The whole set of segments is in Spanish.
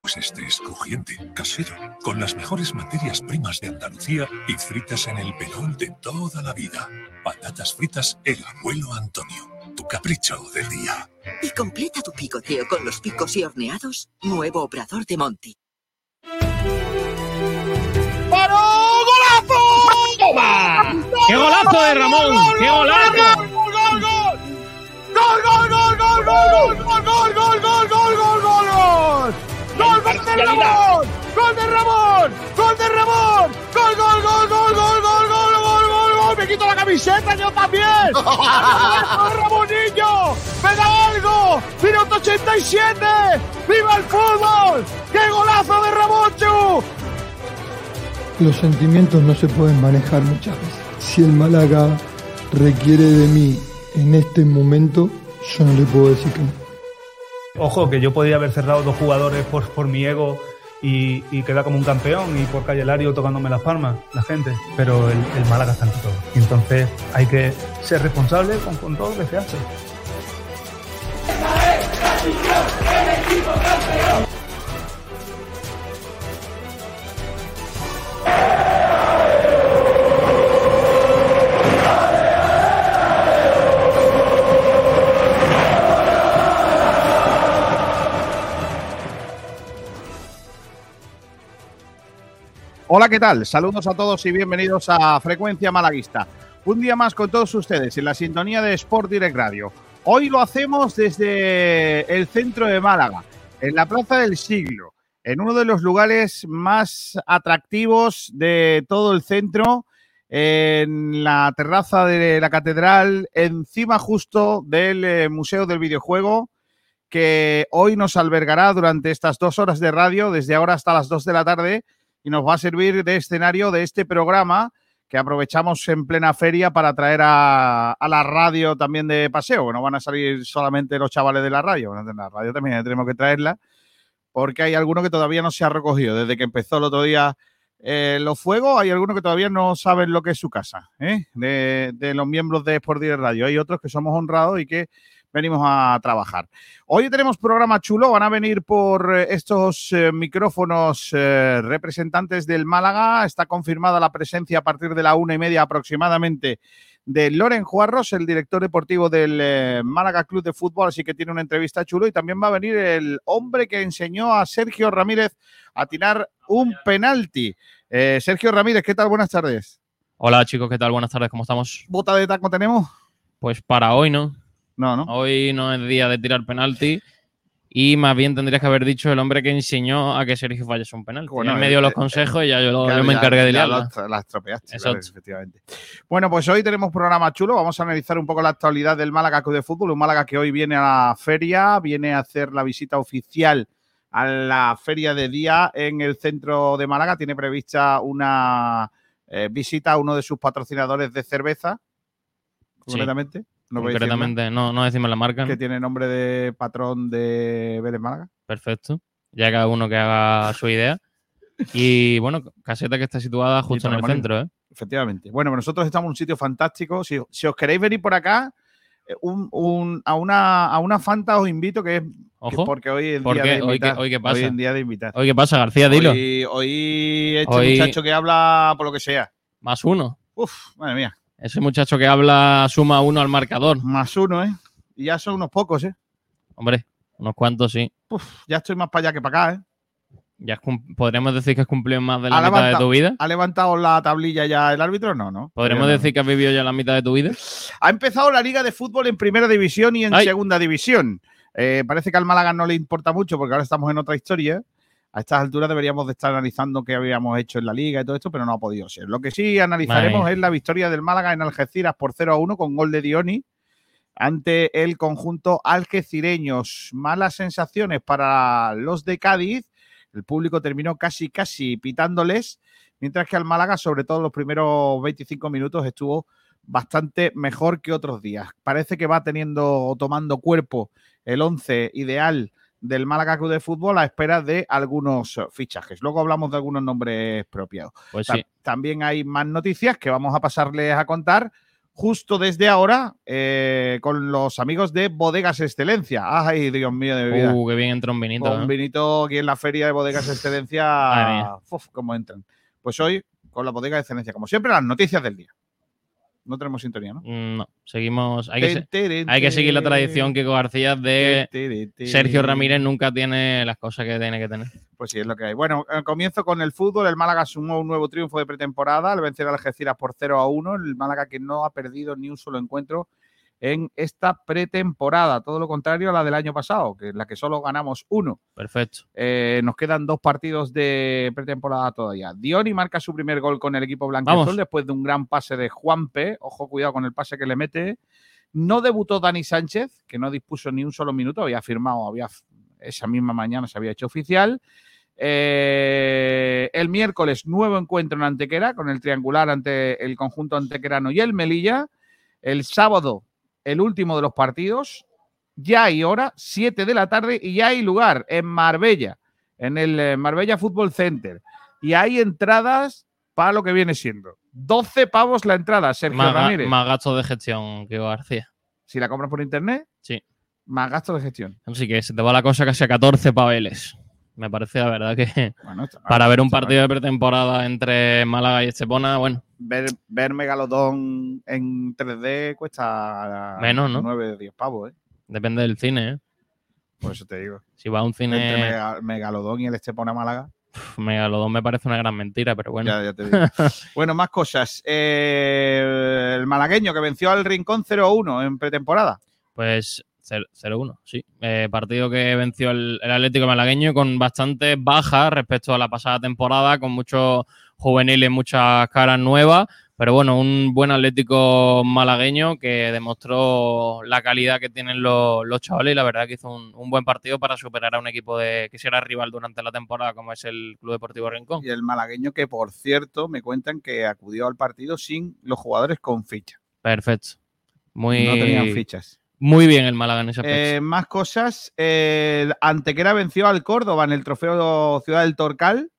Pues este es crujiente, casero, con las mejores materias primas de Andalucía y fritas en el pelón de toda la vida. Patatas fritas El Abuelo Antonio. Tu capricho del día. Y completa tu picoteo con los picos y horneados. Nuevo Obrador de Monty. ¡Paró! ¡Golazo! ¡Toma! ¡Qué golazo de Ramón! ¡Qué golazo! ¡Gol, gol, gol! ¡Gol, gol, gol, gol, gol, gol, gol, gol, gol, gol, gol, gol, gol! ¡Gol de Ramón! ¡Gol de Ramón! ¡Gol de Ramón! ¡Gol, gol, gol, gol, gol, gol, gol, gol, gol, gol! ¡Me quito la camiseta yo también! ¡Arriba, Ramonillo! ¡Me da algo! ¡Minuto 87! ¡Viva el fútbol! ¡Qué golazo de Ramonchu! Los sentimientos no se pueden manejar muchas veces. Si el Málaga requiere de mí en este momento, yo no le puedo decir que no. Ojo, que yo podía haber cerrado dos jugadores por, por mi ego y, y quedar como un campeón y por Calle Lario tocándome las palmas, la gente. Pero el, el Málaga está ante todo. Y entonces hay que ser responsable con, con todo lo que se hace. Hola, ¿qué tal? Saludos a todos y bienvenidos a Frecuencia Malaguista. Un día más con todos ustedes en la sintonía de Sport Direct Radio. Hoy lo hacemos desde el centro de Málaga, en la Plaza del Siglo, en uno de los lugares más atractivos de todo el centro, en la terraza de la catedral, encima justo del eh, Museo del Videojuego, que hoy nos albergará durante estas dos horas de radio, desde ahora hasta las dos de la tarde, y nos va a servir de escenario de este programa que aprovechamos en plena feria para traer a, a la radio también de paseo, no van a salir solamente los chavales de la radio, bueno, la radio también tenemos que traerla, porque hay alguno que todavía no se ha recogido. Desde que empezó el otro día eh, los fuegos, hay algunos que todavía no saben lo que es su casa, ¿eh? de, de los miembros de Sport Direct Radio. Hay otros que somos honrados y que venimos a trabajar. Hoy tenemos programa chulo, van a venir por eh, estos eh, micrófonos eh, representantes del Málaga. Está confirmada la presencia a partir de la una y media aproximadamente de Loren Juarros, el director deportivo del eh, Málaga Club de Fútbol, así que tiene una entrevista chulo. Y también va a venir el hombre que enseñó a Sergio Ramírez a tirar un penalti. Sergio Ramírez, ¿qué tal? Buenas tardes. Hola chicos, ¿qué tal? Buenas tardes, ¿cómo estamos? ¿Bota de taco tenemos? Pues para hoy no. No, ¿no? Hoy no es día de tirar penalti. Y más bien tendrías que haber dicho el hombre que enseñó a que Sergio fallase un penalti. Bueno, en medio de eh, los eh, consejos y ya yo, lo- Claro, yo me ya- encargué de liarla. la- estropeaste, claro, efectivamente. Bueno, pues hoy tenemos programa chulo. Vamos a analizar un poco la actualidad del Málaga Club de Fútbol. Un Málaga que hoy viene a la feria, viene a hacer la visita oficial a la feria de día en el centro de Málaga. Tiene prevista una eh, visita a uno de sus patrocinadores de cerveza, Sí. concretamente. No Concretamente, no, no decimos la marca. Que tiene nombre de patrón de Vélez Málaga. Perfecto. Ya cada uno que haga su idea. Y bueno, caseta que está situada justo en el centro, ¿eh? Efectivamente. Bueno, pues nosotros estamos en un sitio fantástico. Si, si os queréis venir por acá, eh, un- un- a, una, a una Fanta os invito, que es que Ojo. porque hoy es ¿Por día de ¿Hoy qué- invitar. hoy qué pasa? es día de invitar. Oye, ¿qué pasa, García? Dilo. Hoy, hoy este Hoy- muchacho que habla por lo que sea. Más uno. Uf, madre mía. Ese muchacho que habla suma uno al marcador. Más uno, ¿eh? Y ya son unos pocos, ¿eh? Hombre, unos cuantos sí. Uf, ya estoy más para allá que para acá, ¿eh? Ya podríamos decir que has cumplido más de la mitad de tu vida. ¿Ha levantado la tablilla ya el árbitro? No, no. Podríamos no. decir que has vivido ya la mitad de tu vida. Ha empezado la Liga de Fútbol en Primera División y en Ay. Segunda División. Eh, parece que al Málaga no le importa mucho porque ahora estamos en otra historia. A estas alturas deberíamos de estar analizando qué habíamos hecho en la Liga y todo esto, pero no ha podido ser. Lo que sí analizaremos es la victoria del Málaga en Algeciras por 0 a 1 con gol de Dioni ante el conjunto algecireños. Malas sensaciones para los de Cádiz. El público terminó casi, casi pitándoles, mientras que al Málaga, sobre todo los primeros 25 minutos, estuvo bastante mejor que otros días. Parece que va teniendo o tomando cuerpo el 11 ideal del Málaga Club de Fútbol a espera de algunos fichajes. Luego hablamos de algunos nombres propios. Pues Ta- sí. También hay más noticias que vamos a pasarles a contar, justo desde ahora eh, con los amigos de Bodegas Excelencia. Ay, Dios mío de mi vida. Uh, qué bien entró un vinito. con ¿eh? vinito aquí en la feria de Bodegas Excelencia. Uf, cómo entran. Pues hoy con la Bodega de Excelencia, como siempre, las noticias del día. No tenemos sintonía, ¿no? Mm, No, seguimos. Hay que, se- hay que seguir la tradición Kiko García de. Sergio Ramírez nunca tiene las cosas que tiene que tener. Pues sí, es lo que hay. Bueno, eh, comienzo con el fútbol. El Málaga sumó un nuevo triunfo de pretemporada al vencer al Algeciras por 0 a 1. El Málaga que no ha perdido ni un solo encuentro en esta pretemporada. Todo lo contrario a la del año pasado, que en la que solo ganamos uno. Perfecto. Eh, nos quedan dos partidos de pretemporada todavía. Dioni marca su primer gol con el equipo blanco después de un gran pase de Juanpe. Ojo, cuidado con el pase que le mete. No debutó Dani Sánchez, que no dispuso ni un solo minuto, había firmado, había esa misma mañana se había hecho oficial. Eh, el miércoles, nuevo encuentro en Antequera con el triangular ante el conjunto antequerano y el Melilla. El sábado, el último de los partidos. Ya hay hora, 7 de la tarde, y ya hay lugar en Marbella, en el eh, Marbella Football Center. Y hay entradas para lo que viene siendo. 12 pavos la entrada, Sergio Más, Ramírez. más gastos de gestión, Kiko García. Si la compras por internet, Sí. más gastos de gestión. Así que se te va la cosa casi a 14 paveles. Me parece la verdad que Bueno, para ver un partido de pretemporada entre Málaga y Estepona, bueno, Ver, ver Megalodón en 3D cuesta Menos, ¿no? 9 o 10 pavos, ¿eh? depende del cine. ¿eh? Por eso te digo. Si va a un Entre cine, Mega- Megalodón y el Estepona Málaga. pf, Megalodón me parece una gran mentira, pero bueno. Ya, ya te digo. bueno, más cosas. Eh, el malagueño que venció al Rincón 0-1 en pretemporada. Pues 0- 0-1, sí. Eh, partido que venció el, el Atlético Malagueño con bastantes bajas respecto a la pasada temporada, con muchos juveniles, muchas caras nuevas. Pero bueno, un buen Atlético malagueño que demostró la calidad que tienen los, los chavales y la verdad que hizo un, un buen partido para superar a un equipo de, que será rival durante la temporada como es el Club Deportivo Rincón. Y el malagueño que, por cierto, me cuentan que acudió al partido sin los jugadores con ficha. Perfecto. Muy, No tenían fichas. muy bien el Málaga en aspecto. Eh, más cosas. Eh, Antequera venció al Córdoba en el trofeo Ciudad del Torcal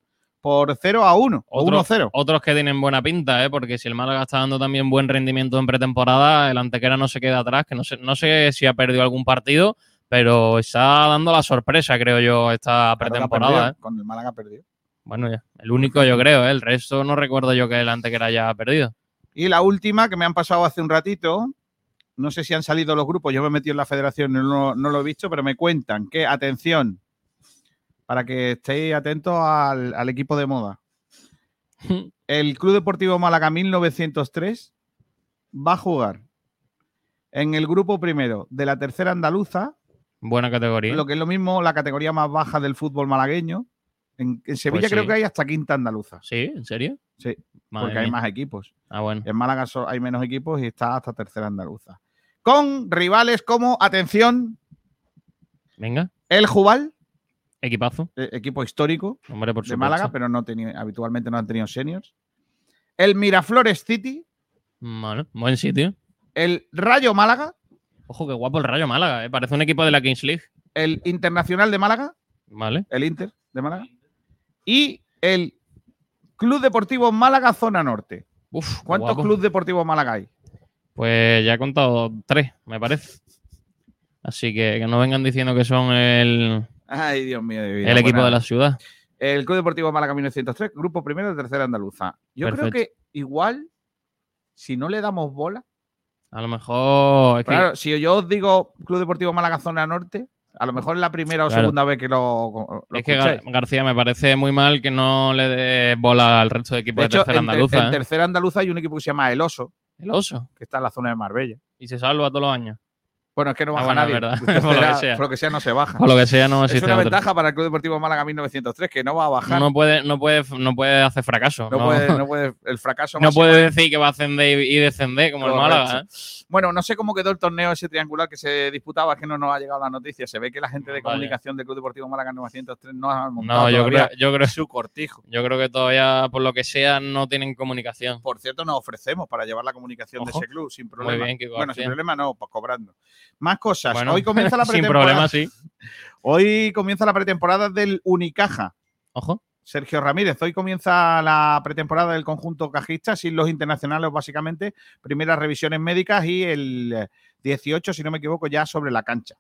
por 0 a 1 o Otro- 1-0. Otros que tienen buena pinta, ¿eh? porque si el Málaga está dando también buen rendimiento en pretemporada, el Antequera no se queda atrás, que no sé, no sé si ha perdido algún partido, pero está dando la sorpresa, creo yo, esta pretemporada. perdido, ¿eh? Con el Málaga perdió. Bueno, ya, el único yo creo, ¿eh? el resto no recuerdo yo que el Antequera haya perdido. Y la última que me han pasado hace un ratito, no sé si han salido los grupos, yo me he metido en la federación, no, no lo he visto, pero me cuentan que, atención, para que estéis atentos al, al equipo de moda. El Club Deportivo Málaga 1903 va a jugar en el grupo primero de la tercera andaluza, Buena categoría. lo que es lo mismo la categoría más baja del fútbol malagueño. En, en Sevilla Pues creo que hay hasta quinta andaluza, ¿Sí? ¿En serio? Sí, Madre porque hay más equipos. Ah, bueno. En Málaga hay menos equipos y está hasta tercera andaluza. Con rivales como, atención, Venga, el Jubal, equipazo. eh, equipo histórico Hombre, por de. Málaga, pero no tenía, habitualmente no han tenido seniors. El Miraflores City, Vale, buen sitio. el Rayo Málaga, Ojo, qué guapo el Rayo Málaga, ¿eh? parece un equipo de la Kings League. el Internacional de Málaga, Vale. el Inter de Málaga, y el Club Deportivo Málaga Zona Norte. Uf, ¿Cuántos guapo. clubes deportivos Málaga hay? Pues ya he contado tres, me parece. Así que que no vengan diciendo que son el, Ay, Dios mío. de vida. el equipo Bueno, de la ciudad. El Club Deportivo Málaga 1903, grupo primero de tercera andaluza. Yo creo que igual, si no le damos bola, A lo mejor. Es que, claro, si yo os digo Club Deportivo Málaga Zona Norte, a lo mejor es la primera o Claro. segunda vez que lo, lo es que. García me parece muy mal que no le dé bola al resto de equipos de, hecho, tercera en, ter- andaluza. en ¿eh? tercera andaluza hay un equipo que se llama El Oso, El oso. que está en la zona de Marbella. Y se salva todos los años. Bueno, es que no Ah, baja bueno, es nadie. verdad. Por lo que sea. por lo que sea, no se baja. Por lo que sea, no es una otro. ventaja para el Club Deportivo Málaga 1903, que no va a bajar. No puede, no, puede, no puede hacer fracaso. No No, puede, no puede- el fracaso no puede decir que va a ascender y descender como el. Málaga. ¿eh? Bueno, no sé cómo quedó el torneo ese triangular que se disputaba, es que no nos ha llegado la noticia. Se ve que la gente de Vaya. comunicación del Club Deportivo Málaga 903 no ha montado No, yo creo, yo, creo, su cortijo. yo creo que todavía, por lo que sea, no tienen comunicación. Por cierto, nos ofrecemos para llevar la comunicación Ojo. de ese club sin problema. bien, Kiko bueno, sin problema no, pues cobrando. Más cosas. Bueno, Hoy comienza la sin pretemporada. problema, sí. Hoy comienza la pretemporada del Unicaja. Ojo. Sergio Ramírez. Hoy comienza la pretemporada del conjunto cajista, sin los internacionales básicamente, primeras revisiones médicas y el 18, si no me equivoco, ya sobre la cancha.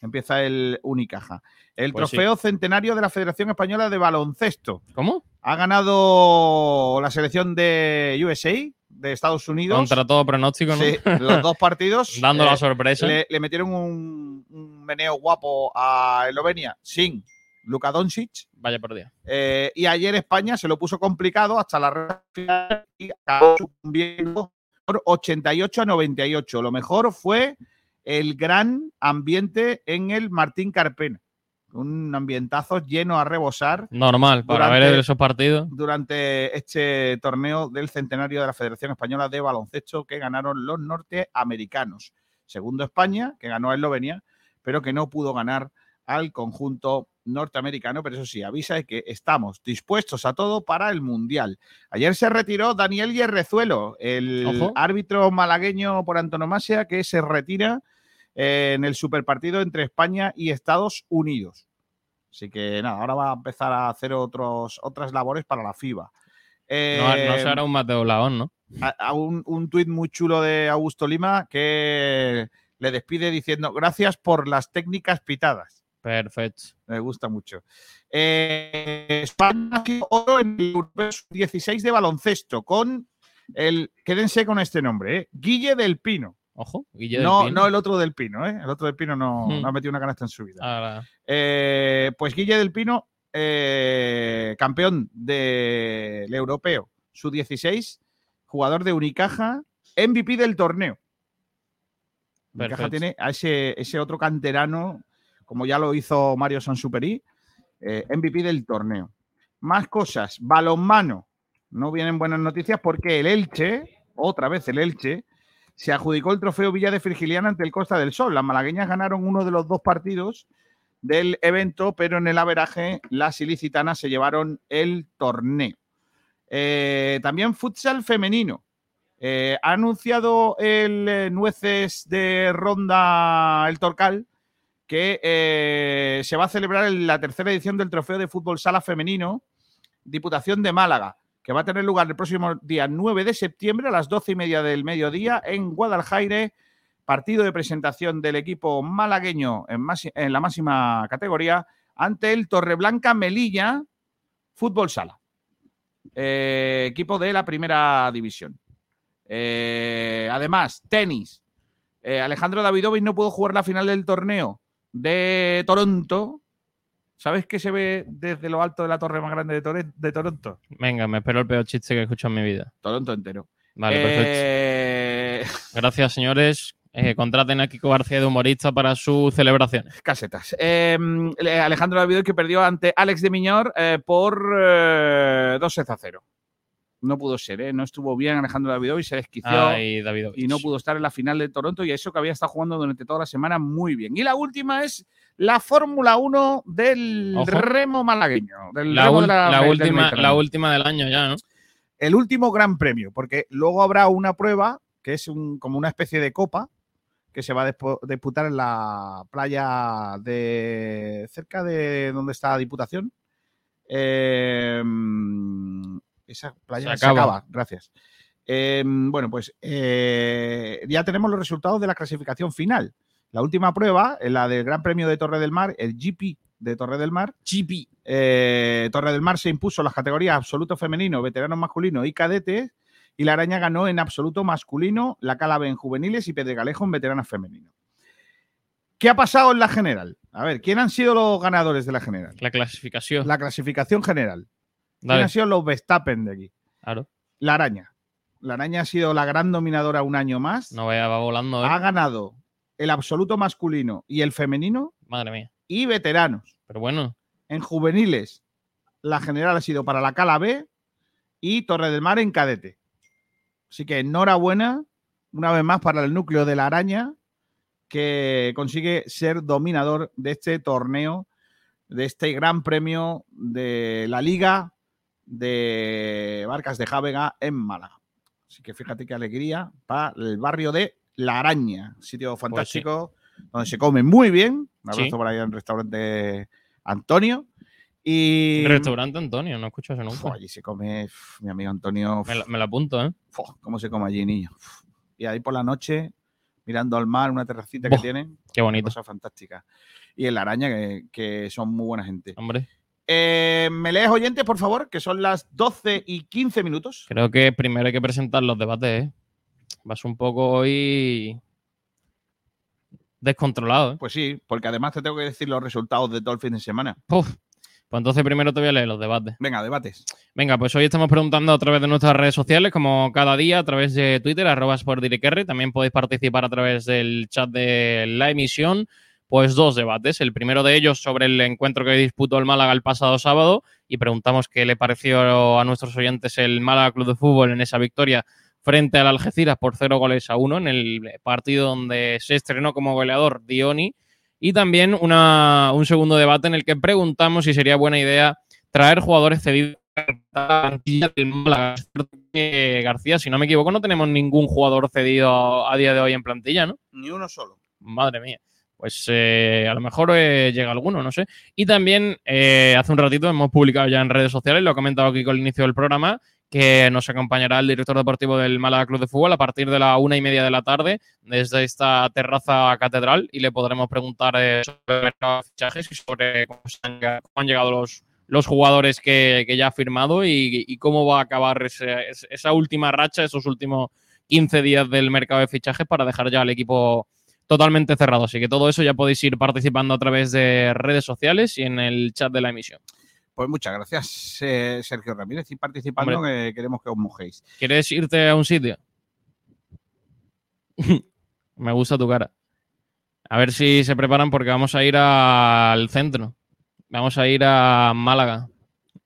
Empieza el Unicaja. El Pues sí. trofeo centenario de la Federación Española de Baloncesto. ¿Cómo? Ha ganado la selección de USA, de Estados Unidos. Contra todo pronóstico, ¿no? Sí, los dos partidos. Dando Eh, la sorpresa. le, le metieron un, un meneo guapo a Eslovenia sin Luka Doncic. Vaya por día. Eh, y ayer España se lo puso complicado hasta la final y acabó sucumbiendo por 88 a 98. Lo mejor fue el gran ambiente en el Martín Carpena. Un ambientazo lleno a rebosar Normal, para Durante- ver esos partidos. durante este torneo del centenario de la Federación Española de Baloncesto que ganaron los norteamericanos. Segundo España, que ganó a Eslovenia, pero que no pudo ganar al conjunto norteamericano. Pero eso sí, avisa de que estamos dispuestos a todo para el Mundial. Ayer se retiró Daniel Hierrezuelo, el Ojo. árbitro malagueño por antonomasia que se retira en el superpartido entre España y Estados Unidos. Así que nada, ahora va a empezar a hacer otros, otras labores para la FIBA. No, Eh, no será un Mateo Laón, ¿no? a, a un, un tuit muy chulo de Augusto Lima que le despide diciendo gracias por las técnicas pitadas. Perfecto. Me gusta mucho. Eh, España oro en el Europeo 16 de baloncesto con el, quédense con este nombre, ¿eh? Guille del Pino. Ojo, Guille del No, Pino. no el otro del Pino, ¿eh? El otro del Pino no, Hmm. no ha metido una canasta en su vida. Eh, pues Guille del Pino, eh, campeón del europeo, su 16, jugador de Unicaja, MVP del torneo. Unicaja tiene a ese, ese otro canterano, como ya lo hizo Mario Sansuperi, eh, MVP del torneo. Más cosas, balonmano. No vienen buenas noticias porque el Elche, otra vez el Elche, se adjudicó el trofeo Villa de Frigiliana ante el Costa del Sol. Las malagueñas ganaron uno de los dos partidos del evento, pero en el averaje las ilicitanas se llevaron el torneo. Eh, también futsal femenino. Eh, ha anunciado el eh, Nueces de Ronda El Torcal que se va a celebrar la tercera edición del Trofeo de Fútbol Sala Femenino Diputación de Málaga, que va a tener lugar el próximo día 9 de septiembre a las 12 y media del mediodía en Guadalajara. Partido de presentación del equipo malagueño en, la máxima categoría ante el Torreblanca Melilla Fútbol Sala, eh, equipo de la primera división. Eh, además, tenis. Eh, Alejandro Davidovich no pudo jugar la final del torneo de Toronto. ¿Sabes qué se ve desde lo alto de la torre más grande de, Tore- de Toronto? venga, me espero el peor chiste que he escuchado en mi vida. Toronto entero. Vale, perfecto. Eh, Gracias, señores. Eh, contraten a Kiko García de humorista para sus celebraciones. casetas. Eh, Alejandro Davidovich que perdió ante Alex de Miñor por eh, 2 a 0. No pudo ser, ¿eh? no estuvo bien Alejandro Davidovich, se desquició. Ay, y no pudo estar en la final de Toronto y eso que había estado jugando durante toda la semana muy bien. Y la última es la Fórmula 1 del Ojo. remo malagueño. Del La, remo ul- de la- la del última, la última del año ya, ¿no? El último gran premio, porque luego habrá una prueba que es un- como una especie de copa que se va a disputar en la playa de cerca de donde está la Diputación. Eh, esa playa Se se acaba. gracias. Eh, bueno, pues eh, ya tenemos los resultados de la clasificación final. La última prueba, en la del Gran Premio de Torre del Mar, el GP de Torre del Mar, GP. eh, Torre del Mar se impuso las categorías absoluto femenino, veterano masculino y cadete. Y la araña ganó en absoluto masculino, la Calabe en juveniles y Pedregalejo en veteranas femenino. ¿Qué ha pasado en la general? A ver, ¿quién han sido los ganadores de la general? La clasificación. La clasificación general. ¿Quién Dale, han sido los Verstappen de aquí? claro. La araña. La araña ha sido la gran dominadora un año más. No vaya, va volando, ¿eh? Ha ganado el absoluto masculino y el femenino Madre mía. y veteranos. Pero bueno, En juveniles, la general ha sido para la Cala B y Torre del Mar en cadete. Así que enhorabuena, una vez más, para el núcleo de la araña, que consigue ser dominador de este torneo, de este gran premio de la Liga de Barcas de Jávega en Málaga. Así que fíjate qué alegría para el barrio de La Araña, sitio fantástico donde se come muy bien. Un abrazo Sí. por ahí en el restaurante Antonio. Y. Restaurante Antonio, no escucho eso Uf, nunca. allí se come, uf, mi amigo Antonio. uf, Me lo, me apunto, ¿eh? ¿Cómo se come allí, niño? Y ahí por la noche, mirando al mar, una terracita que Buah, tiene. Qué bonito, Cosa fantástica. Y en la araña, que, que son muy buena gente. hombre. Eh, ¿Me lees oyentes, por favor? Que son las 12 y 15 minutos. Creo que primero hay que presentar los debates, ¿eh? Vas un poco hoy descontrolado, ¿eh? Pues sí, porque además te tengo que decir los resultados de todo el fin de semana. Uf. Pues entonces primero te voy a leer los debates. Venga, debates. Venga, pues hoy estamos preguntando a través de nuestras redes sociales, como cada día, a través de Twitter, arroba. También podéis participar a través del chat de la emisión. Pues dos debates. El primero de ellos sobre el encuentro que disputó el Málaga el pasado sábado y preguntamos qué le pareció a nuestros oyentes el Málaga Club de Fútbol en esa victoria frente al Algeciras por cero goles a uno en el partido donde se estrenó como goleador Dioni. Y también una- un segundo debate en el que preguntamos si sería buena idea traer jugadores cedidos a la plantilla del Málaga. García, si no me equivoco, no tenemos ningún jugador cedido a día de hoy en plantilla, ¿no? Ni uno solo. Madre mía. Pues eh, a lo mejor eh, llega alguno, no sé. Y también eh, hace un ratito hemos publicado ya en redes sociales, lo he comentado aquí con el inicio del programa, que nos acompañará el director deportivo del Málaga Club de Fútbol a partir de la una y media de la tarde desde esta terraza catedral y le podremos preguntar eh, sobre de fichajes y sobre cómo, han, llegado- los, los jugadores que, que ya ha firmado y, cómo va a acabar esa última racha, esos últimos 15 días del mercado de fichajes para dejar ya al equipo totalmente cerrado. Así que todo eso ya podéis ir participando a través de redes sociales y en el chat de la emisión. Pues muchas gracias, eh, Sergio Ramírez, y participando, que queremos que os mojéis. ¿Quieres irte a un sitio? Me gusta tu cara. A ver si se preparan porque vamos a ir al centro. Vamos a ir a Málaga.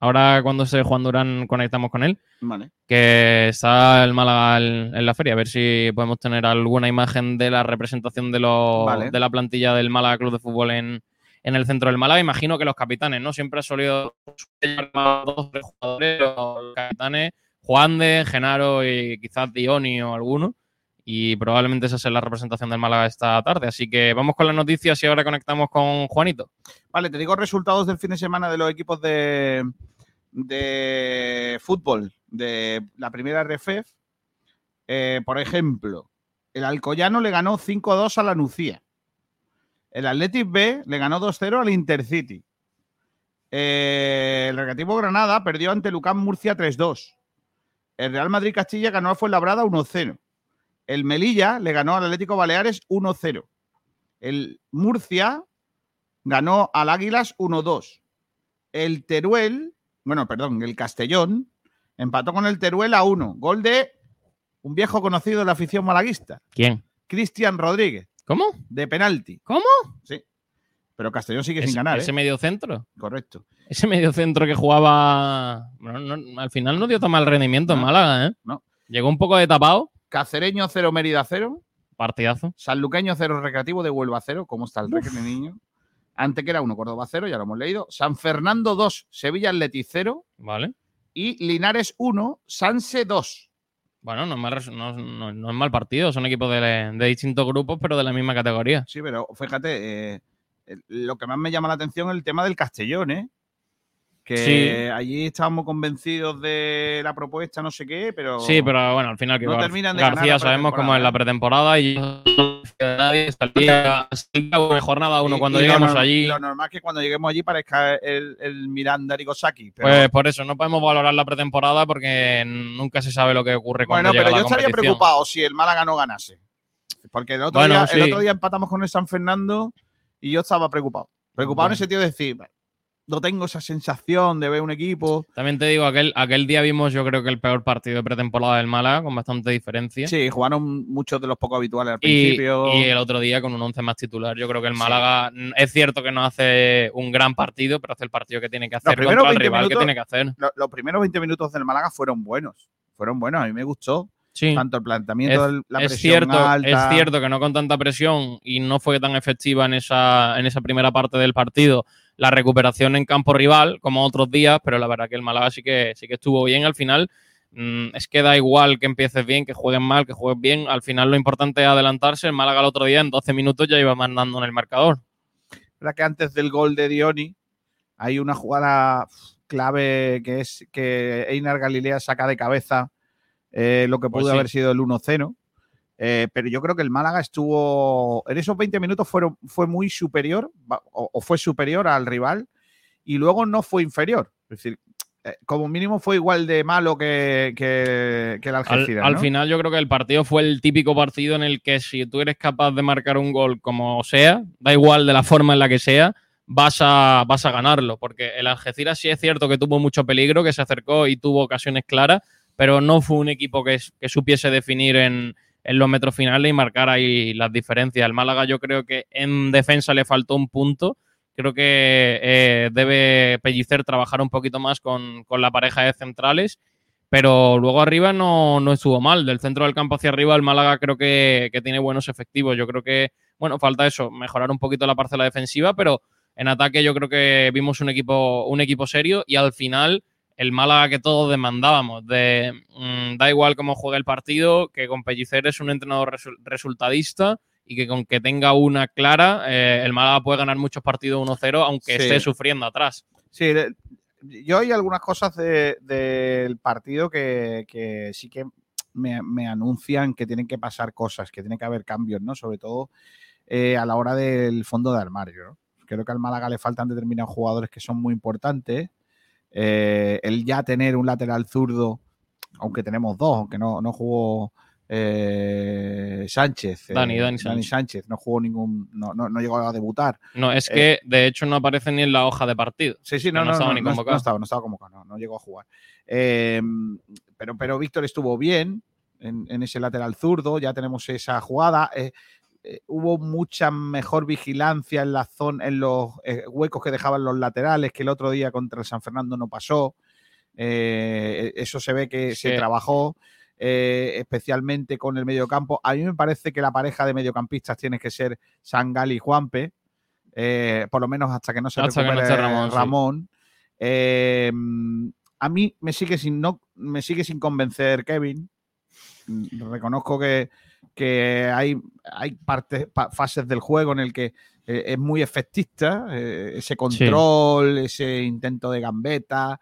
Ahora cuando esté Juan Durán conectamos con él, Vale. que está el Málaga en la feria. A ver si podemos tener alguna imagen de la representación de, los- Vale. de la plantilla del Málaga Club de Fútbol en, en el centro del Málaga. Imagino que los capitanes, ¿no? Siempre ha solido dos tres jugadores, los capitanes, Juan de, Genaro y quizás Dioni o alguno. Y probablemente esa sea la representación del Málaga esta tarde. Así que vamos con las noticias y ahora conectamos con Juanito. Vale, te digo resultados del fin de semana de los equipos de, fútbol de la primera RFF. Eh, por ejemplo, el Alcoyano le ganó 5-2 a la Nucía. El Athletic B le ganó 2-0 al Intercity. Eh, el Recreativo Granada perdió ante Lucán Murcia 3-2. El Real Madrid Castilla ganó a Fuenlabrada 1-0. El Melilla le ganó al Atlético Baleares 1-0. El Murcia ganó al Águilas 1-2. El Teruel, bueno, perdón, el Castellón empató con el Teruel a 1. Gol de un viejo conocido de la afición malaguista, ¿Quién? Cristian Rodríguez, ¿Cómo? de penalti. ¿Cómo? Sí. Pero Castellón sigue sin ganar, ese ¿eh? medio centro. Correcto. Ese medio centro que jugaba. Bueno, no- al final no dio tan mal rendimiento en No, Málaga, ¿eh? no. Llegó un poco de tapado. Cacereño 0, Mérida 0. Partidazo. Sanluqueño 0, Recreativo de Huelva 0. ¿Cómo está el Recre, niño? Antequera 1, Córdoba 0, ya lo hemos leído. San Fernando 2, Sevilla Atleti 0. Vale. Y Linares 1, Sanse 2. Bueno, no es mal, res- no, no- no es mal partido. Son equipos de, de distintos grupos, pero de la misma categoría. Sí, pero fíjate, eh, lo que más me llama la atención es el tema del Castellón, ¿eh? Que Sí. allí estábamos convencidos de la propuesta, no sé qué, pero. Sí, pero bueno, al final que No Gar- terminan de ganar García sabemos cómo es la pretemporada y nadie. Jornada uno, Y- cuando y lo lleguemos norm- allí. Lo normal es que cuando lleguemos allí parezca el, el Miranda Rigosaki. Pero, Pues por eso, no podemos valorar la pretemporada porque nunca se sabe lo que ocurre cuando bueno, llega pero la yo estaría preocupado si el Málaga no ganase. Porque el otro, Bueno, día, el sí. otro día empatamos con el San Fernando y yo estaba preocupado. Preocupado en el sentido de decir, no tengo esa sensación de ver un equipo. También te digo, aquel, aquel día vimos yo creo que el peor partido de pretemporada del Málaga, con bastante diferencia. Sí, jugaron muchos de los poco habituales al principio. y el otro día con un 11 más titular. Yo creo que el. Málaga es cierto que no hace un gran partido, pero hace el partido que tiene que hacer contra el 20 rival que tiene que hacer. Lo- los primeros 20 minutos del Málaga fueron buenos. Fueron buenos, a mí me gustó. Sí. Tanto el planteamiento, Es- la es presión cierto, alta. es cierto que no con tanta presión y no fue tan efectiva en esa, en esa primera parte del partido la recuperación en campo rival como otros días, pero la verdad que el Málaga sí que, sí que estuvo bien al final. Mm, es que da igual que empieces bien, que jueguen mal, que juegues bien. Al final lo importante es adelantarse. El Málaga el otro día en 12 minutos ya iba mandando en el marcador. verdad que antes del gol de Dioni, Hay una jugada clave que es que Einar Galilea saca de cabeza eh, lo que Pues pudo sí. haber sido el 1-0. Eh, pero yo creo que el Málaga estuvo. En esos 20 minutos fueron, fue muy superior, o, o fue superior al rival, y luego no fue inferior. Es decir, eh, como mínimo fue igual de malo que, que, que el Al, Algeciras. al ¿no? final yo creo que el partido fue el típico partido en el que si tú eres capaz de marcar un gol como sea, da igual de la forma en la que sea, vas a, vas a ganarlo. Porque el Algeciras sí es cierto que tuvo mucho peligro, que se acercó y tuvo ocasiones claras, pero no fue un equipo que, que supiese definir en, en los metros finales y marcar ahí las diferencias. El Málaga yo creo que en defensa le faltó un punto. Creo que eh, debe Pellicer trabajar un poquito más con, con la pareja de centrales pero luego arriba no, no estuvo mal. Del centro del campo hacia arriba, el Málaga creo que, que tiene buenos efectivos. Yo creo que, bueno, falta eso, mejorar un poquito la parcela defensiva, pero en ataque yo creo que vimos un equipo, un equipo serio y al final el Málaga que todos demandábamos, de mm, da igual cómo juegue el partido, que con Pellicer es un entrenador resu- resultadista y que con que tenga una clara, eh, el Málaga puede ganar muchos partidos 1-0, aunque Sí. esté sufriendo atrás. Sí, de- yo hay algunas cosas de- del partido que, que sí que me, me anuncian que tienen que pasar cosas, que tiene que haber cambios, ¿no? Sobre todo eh, a la hora del fondo de armario, ¿no? Creo que al Málaga le faltan determinados jugadores que son muy importantes. Eh, el ya tener un lateral zurdo, aunque tenemos dos, aunque no, no jugó eh, Sánchez. eh, Dani- Dani Sánchez. No jugó ningún, no, no, no llegó a debutar. No, es que de hecho no aparece ni en la hoja de partido. Sí, sí, no, no no, estaba ni convocado. no estaba, no estaba convocado, no, no llegó a jugar. Eh, pero, pero Víctor estuvo bien en, en ese lateral zurdo, ya tenemos esa jugada. Eh, hubo mucha mejor vigilancia en la zona, en los eh, huecos que dejaban los laterales, que el otro día contra el San Fernando no pasó. Eh, eso se ve que se trabajó. especialmente con el mediocampo. A mí me parece que la pareja de mediocampistas tiene que ser Sangal y Juanpe, por lo menos hasta que no se Hasta no recupere esté Ramón, sí. Ramón. A mí me sigue sin no me sigue sin convencer Kevin. Mm, Reconozco que, que hay, hay partes, pa- fases del juego en el que eh, es muy efectista, eh, ese control, ese intento de gambeta.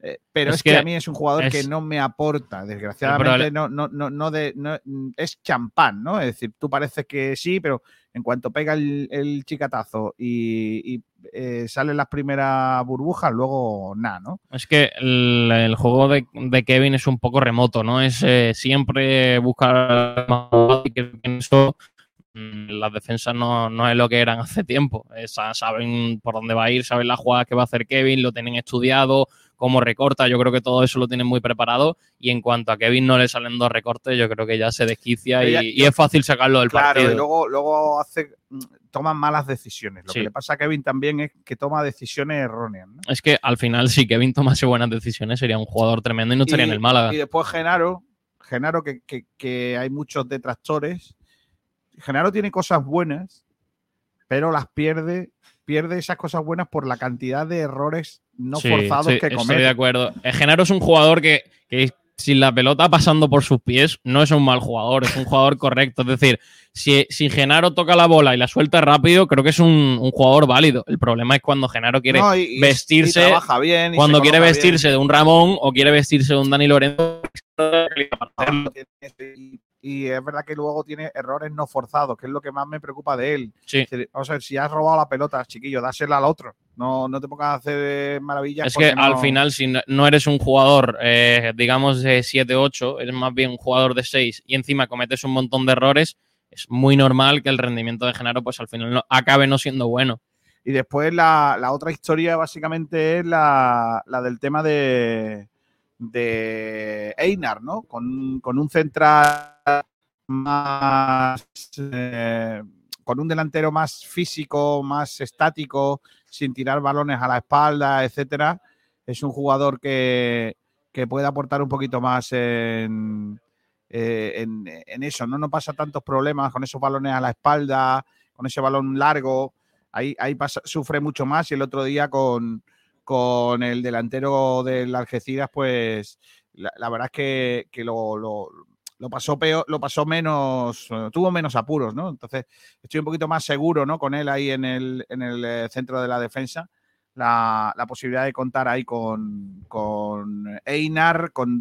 Eh, pero es, Es que, que a mí es un jugador es- que no me aporta, desgraciadamente. no, no, no, no de, no- mm, es champán, ¿no? Es decir, tú pareces que sí, pero en cuanto pega el, el chicatazo y, y, eh, salen las primeras burbujas, luego nada, ¿no? Es que el, el juego de, de Kevin es un poco remoto, ¿no? Es eh, siempre buscar eso mm, las defensas no, no es lo que eran hace tiempo. Esa- saben por dónde va a ir, saben las jugadas que va a hacer Kevin, lo tienen estudiado, cómo recorta, yo creo que todo eso lo tienen muy preparado y en cuanto a Kevin no le salen dos recortes, yo creo que ya se desquicia y, es fácil sacarlo del Claro, partido. y luego, luego hace, mm, toman malas decisiones. Lo Sí. que le pasa a Kevin también es que toma decisiones erróneas. ¿no? Es que al final, si Kevin tomase buenas decisiones, sería un jugador tremendo y no estaría en el Málaga. Y después Genaro, Genaro que, que- que hay muchos detractores. Genaro tiene cosas buenas, pero las pierde, pierde esas cosas buenas por la cantidad de errores no Sí, forzados sí, que Estoy de comete. acuerdo. Eh, Genaro es un jugador que, que sin la pelota pasando por sus pies no es un mal jugador, es un jugador correcto. Es decir, si, si Genaro toca la bola y la suelta rápido, creo que es un, un jugador válido. El problema es cuando Genaro quiere No, y- y- vestirse, y trabaja bien, y cuando quiere vestirse de un Ramón o quiere vestirse de un Dani Lorenzo. Y, es verdad que luego tiene errores no forzados, que es lo que más me preocupa de él. Sí. Es decir, Vamos a ver, si has robado la pelota, chiquillo, dásela al otro. No, no te pongas a hacer maravillas. Es que al final, si no- no eres un jugador, eh, digamos, de 7-8, eres más bien un jugador de 6 y encima cometes un montón de errores, es muy normal que el rendimiento de Genaro, pues al final no- acabe no siendo bueno. Y después la, la otra historia básicamente es la, la del tema de, de Einar, ¿no? Con, con un central más. eh, con un delantero más físico, más estático, sin tirar balones a la espalda, etcétera. Es un jugador que, que puede aportar un poquito más en, eh, en, eso, ¿no? No pasa tantos problemas con esos balones a la espalda, con ese balón largo ahí, ahí sufre mucho más y el otro día con, con el delantero del Algeciras, pues la, la verdad es que, que lo, lo- lo pasó peor, lo pasó menos, eh, tuvo menos apuros, ¿no? Entonces estoy un poquito más seguro, ¿no? Con él ahí en el, en el eh, centro de la defensa. la, la posibilidad de contar ahí con, con Einar, con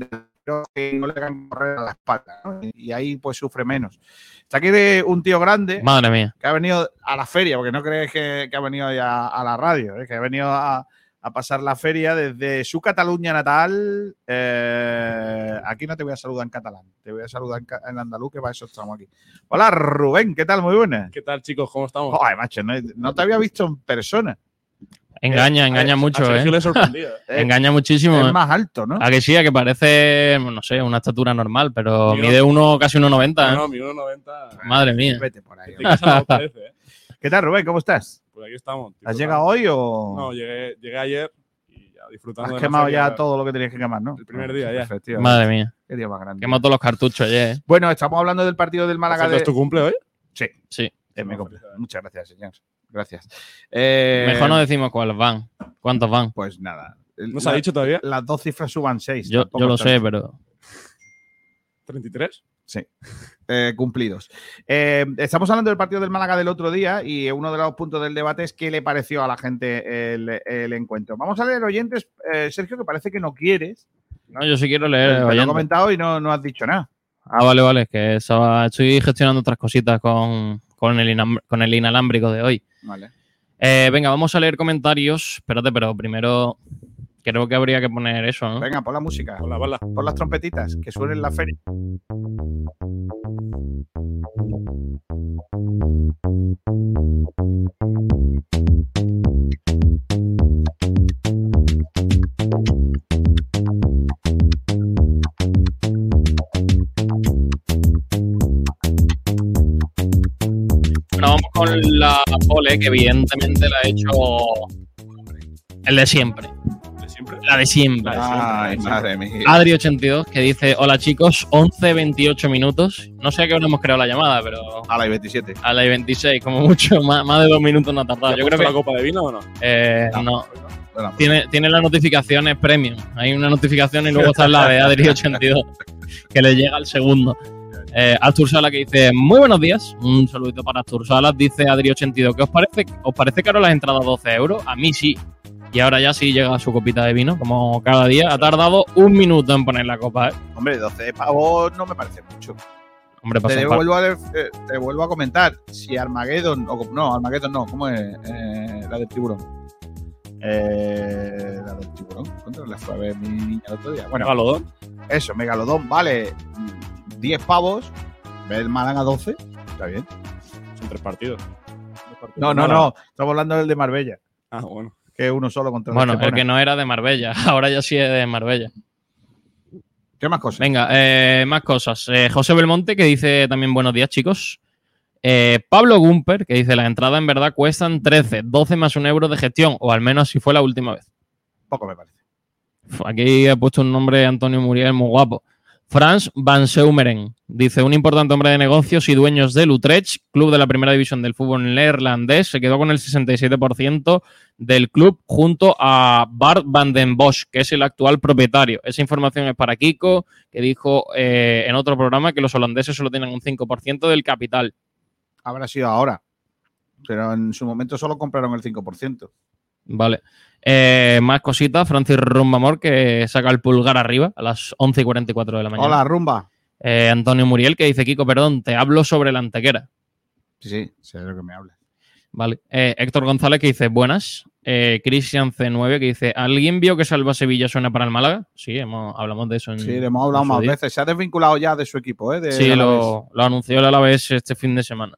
que no le hagan correr a la espalda, ¿no? y ahí pues sufre menos. Está aquí de un tío grande Madre mía. que ha venido a la feria, porque no crees que, que ha venido ya a la radio, ¿eh? que ha venido a, a pasar la feria desde su Cataluña natal. eh, aquí no te voy a saludar en catalán, te voy a saludar en, en andaluz, que para eso estamos aquí. Hola Rubén, ¿qué tal? Muy buenas. ¿Qué tal, chicos? ¿Cómo estamos? Joder, macho, no, no te había visto en persona. Engaña, engaña A mucho, ¿eh? le he sorprendido. Eh, Engaña muchísimo. Es ¿eh? más alto, ¿no? A que sí, a que parece, no sé, una estatura normal, pero mide uno, casi 1,90. No, ¿eh? no, mi 1,90. Madre mía. Vete por ahí. ¿eh? ¿Qué tal, Rubén? ¿Cómo estás? Pues aquí estamos. ¿Has llegado hoy o No, llegué, llegué ayer y ya disfrutando. has de quemado ya todo lo que tenías que quemar, no? El primer día ya. Efectivamente. Madre mía. Qué día más grande. Quemó todos los cartuchos ayer, ¿eh? Bueno, estamos hablando del partido del Málaga de... ¿Es tu cumple hoy? Sí, Sí. eh, me No, cumple. felicidades. Muchas gracias, señor. Gracias. Eh, Mejor no decimos cuáles van. ¿Cuántos van? Pues nada. ¿No se ha dicho todavía? Las dos cifras suban seis. Yo, yo lo es sé, pero. ¿33? Eh, cumplidos. Eh, estamos hablando del partido del Málaga del otro día y uno de los puntos del debate es qué le pareció a la gente el, el encuentro. Vamos a leer oyentes, eh, Sergio, que parece que no quieres. No, yo sí quiero leer. Lo he comentado y no, no has dicho nada. Ah, vale, vale. es Que estoy gestionando otras cositas con, con, el, con el inalámbrico de hoy. Vale. Venga, vamos a leer comentarios. Espérate, pero primero creo que habría que poner eso, ¿no? Venga, pon la música. Hola, hola. Pon las trompetitas que suenen en la feria. Bueno, vamos con la pole, que evidentemente la ha hecho el de siempre. ¿De siempre? La de siempre. Madre mía. Adri82, que dice: Hola chicos, 11.28 minutos. No sé a qué hora hemos creado la llamada, pero A la 27. a la 26, como mucho, más, más de dos minutos no ha tardado. ¿Ya Yo creo que. la copa de vino o no? eh, no. Bueno, Tiene, tiene las notificaciones premium. Hay una notificación y luego está la de Adri82, que le llega al segundo. Eh, Artur Sala que dice, muy buenos días. Un saludito para Artur Salas. Dice Adri82, ¿qué os parece? ¿Os parece caro las entradas 12 euros? A mí sí. Y ahora ya sí llega su copita de vino, como cada día. Ha tardado un minuto en poner la copa. ¿eh? hombre, 12 pavos no me parece mucho. Hombre, pasa Te vuelvo, a, eh, te vuelvo a comentar. Si Armageddon, o no, Armageddon no, ¿cómo es? Eh, la del tiburón. Eh, la del tiburón. ¿Cuánto le fue a ver mi niña el otro día? Bueno, Galodón. eso, Megalodón vale 10 pavos. Ve el Málaga 12. Está bien. Son tres partidos. No, no, no. Estamos hablando del de Marbella, Ah, bueno. que es uno solo contra Bueno, el el que no era de Marbella. Ahora ya sí es de Marbella. ¿Qué más cosas? Venga, eh, más cosas. Eh, José Belmonte, que dice también buenos días, chicos. Eh, Pablo Gumper, que dice las entradas en verdad cuestan 13, 12 más un euro de gestión, o al menos así fue la última vez. Poco me parece. Aquí he puesto un nombre Antonio Muriel muy guapo. Franz Van Seumeren dice: Un importante hombre de negocios y dueños del Utrecht, club de la primera división del fútbol neerlandés, se quedó con el 67% del club junto a Bart van den Bosch, que es el actual propietario. Esa información es para Kiko, que dijo eh, en otro programa que los holandeses solo tienen un 5% del capital. Habrá sido ahora. Pero en su momento solo compraron el 5%. Vale. Eh, más cositas. Francis Rumbamor, que saca el pulgar arriba a las 11 y 44 de la mañana. Hola, rumba. Eh, Antonio Muriel, que dice, Kiko, perdón, te hablo sobre la antequera. Sí, sí, sé de lo que me hablas. Vale. Eh, Héctor González, que dice, buenas. Cristian C9, que dice, ¿alguien vio que Salva Sevilla suena para el Málaga? Sí, hemos, hablamos de eso en Sí, le hemos hablado más día. veces. Se ha desvinculado ya de su equipo, ¿eh? De Sí, lo, lo anunció el Alavés este fin de semana.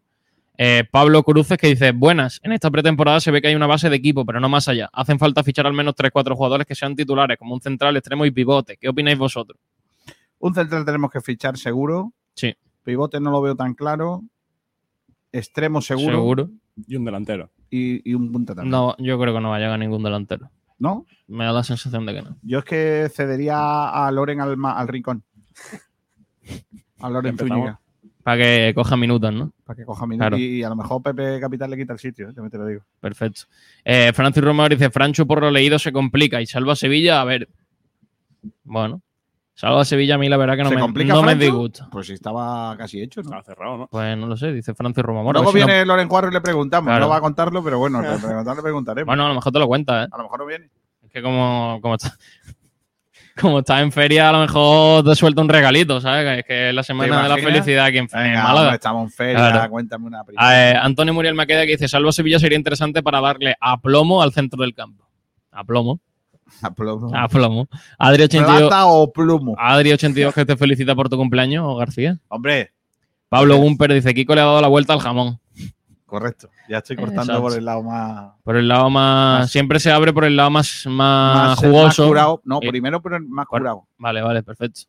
Eh, Pablo Cruces que dice, buenas, en esta pretemporada se ve que hay una base de equipo, pero no más allá. Hacen falta fichar al menos 3-4 jugadores que sean titulares, como un central, extremo y pivote. ¿Qué opináis vosotros? Un central tenemos que fichar seguro. Sí. Pivote no lo veo tan claro. Extremo seguro. ¿Seguro? Y un delantero. Y, y un punta también. No, yo creo que no va a llegar ningún delantero. ¿No? Me da la sensación de que no. Yo es que cedería a Loren al, al rincón. A Loren. Zúñiga. Para que coja minutos, ¿no? Para que coja minutos. Claro. Y, a lo mejor Pepe Capital le quita el sitio, ¿eh? también te lo digo. Perfecto. Eh, Francis Romero dice, Francho por lo leído se complica y salva a Sevilla. A ver, bueno, Salvo a Sevilla, a mí la verdad que no ¿Se me, complica, no me disgusta. Pues estaba casi hecho, ¿no? Estaba cerrado, ¿no? Pues no lo sé, dice Francis Romamora. Luego si no- viene Loren Cuadro y le preguntamos. Claro. No va a contarlo, pero bueno, le preguntaremos. Bueno, a lo mejor te lo cuenta, ¿eh? a lo mejor no viene. Es que como, como está. Como estás en feria, a lo mejor te suelta un regalito, ¿sabes? Que Es que es la semana de la felicidad aquí en, en Venga, Málaga. estamos en feria, Claro. cuéntame una primera. Antonio Muriel Maqueda que dice: Salvo Sevilla sería interesante para darle aplomo al centro del campo. Aplomo, Aplomo. aplomo. Adri 82, ¿Plata o plumo? Adri 82 que te felicita por tu cumpleaños, García. Hombre, Pablo Gumper dice: Kiko le ha dado la vuelta al jamón. Correcto. Ya estoy cortando Exacto. por el lado más, Por el lado más. Más- siempre se abre por el lado más, más, más, más jugoso. curado. No, Eh, primero por el más por- curado. Vale, vale, perfecto.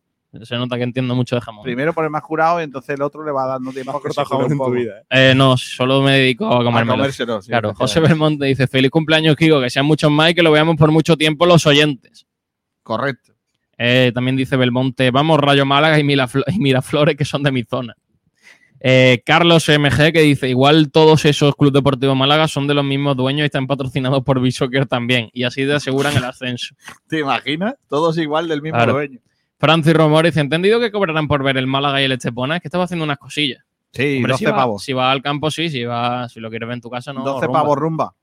Se nota que entiendo mucho de jamón. Primero por el más curado y entonces el otro le va dando tiempo a jamón un en tu vida, ¿eh? Eh, no, solo me dedico a A comérmelo. comérselo. sí, Claro, José. Belmonte dice: Feliz cumpleaños, Kiko, que sean muchos más y que lo veamos por mucho tiempo los oyentes. Correcto. Eh, también dice Belmonte, vamos Rayo Málaga y, Mirafl- y Miraflores, que son de mi zona. Eh, Carlos MG, que dice, igual todos esos clubes deportivos Málaga son de los mismos dueños y están patrocinados por Bisoccer también. Y así te aseguran el ascenso. ¿Te imaginas? Todos igual del mismo Claro. dueño. Francis Romor dice, ¿entendido que cobrarán por ver el Málaga y el Estepona? Es que estaba haciendo unas cosillas. Sí, Hombre, 12 si va, pavos. Si va al campo, sí. Si, va, si lo quieres ver en tu casa, no. 12 rumba. pavos rumba.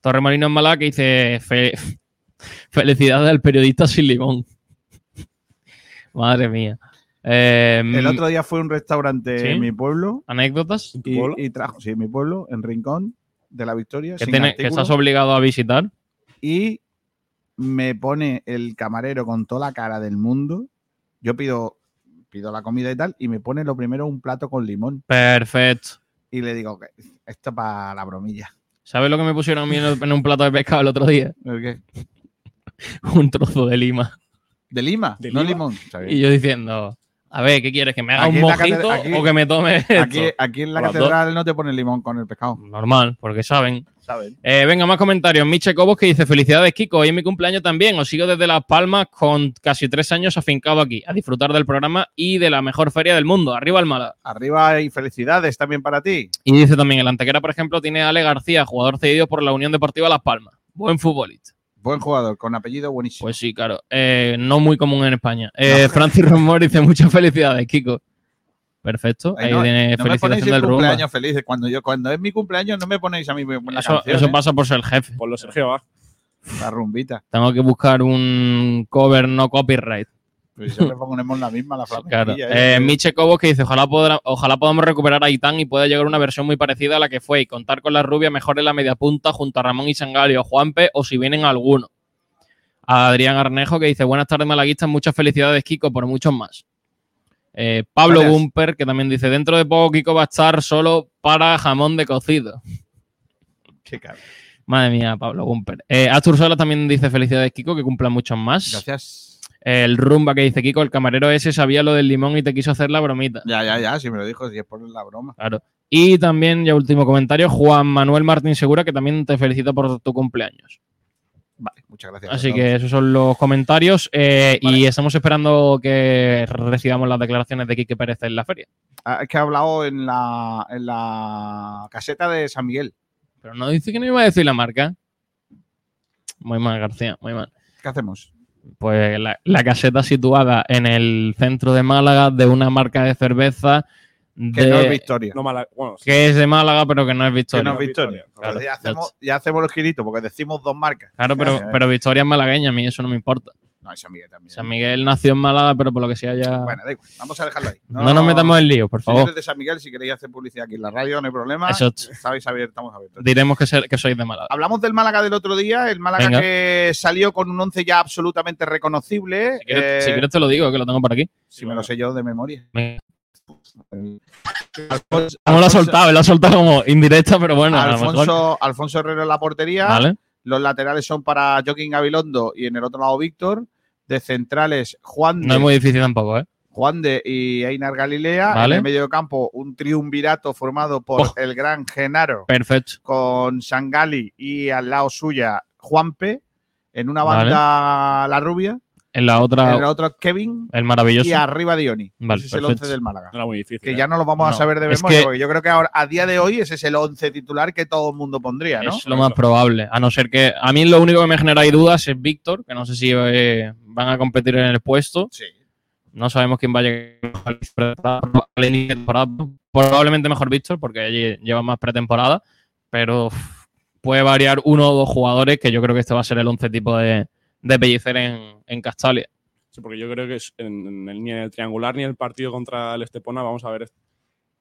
Torremolino en Málaga que dice, "Fe- felicidades al periodista sin limón. Madre mía. Eh, El otro día fue a un restaurante ¿Sí? en mi pueblo ¿Anécdotas? ¿En tu y, pueblo? y trajo, sí, en mi pueblo, en Rincón de la Victoria, que, sin tiene- que artículo, estás obligado a visitar. y me pone el camarero con toda la cara del mundo. Yo pido, pido la comida y tal, y me pone lo primero un plato con limón. Perfecto. Y le digo, que esto para la bromilla. ¿Sabes lo que me pusieron a mí en un plato de pescado el otro día? ¿El qué? Un trozo de lima. ¿De lima? ¿De no lima? limón. Y yo diciendo, a ver, ¿qué quieres? ¿Que me haga Aquí un mojito aquí- o que me tome esto? Aquí, aquí en la las catedral no te ponen limón con el pescado. Normal, porque saben. ¿Saben? Eh, venga, más comentarios. Miche Cobos que dice: Felicidades, Kiko. Hoy es mi cumpleaños también. Os sigo desde Las Palmas con casi tres años afincado aquí, a disfrutar del programa y de la mejor feria del mundo. Arriba el Málaga. Arriba y felicidades también para ti. Y dice también: el Antequera, por ejemplo, tiene a Ale García, jugador cedido por la Unión Deportiva Las Palmas. Buen futbolista. Buen jugador, con apellido buenísimo. Pues sí, claro. Eh, no muy común en España. Eh, Francis Romor dice: Muchas felicidades, Kiko. Perfecto. Ay, Ahí no, tiene no me ponéis felicitación el cumpleaños feliz. Cuando, yo, cuando es mi cumpleaños no me ponéis a mí la Eso, canción, eso ¿eh? pasa por ser jefe. Por lo Sergio, va. La rumbita. Tengo que buscar un cover no copyright. Pues ya le ponemos la misma, la Claro. Eh, Miche Cobos que dice, ojalá, podrá- ojalá podamos recuperar a Itán y pueda llegar una versión muy parecida a la que fue y contar con la rubia mejor en la media punta junto a Ramón y Sangalio, Juanpe o si vienen algunos. A Adrián Arnejo que dice, buenas tardes malaguistas, muchas felicidades Kiko por muchos más. Eh, Pablo Gracias. Gumper que también dice, dentro de poco Kiko va a estar solo para jamón de cocido. Qué cabrón. Madre mía, Pablo Gumper. Eh, Astur Sola también dice, felicidades Kiko, que cumplan muchos más. Gracias. El Rumba que dice, Kiko, el camarero ese sabía lo del limón y te quiso hacer la bromita. Ya, ya, ya, si me lo dijo, si es por la broma. Claro. Y también, ya último comentario, Juan Manuel Martín Segura, que también te felicita por tu cumpleaños. Vale, muchas gracias. Así todos. que esos son los comentarios. eh, Vale. Y estamos esperando que recibamos las declaraciones de Quique Pérez en la feria. Ah, es que ha hablado en la, en la caseta de San Miguel. Pero no dice que no iba a decir la marca. Muy mal, García, muy mal. ¿Qué hacemos? Pues la, la caseta situada en el centro de Málaga de una marca de cerveza Que de- no es Victoria. No mala. Bueno, sí. que es de Málaga, pero que no es que Victoria. no es Victoria. Claro. ya, hacemos, ya hacemos los giritos porque decimos dos marcas. Claro, pero, Ya, ya. pero Victoria es malagueña, a mí eso no me importa. No, San Miguel también. San Miguel nació en Málaga, pero por lo que sea ya. Bueno, da igual. Vamos a dejarlo ahí. no, nos metamos en lío, por favor. Señores de San Miguel, si queréis hacer publicidad aquí en la radio, no hay problema. Eso. Sabéis abiertos, estamos abiertos. Diremos que, ser- que sois de Málaga. Hablamos del Málaga del otro día, el Málaga Venga. que salió con un once ya absolutamente reconocible. Si quieres, Eh, si quieres te lo digo, que lo tengo por aquí. si me lo sé yo de memoria. Venga. Alfonso, No lo ha soltado, lo ha soltado como indirecta, pero bueno. Alfonso, Alfonso Herrero en la portería. Vale. Los laterales son para Joaquín Gabilondo y en el otro lado Víctor. De centrales, Juan de, No es muy difícil tampoco, ¿eh? Juan de y Einar Galilea. Vale. En el medio de campo, un triunvirato formado por Oh. el gran Genaro Perfecto. con Sangali y al lado suya Juanpe. En una Vale. banda La Rubia. En la otra, En el otro Kevin. el maravilloso. Y arriba Dioni. Vale, ese es el perfecto. 11 del Málaga. No era muy difícil. Que ¿eh? ya no lo vamos a saber de es memoria, que- porque yo creo que ahora, a día de hoy ese es el 11 titular que todo el mundo pondría, ¿no? Es lo más probable. A no ser que. A mí lo único que me genera ahí dudas es Víctor, que no sé si eh, van a competir en el puesto. Sí. no sabemos quién va a llegar. Probablemente mejor Víctor, porque allí lleva más pretemporada, pero puede variar uno o dos jugadores, que yo creo que este va a ser el 11 tipo de, de Pellicer en, en Castalia. Sí, porque yo creo que en, en el, ni en el triangular ni en el partido contra el Estepona vamos a ver est-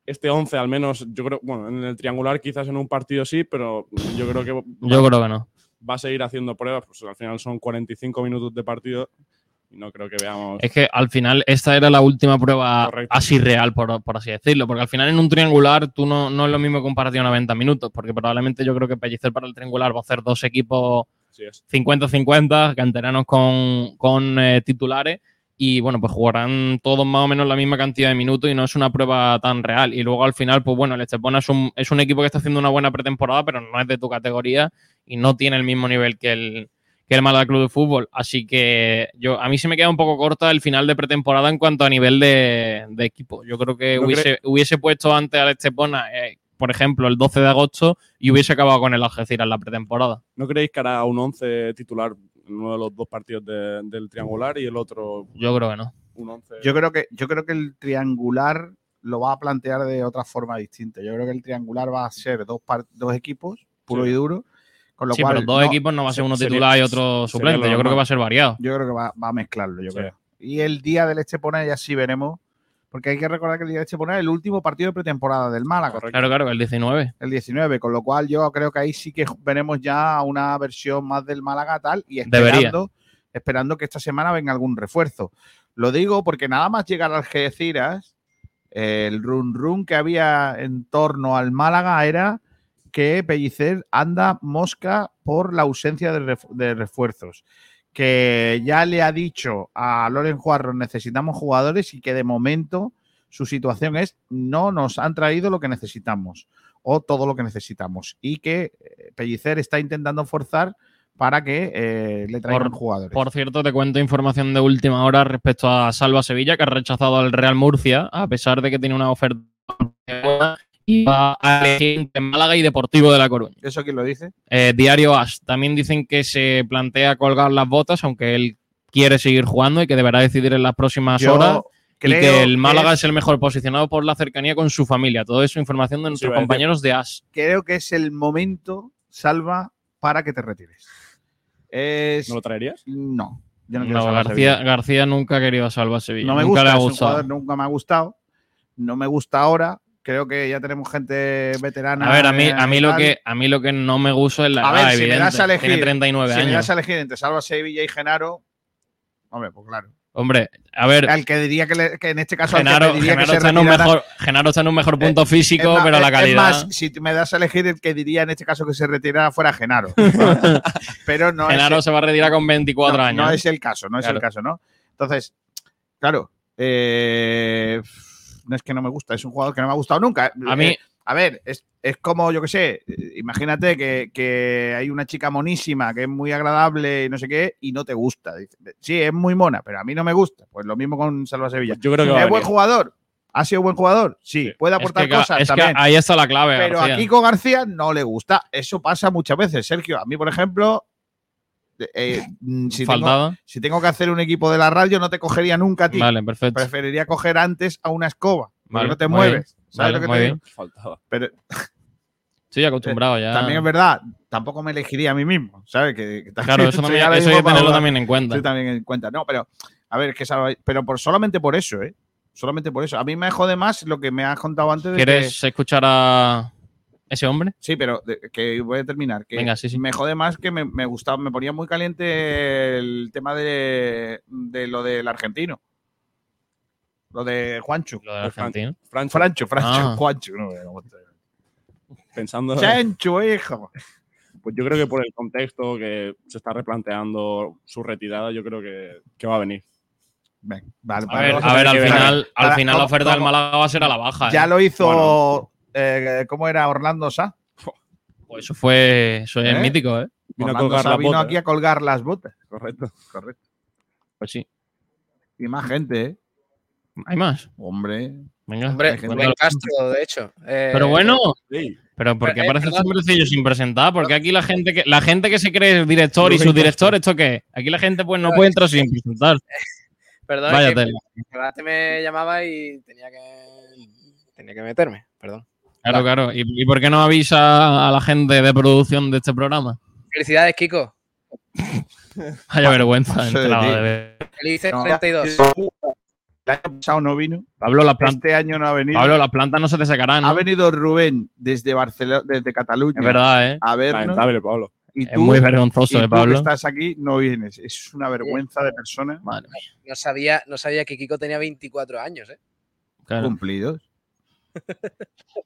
este 11 al menos, yo creo, bueno, en el triangular quizás en un partido sí, pero yo creo que va, Yo creo que no. va a seguir haciendo pruebas, pues al final son 45 minutos de partido y no creo que veamos... Es que al final esta era la última prueba Correcto. así real, por, por así decirlo. Porque al final en un triangular tú no, no es lo mismo que un partido de 90 minutos. Porque probablemente yo creo que Pellicer para el triangular va a hacer dos equipos. 50-50, canteranos con, con eh, titulares. Y bueno, pues jugarán todos más o menos la misma cantidad de minutos y no es una prueba tan real. Y luego al final, pues bueno, el Estepona es un, es un equipo que está haciendo una buena pretemporada, pero no es de tu categoría y no tiene el mismo nivel que el, que el Málaga Club de Fútbol. Así que yo a mí se me queda un poco corta el final de pretemporada en cuanto a nivel de, de equipo. Yo creo que ¿No hubiese, hubiese puesto antes al Estepona, eh, por ejemplo, el 12 de agosto y hubiese acabado con el Algeciras en la pretemporada. ¿No creéis que hará un 11 titular en uno de los dos partidos de- del triangular y el otro Yo creo que no. un 11? Yo creo que, yo creo que el triangular lo va a plantear de otra forma distinta. Yo creo que el triangular va a ser dos, dos equipos, puro Sí. y duro. Con lo sí, cual, pero dos no- equipos no va a ser uno sería- titular y otro suplente. Yo creo que va a ser variado. Yo creo que va, va a mezclarlo, yo Sí. creo. Y el día del Estepona ya sí veremos, porque hay que recordar que el día del Estepona es el último partido de pretemporada del Málaga, Correcto. Claro, claro, el 19. el 19, con lo cual yo creo que ahí sí que veremos ya una versión más del Málaga tal y Debería. esperando, esperando que esta semana venga algún refuerzo. Lo digo porque nada más llegar al Algeciras, el run run que había en torno al Málaga era que Pellicer anda mosca por la ausencia de, ref- de refuerzos. Que ya le ha dicho a Loren Juarro necesitamos jugadores y que de momento su situación es no nos han traído lo que necesitamos o todo lo que necesitamos y que eh, Pellicer está intentando forzar para que eh, le traigan Por- jugadores. Por cierto, te cuento información de última hora respecto a Salva Sevilla, que ha rechazado al Real Murcia, a pesar de que tiene una oferta y va a elegir entre Málaga y Deportivo de La Coruña. ¿Eso quién lo dice? Eh, Diario As. También dicen que se plantea colgar las botas, aunque él quiere seguir jugando y que deberá decidir en las próximas Yo horas. Y creo que el Málaga es- es el mejor posicionado por la cercanía con su familia. Todo eso información de nuestros iba a compañeros de As. creo que es el momento, Salva, para que te retires. Es... ¿No lo traerías? No, yo no quiero No, Salva García. García nunca ha querido salvar Sevilla. No me nunca gusta, le ha gustado. jugador, nunca me ha gustado. No me gusta ahora. Creo que ya tenemos gente veterana. A ver, a mí, eh, a mí lo que a mí lo que no me gusta es la A ver, si me das a elegir- Tiene 39 Si me das a elegir entre Salva Sevilla y Genaro, hombre, pues claro. Hombre, a ver, Al que diría que, le- que en este caso al que Genaro, Genaro que está en un mejor, Genaro está en un mejor punto físico, más, pero la calidad. Es más, si me das a elegir el que diría en este caso que se retirara fuera Genaro. pero no Genaro es, se va a retirar con 24 no, años. no ¿eh? es el caso, no es Claro. el caso, ¿no? Entonces, claro, eh, no es que no me gusta, es un jugador que no me ha gustado nunca. A mí, Eh, a ver, es, es como, yo qué sé, imagínate que, que hay una chica monísima que es muy agradable y no sé qué, y no te gusta. Dice, Sí, es muy mona, pero a mí no me gusta. Pues lo mismo con Salva Sevilla. Yo creo que va a ¿Es buen jugador? ¿Ha sido buen jugador? Sí. Sí. ¿Puede es aportar que, cosas? es que También. ahí está la clave. Pero García. a Kiko García no le gusta. Eso pasa muchas veces, Sergio. A mí, por ejemplo, eh, mm, si, tengo, Faltaba. si tengo que hacer un equipo de la radio, no te cogería nunca a ti. Vale, perfecto. Preferiría coger antes a una escoba. Vale, no te mueves. bien. ¿Sabes Vale, lo que muy te bien. digo? Faltaba. Pero Estoy acostumbrado ya. también es verdad, tampoco me elegiría a mí mismo. ¿Sabes? Que, que Claro, eso, también, eso hay que tenerlo también en cuenta. Sí, también en cuenta. No, pero a ver, es que pero por solamente por eso, ¿eh? Solamente por eso. A mí me jode más lo que me has contado antes de que- ¿Quieres escuchar a ese hombre? Sí, pero de- que voy a terminar. Que Venga, sí, sí. Me jode más que me, me gustaba, me ponía muy caliente el tema de, de lo del argentino. Lo de Juancho. Lo del argentino. Francho, Francho, Francho, Ah. Juancho. No, no, pensando. Chancho, hijo. Pues yo creo que por el contexto que se está replanteando su retirada, yo creo que, que va a venir. Ven, vale, A vale, ver, a ver, al final, al final la ¿cómo- oferta del? Málaga va a ser a la baja. Ya ¿eh? lo hizo. Bueno. Eh, ¿Cómo era Orlando Sá? Pues eso fue, eso es ¿Eh? mítico, ¿eh? Vino a colgar Sá las vino botas. aquí a colgar las botas. Correcto. Correcto. Pues sí. Y más gente, ¿eh? Hay más. Hombre. Venga. Hombre, Rubén Castro, de hecho. Eh, Pero bueno, Sí. pero ¿por qué eh, aparece perdón. siempre sin presentar? Porque aquí la gente que la gente que se cree director y subdirector, ¿esto qué? Aquí la gente pues no puede entrar sin presentar. Perdón, Vaya es que me llamaba y tenía que, tenía que meterme, perdón. Claro, claro. ¿Y, y por qué no avisa a la gente de producción de este programa? Felicidades, Kiko. Vaya vergüenza. Ver. Felices No. 32. El año pasado no vino. Pablo, las plantas, Este año no ha venido. Pablo, las plantas no se te secarán, ¿no? Ha venido Rubén desde Barcelona, desde Cataluña. Es verdad, ¿eh? A vernos. Lamentable, Pablo. Y Es muy vergonzoso, y ¿eh, tú que Pablo? estás aquí, no vienes. Es una vergüenza de persona. Madre mía, No sabía, no sabía que Kiko tenía 24 años, ¿eh? claro. Cumplidos.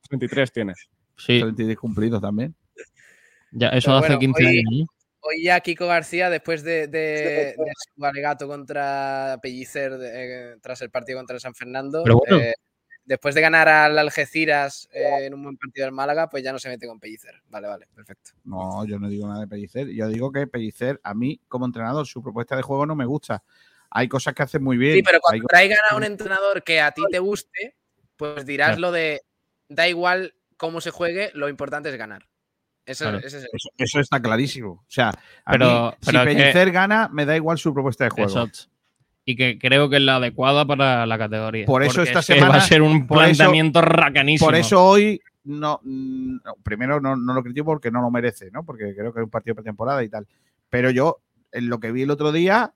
23 tienes. Sí, 33 cumplidos también. ya, eso Pero hace bueno, 15 hoy- años. Hoy ya Kiko García, después de, de- de su alegato contra Pellicer de- eh, tras el partido contra el San Fernando, Pero bueno. eh, después de ganar al Algeciras eh, en un buen partido del Málaga, pues ya no se mete con Pellicer. Vale, vale, perfecto. No, yo no digo nada de Pellicer. Yo digo que Pellicer, a mí, como entrenador, su propuesta de juego no me gusta. Hay cosas que hace muy bien. Sí, pero cuando traigan a un entrenador que a ti te guste, pues dirás Claro. lo de da igual cómo se juegue, lo importante es ganar. Eso, Claro. ese es el- Eso, eso está clarísimo. O sea, a Pero- mí, pero si es que- Pellicer gana, me da igual su propuesta de juego. Exacto. Y que creo que es la adecuada para la categoría. Por eso esta es semana- va a ser un por eso- planteamiento racanísimo. Por eso hoy no, no, primero no, no lo critico porque no lo merece, ¿no? Porque creo que es un partido de pretemporada y tal. Pero yo, en lo que vi el otro día,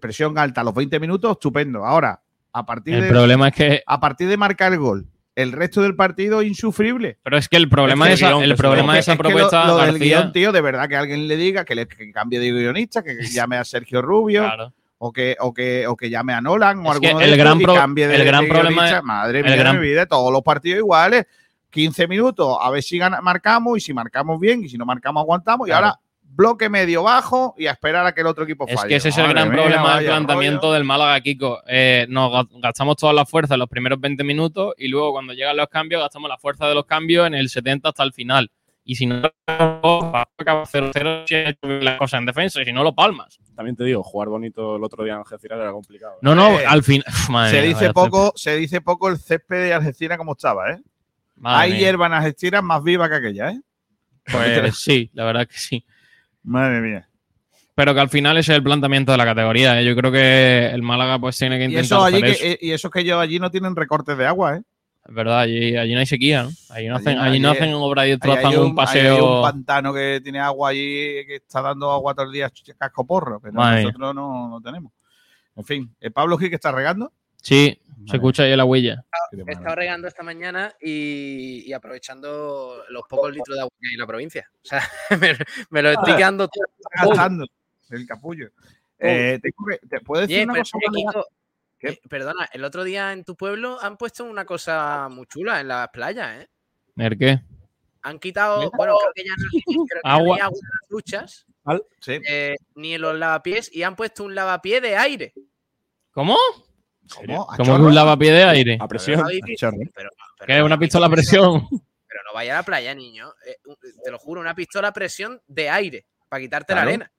presión alta a los 20 minutos, estupendo. Ahora, a partir El de problema es que. a partir de marcar el gol, el resto del partido insufrible. Pero es que el problema Es de que el esa, guion el problema de Es que- esa es que lo- propuesta, del guion, tío, de verdad que alguien le diga que, le, que cambie de guionista, que llame a Sergio Rubio claro. o, que, o, que, o que llame a Nolan o Es alguno el de gran y pro- cambie de el gran de problema es- Madre el mía, de gran- mi vida, todos los partidos iguales. 15 minutos, a ver si gana- marcamos y si marcamos bien y si no marcamos aguantamos. Y Claro. ahora bloque medio bajo y a esperar a que el otro equipo falle. Es que ese es el gran mía, problema del planteamiento rollo. del Málaga, Kiko. Eh, nos ga- gastamos toda la fuerza en los primeros 20 minutos y luego cuando llegan los cambios gastamos la fuerza de los cambios en el 70 hasta el final. Y si no, acaba 0-0 si las cosas en defensa y si no, lo palmas. También te digo, jugar bonito el otro día en Algeciras era complicado. ¿eh? No, no, Eh, al final. Madre Se mía, dice poco, se dice poco el césped de Algeciras como estaba, ¿eh? Madre Hay mía. hierba en Algeciras más viva que aquella, ¿eh? Pues sí, la verdad que sí. Madre mía. Pero que al final ese es el planteamiento de la categoría. ¿eh? Yo creo que el Málaga pues tiene que Y intentar eso, allí hacer que, eso. eh, y eso que yo allí no tienen recortes de agua, ¿eh? Es verdad, allí, allí no hay sequía, ¿no? Allí no Allí hacen, allí no hacen obra y hay un, ahí hay paseo. un pantano que tiene agua allí que está dando agua todo el día casco porro, pero Madre nosotros no, no tenemos. En fin, ¿el Pablo Gil que está regando? Sí, se escucha ahí la huella. He estado regando esta mañana y, y aprovechando los pocos litros de agua que hay en la provincia. O sea, me, me lo estoy quedando todo. Gastando el capullo. Eh, tengo que- ¿Te puedo decir una cosa? eh, perdona, el otro día en tu pueblo han puesto una cosa muy chula en las playas, ¿eh? ¿El qué? Han quitado, bueno, creo que ya no, creo que ya no Agua. hay agua en las duchas, Sí. eh, ni en los lavapiés, y han puesto un lavapié de aire. ¿Cómo? ¿Cómo? ¿A Como que chorro? un lavapié de aire. A presión. Que es no, una pistola a presión. Pero no vaya a la playa, niño. Eh, un- te lo juro, una pistola a presión de aire para quitarte Claro. la arena.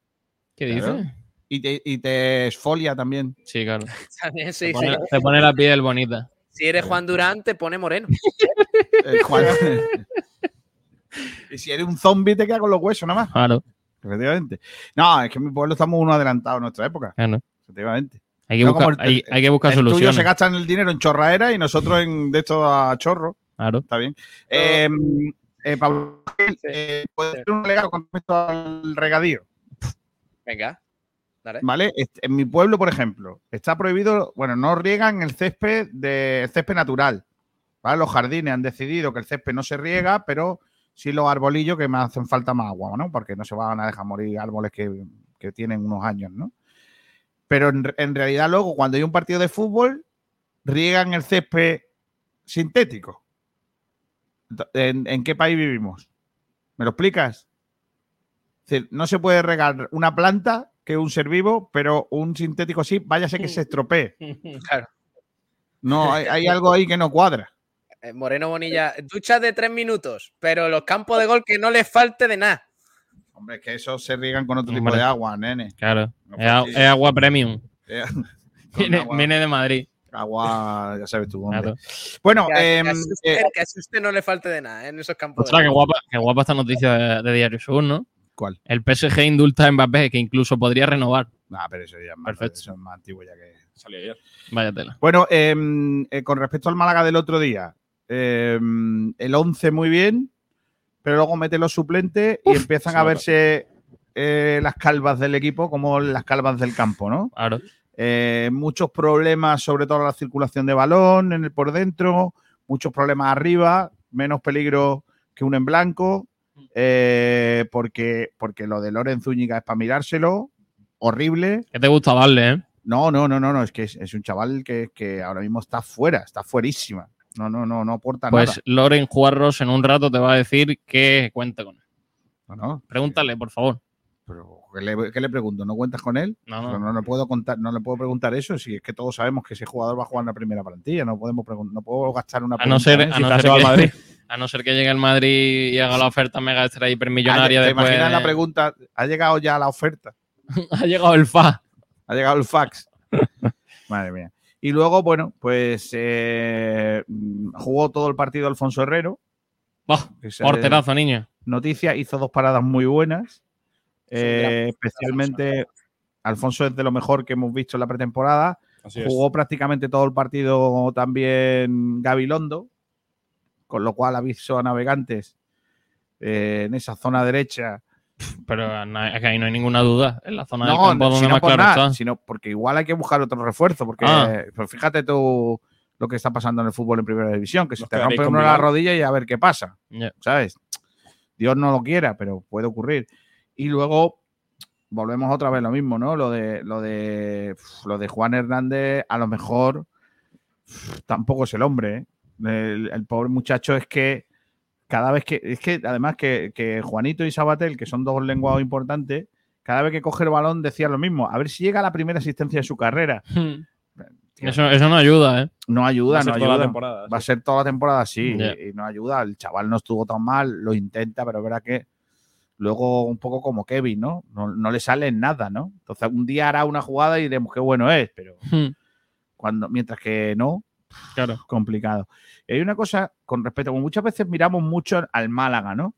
¿Qué Claro. dices? Y te, y te esfolia también. Sí, claro. También Se sí, pone, sí. se pone la piel bonita. Si eres Juan Durán, te pone moreno. Eh, Juan. y si eres un zombie te queda con los huesos nada más. Claro. Efectivamente. No, es que en mi pueblo estamos uno adelantado a nuestra época. claro. Efectivamente. Hay que No buscar, el- hay, hay que buscar El tuyo se gastan el dinero en chorraera y nosotros en de esto a chorro. Claro. Está bien. Eh, eh, Pablo, eh, ¿puedes hacer un legado con respecto al regadío? Venga. Dale. ¿Vale? En mi pueblo, por ejemplo, está prohibido, bueno, no riegan el césped de el césped natural. ¿vale? Los jardines han decidido que el césped no se riega, pero sí los arbolillos que me hacen falta más agua, ¿no? Porque no se van a dejar morir árboles que, que tienen unos años, ¿no? Pero en, en realidad luego, cuando hay un partido de fútbol, riegan el césped sintético. ¿En, en qué país vivimos? ¿Me lo explicas? Es decir, no se puede regar una planta que es un ser vivo, pero un sintético sí, váyase que se estropee. Claro. No, hay, hay algo ahí que no cuadra. Eh, Moreno Bonilla, duchas de tres minutos, pero los campos de gol que no les falte de nada. Hombre, es que eso se riegan con otro tipo de agua, nene. Claro. No Es, agua premium. Viene, agua, viene de Madrid. agua, ya sabes tú dónde. Claro. Bueno, Que, em, asuste, eh, que asuste no le falte de nada ¿eh? en esos campos. de Ostras, qué guapa, qué guapa esta noticia de, de Diario Sur, ¿no? ¿Cuál? El PSG indulta a Mbappé, que incluso podría renovar. nah, pero eso ya es más, Perfecto. eso es más antiguo ya que. Salió ayer. Vaya tela. Bueno, em, eh, con respecto al Málaga del otro día, em, el 11 muy bien, pero luego mete los suplentes y empiezan a verse eh, las calvas del equipo como las calvas del campo, ¿no? Claro. Eh, muchos problemas, sobre todo la circulación de balón en el por dentro, muchos problemas arriba, menos peligro que un en blanco, eh, porque, porque lo de Loren Zúñiga es para mirárselo, horrible. ¿Qué te gusta darle, eh? No, no, no, no, no, es que es, es un chaval que, que ahora mismo está fuera, está fuerísima. No, no, no, no aporta Pues nada. Loren Juarros en un rato te va a decir que cuente con él. Pregúntale, por favor. pero ¿qué le, qué le pregunto? ¿No cuentas con él? No, no. no le puedo contar, no le puedo preguntar eso si es que todos sabemos que ese jugador va a jugar en la primera plantilla. No podemos no puedo gastar una A no ser, en a no ser que, Madrid. a no ser que llegue el Madrid y haga la oferta mega extra hipermillonaria Ah, ¿Te después. imaginas la pregunta? ¿Ha llegado ya la oferta? ha llegado el FA. Ha llegado el fax. Madre mía. Y luego, bueno, pues eh, jugó todo el partido Alfonso Herrero. Se- Porterazo, niño. Noticia, hizo dos paradas muy buenas. Eh, especialmente Alfonso es de lo mejor que hemos visto en la pretemporada. Así es. Jugó prácticamente todo el partido también Gabilondo, con lo cual aviso a navegantes eh, en esa zona derecha. Pero no- es que ahí no hay ninguna duda. En la zona del No, campo no, donde más por claro nada, está. sino porque igual hay que buscar otro refuerzo. Porque Ah. pues fíjate tú lo que está pasando en el fútbol en primera división, que si Nos te rompe uno la rodilla y a ver qué pasa. ¿sabes? Dios no lo quiera, pero puede ocurrir. Y luego volvemos otra vez lo mismo, ¿no? Lo de lo de lo de Juan Hernández, a lo mejor tampoco es el hombre. ¿eh? El, el pobre muchacho es que cada vez que es que además que, que Juanito y Sabatel, que son dos lenguados importantes, cada vez que coge el balón decía lo mismo. A ver si llega a la primera asistencia de su carrera. Tío, Eso, eso no ayuda, ¿eh? no Va ayuda, a ser no toda la ayuda. temporada. Va a sí. ser toda la temporada así Ya. y, y no ayuda. El chaval no estuvo tan mal, lo intenta, pero es verdad que luego un poco como Kevin, ¿no? No, no le sale en nada, ¿no? Entonces un día hará una jugada y diremos qué bueno es, pero cuando mientras que no, Claro. complicado. Y hay una cosa con respecto, como muchas veces miramos mucho al Málaga, ¿no?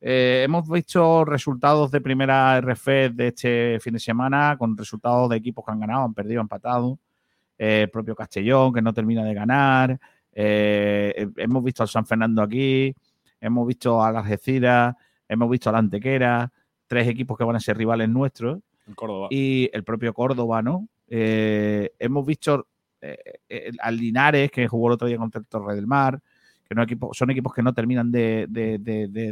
Eh, hemos visto resultados de primera RF de este fin de semana con resultados de equipos que han ganado, han perdido, han empatado. Eh, el propio Castellón, que no termina de ganar. Eh, hemos visto al San Fernando aquí. Hemos visto al Algeciras. Hemos visto al Antequera. Tres equipos que van a ser rivales nuestros Córdoba. y el propio Córdoba, ¿no? Hemos visto eh, al Linares, que jugó el otro día contra el Torre del Mar, que no equipo- son equipos que no terminan de,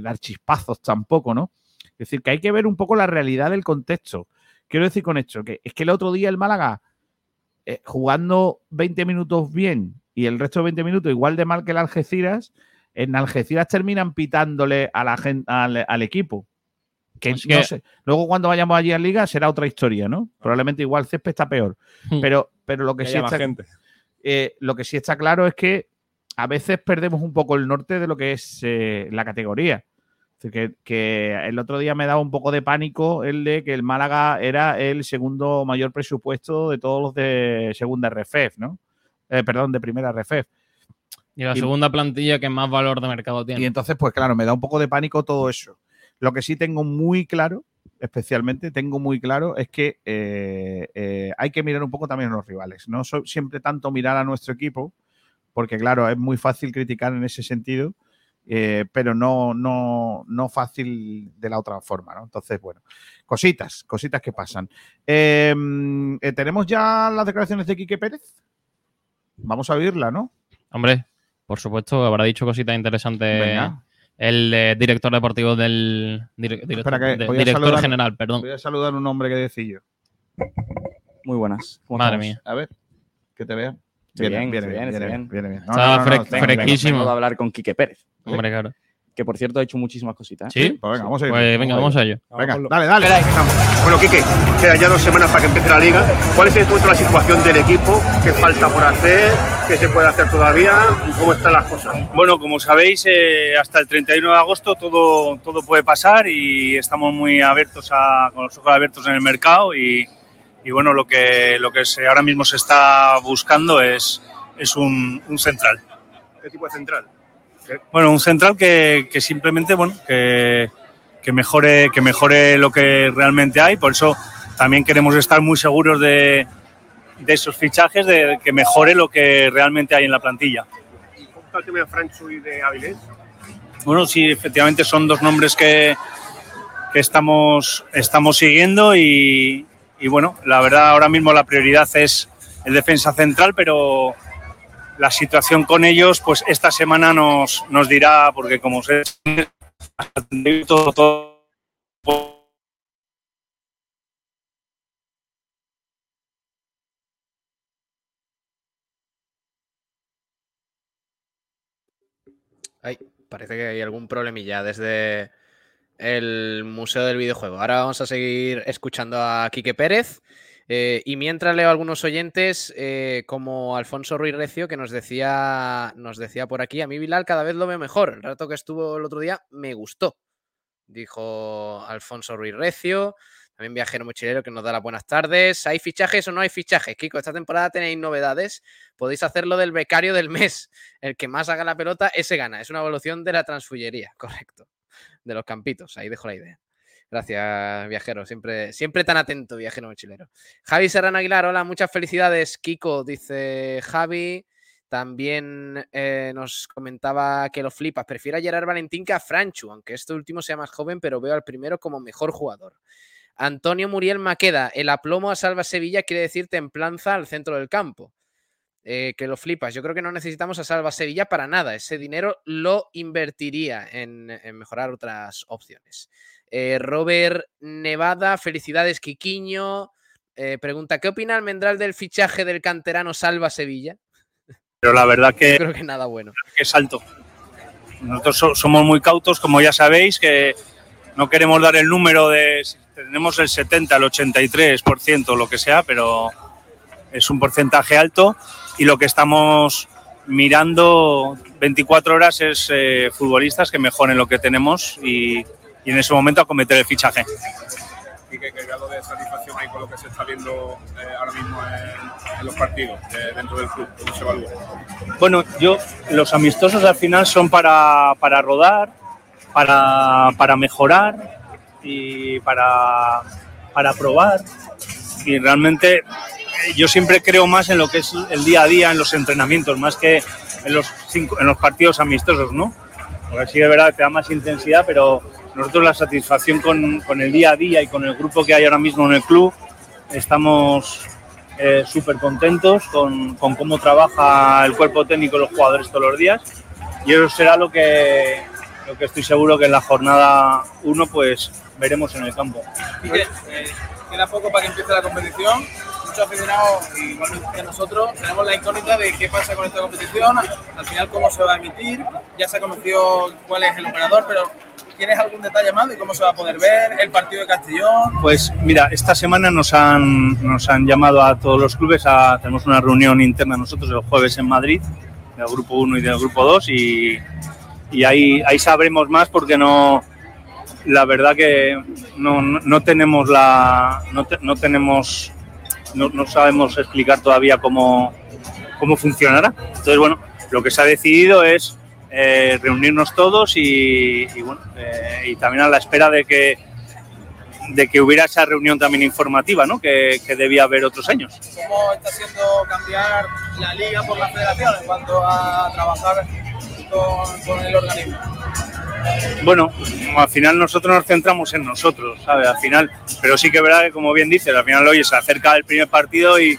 dar chispazos tampoco, ¿no? Es decir, que hay que ver un poco la realidad del contexto. Quiero decir con esto, que es que el otro día el Málaga, eh, jugando 20 minutos bien y el resto de 20 minutos igual de mal que el Algeciras, en Algeciras terminan pitándole a la gente, al, al equipo. Que, no sé. Luego cuando vayamos allí a Liga será otra historia, ¿no? Probablemente igual césped está peor. Hmm. Pero, pero lo que Que sí está, gente. eh, lo que sí está claro es que a veces perdemos un poco el norte de lo que es eh, la categoría. Que, que el otro día me daba un poco de pánico el de que el Málaga era el segundo mayor presupuesto de todos los de segunda RFEF, ¿no? Eh, perdón, de primera RFEF. Y la Y- segunda plantilla que más valor de mercado tiene. Y entonces, pues claro, me da un poco de pánico todo eso. Lo que sí tengo muy claro, especialmente tengo muy claro, es que eh, eh, hay que mirar un poco también a los rivales. No so- siempre tanto mirar a nuestro equipo, porque claro, es muy fácil criticar en ese sentido, eh, pero no, no, no fácil de la otra forma, ¿no? Entonces, bueno, cositas, cositas que pasan. Eh, eh, ¿Tenemos ya las declaraciones de Quique Pérez? Vamos a oírla, ¿no? Hombre, por supuesto, habrá dicho cositas interesantes. Venga. El eh, director deportivo del. dire- director, que de- director saludar- general, perdón. Voy a saludar un hombre que decillo. Muy buenas. ¿Cómo Madre estamos? mía. A ver, que te vean. Viene bien, bien, viene bien, bien. viene bien. Estaba fresquísimo. hablar con Quique Pérez, Hombre, claro. Que por cierto ha hecho muchísimas cositas. ¿Sí? Pues venga, vamos a ir. Pues venga, vamos a ello. Venga, dale, dale. Bueno, Quique, quedan ya dos semanas para que empiece la liga. ¿Cuál es en este momento la situación del equipo? ¿Qué falta por hacer? ¿Qué se puede hacer todavía? ¿Cómo están las cosas? Bueno, como sabéis, eh, hasta el 31 de agosto todo, todo puede pasar y estamos muy abiertos a, con los ojos abiertos en el mercado y, y bueno, lo que, lo que se, ahora mismo se está buscando es, es un, un central. ¿Qué tipo de central? Bueno, un central que, que simplemente, bueno, que, que, mejore, que mejore lo que realmente hay, por eso también queremos estar muy seguros de, de esos fichajes, de que mejore lo que realmente hay en la plantilla. ¿Cómo está el tema de y de Avilés? Bueno, sí, efectivamente son dos nombres que, que estamos, estamos siguiendo y, y, bueno, la verdad ahora mismo la prioridad es el defensa central, pero la situación con ellos, pues esta semana nos, nos dirá, porque como se todo, todo parece que hay algún problemilla desde el Museo del Videojuego. Ahora vamos a seguir escuchando a Quique Pérez. Eh, y mientras leo algunos oyentes, eh, como Alfonso Ruiz Recio, que nos decía, nos decía por aquí, a mí Bilal cada vez lo veo mejor. El rato que estuvo el otro día me gustó, dijo Alfonso Ruiz Recio. También viajero mochilero que nos da las buenas tardes. ¿Hay fichajes o no hay fichajes? Kiko, esta temporada tenéis novedades. Podéis hacerlo del becario del mes. El que más haga la pelota, ese gana. Es una evolución de la transfullería, correcto. De los campitos. Ahí dejo la idea. Gracias, viajero. Siempre, siempre tan atento, viajero mochilero. Javi Serrano Aguilar, hola, muchas felicidades. Kiko, dice Javi. También eh, nos comentaba que lo flipas. Prefiero a Gerard Valentín que a Franchu, aunque este último sea más joven, pero veo al primero como mejor jugador. Antonio Muriel Maqueda, el aplomo a Salva Sevilla quiere decir templanza al centro del campo. Eh, que lo flipas. Yo creo que no necesitamos a Salva Sevilla para nada. Ese dinero lo invertiría en, en mejorar otras opciones. Eh, Robert Nevada, felicidades, Quiquiño. Eh, pregunta: ¿qué opina Almendral del fichaje del canterano Salva Sevilla? Pero la verdad que. Yo creo que nada bueno. Que es alto. Nosotros so- somos muy cautos, como ya sabéis, que no queremos dar el número de. Tenemos el 70, el 83%, lo que sea, pero es un porcentaje alto. Y lo que estamos mirando 24 horas es eh, futbolistas que mejoren lo que tenemos y, y en ese momento acometer el fichaje. y que grado de satisfacción hay con lo que se está viendo eh, ahora mismo en, en los partidos eh, dentro del club, cómo se evalúa. Bueno, yo, los amistosos al final son para, para rodar, para, para mejorar y para, para probar. Y realmente yo siempre creo más en lo que es el día a día, en los entrenamientos, más que en los, cinco- en los partidos amistosos, ¿no? Porque sí es verdad te da más intensidad, pero nosotros la satisfacción con, con el día a día y con el grupo que hay ahora mismo en el club, estamos eh, súper contentos con, con cómo trabaja el cuerpo técnico los jugadores todos los días. Y eso será lo que, lo que estoy seguro que en la jornada 1 pues veremos en el campo. Eh, queda poco para que empiece la competición. Muchos aficionados, igualmente que nosotros, tenemos la incógnita de qué pasa con esta competición, al final cómo se va a emitir. Ya se conoció cuál es el operador, pero ¿tienes algún detalle más de cómo se va a poder ver el partido de Castellón? Pues mira, esta semana nos han, nos han llamado a todos los clubes, a, tenemos una reunión interna nosotros el jueves en Madrid, del grupo 1 y del grupo 2, y, y ahí, ahí sabremos más porque no, la verdad que no, no- no tenemos la, no, te- no tenemos, no, no sabemos explicar todavía cómo, cómo funcionará. Entonces, bueno, lo que se ha decidido es eh, reunirnos todos y, y, bueno, eh, y también a la espera de que de que hubiera esa reunión también informativa, ¿no? Que, que debía haber otros años. ¿Cómo está haciendo cambiar la liga por la federación en cuanto a trabajar con, el organismo? Bueno, al final nosotros nos centramos en nosotros, ¿sabes? Al final, pero sí que es verdad que, como bien dices, al final hoy se acerca el primer partido y,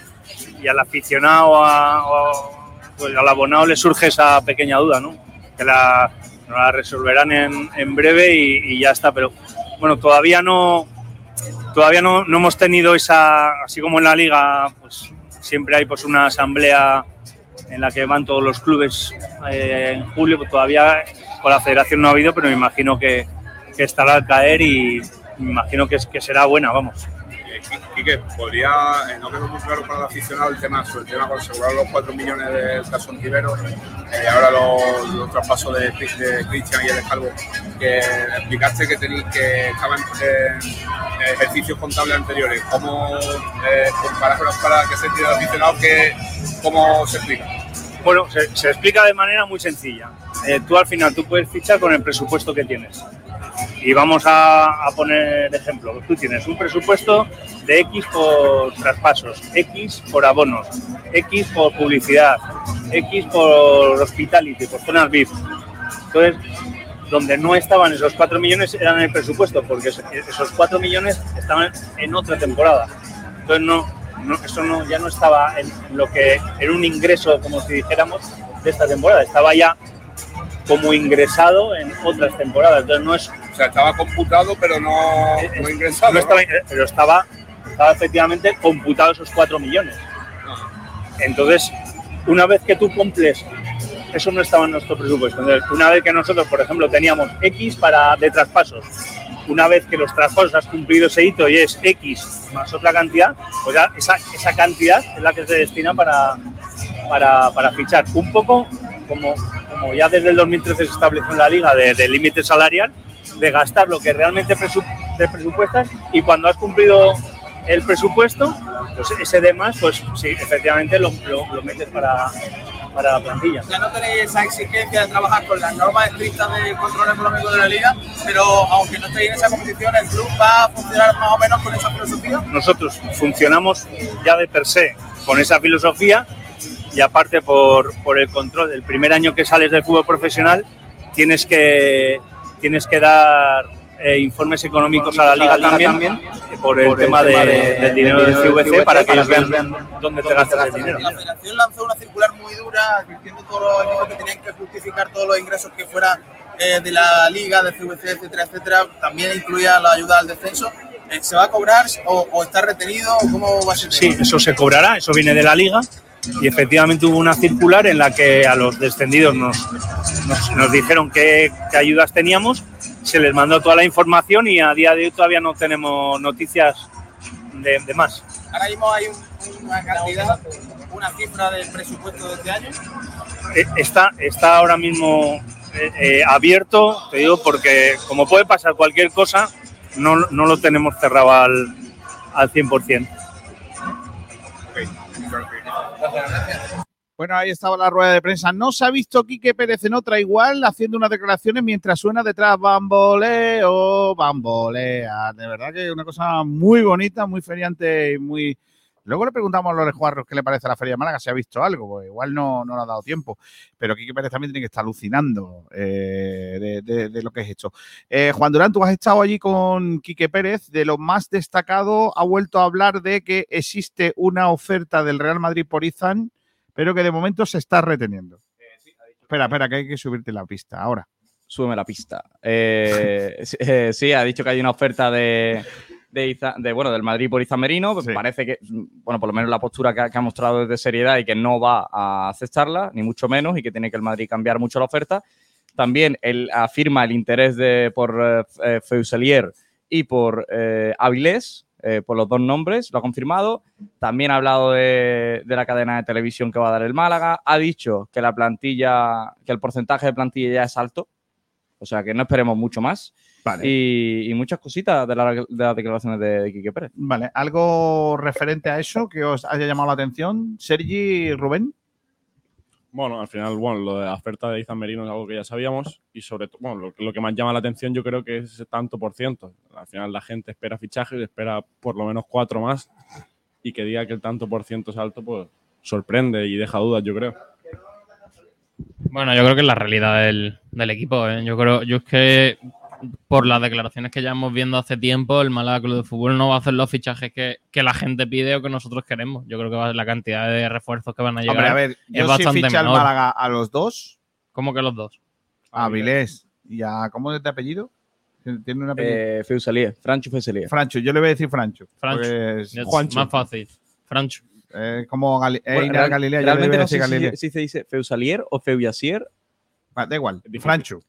al aficionado, o- pues al abonado le surge esa pequeña duda, ¿no? Que la, resolverán en, en breve y, y ya está. Pero bueno, todavía no, todavía no, no hemos tenido esa, así como en la liga, pues siempre hay pues una asamblea en la que van todos los clubes eh, en julio, pues todavía con la federación no ha habido, pero me imagino que, estará al caer y me imagino que, será buena, vamos. Qui- Quique, podría, eh, no quedó muy claro para el aficionado el tema, sobre el tema con asegurar los 4 millones del caso Ontivero, eh, ahora los, traspasos de, de Cristian y el Calvo, que explicaste que tenéis que estaban en ejercicios contables anteriores. ¿Cómo eh, para que se entienda el aficionado que, cómo se explica? Bueno, se, se explica de manera muy sencilla. Eh, tú al final tú puedes fichar con el presupuesto que tienes. Y vamos a, a poner ejemplo. Tú tienes un presupuesto de X por traspasos, X por abonos, X por publicidad, X por hospitality, por zonas VIP. Entonces, donde no estaban esos 4 millones eran el presupuesto, porque es- esos 4 millones estaban en otra temporada. Entonces, no, no, eso no, ya no estaba en lo que era un ingreso, como si dijéramos, de esta temporada. Estaba ya como ingresado en otras temporadas. Entonces, no es. O sea, estaba computado, pero no, no ingresado. No estaba, pero estaba, estaba efectivamente computado esos 4 millones. Entonces, una vez que tú cumples, eso no estaba en nuestro presupuesto. Entonces, una vez que nosotros, por ejemplo, teníamos X para, de traspasos, una vez que los traspasos has cumplido ese hito y es X más otra cantidad, pues ya esa, esa cantidad es la que se destina para, para, para fichar. Un poco como, como ya desde el 2013 se estableció en la liga de, de límite salarial, de gastar lo que realmente presu- te presupuestas y cuando has cumplido el presupuesto, pues ese de más, pues sí, efectivamente lo metes para, para la plantilla. Ya no tenéis esa exigencia de trabajar con las normas estrictas de control económico de la liga, pero aunque no estéis en esa competición, el club va a funcionar más o menos con esa filosofía. Nosotros funcionamos ya de per se con esa filosofía y aparte por, por el control. El primer año que sales del fútbol profesional tienes que, tienes que dar eh, informes económicos a la liga también, eh, por el tema de- del dinero del CVC para que ellos vean dónde te gastas el dinero. La federación lanzó una circular muy dura diciendo todos los equipos que tenían que justificar todos los ingresos que fueran eh, de la liga, de CVC, etcétera, etcétera. También incluía la ayuda al descenso. Eh, ¿Se va a cobrar o, o está retenido? ¿Cómo va a ser? Sí, eso se cobrará, eso viene de la liga y efectivamente hubo una circular en la que a los descendidos nos, nos, nos dijeron qué, qué ayudas teníamos, se les mandó toda la información y a día de hoy todavía no tenemos noticias de, de más. Ahora mismo hay un- una cantidad, una cifra del presupuesto de este año. Eh, Está, está ahora mismo eh, eh, abierto, te digo, porque como puede pasar cualquier cosa, no, no lo tenemos cerrado al, al 100%. Bueno, ahí estaba la rueda de prensa. No se ha visto Quique Pérez en otra igual haciendo unas declaraciones mientras suena detrás bamboleo, bambolea. De verdad que una cosa muy bonita, muy feriante y muy... Luego le preguntamos a los Juarros qué le parece a la Feria de Málaga, si ha visto algo, pues igual no, no le ha dado tiempo. Pero Quique Pérez también tiene que estar alucinando eh, de lo que es esto. Eh, Juan Durán, tú has estado allí con Quique Pérez. De lo más destacado, ha vuelto a hablar de que existe una oferta del Real Madrid por Izan, pero que de momento se está reteniendo. Espera, espera, que hay que subirte la pista ahora. Súbeme la pista. Eh, sí, eh, sí, ha dicho que hay una oferta de, de, Iza- de, bueno, del Madrid por Izan Merino. Pues Parece que, bueno, por lo menos la postura que ha, que ha mostrado es de seriedad y que no va a aceptarla, ni mucho menos, y que tiene que el Madrid cambiar mucho la oferta. También él afirma el interés de, por eh, F- eh, Fuselier y por eh, Avilés, eh, por los dos nombres, lo ha confirmado. También ha hablado de, de la cadena de televisión que va a dar el Málaga. Ha dicho que la plantilla, que el porcentaje de plantilla ya es alto. O sea que no esperemos mucho más. Y, y muchas cositas de, la- de las declaraciones de, de Quique Pérez. Vale, ¿algo referente a eso que os haya llamado la atención? Sergi, Rubén. Bueno, al final, bueno, lo de la oferta de Izan Merino es algo que ya sabíamos y sobre todo, bueno, lo, que más llama la atención yo creo que es ese tanto por ciento. Al final la gente espera fichajes, espera por lo menos cuatro más y que diga que el tanto por ciento es alto, pues sorprende y deja dudas, yo creo. Bueno, yo creo que es la realidad del, del equipo. ¿eh? Yo creo, yo es que por las declaraciones que ya hemos viendo hace tiempo, el Málaga Club de Fútbol no va a hacer los fichajes que, que la gente pide o que nosotros queremos. Yo creo que va- la cantidad de refuerzos que van a llegar Hombre, a ver, es yo si bastante ficha el menor. Málaga a los dos, ¿Cómo que los dos? a Vilés y a. ¿Cómo es de apellido? Tiene un apellido. Eh, Francho Fuselier. Francho, yo le voy a decir Francho. Francho. es- más fácil. Francho. Eh, como Gali- eh, Bueno, Inar real- Galilea, yo le realmente voy a no decir sé si- Galilea. si, se dice Feusalier o Feuillasier. Va, Da igual, Francho.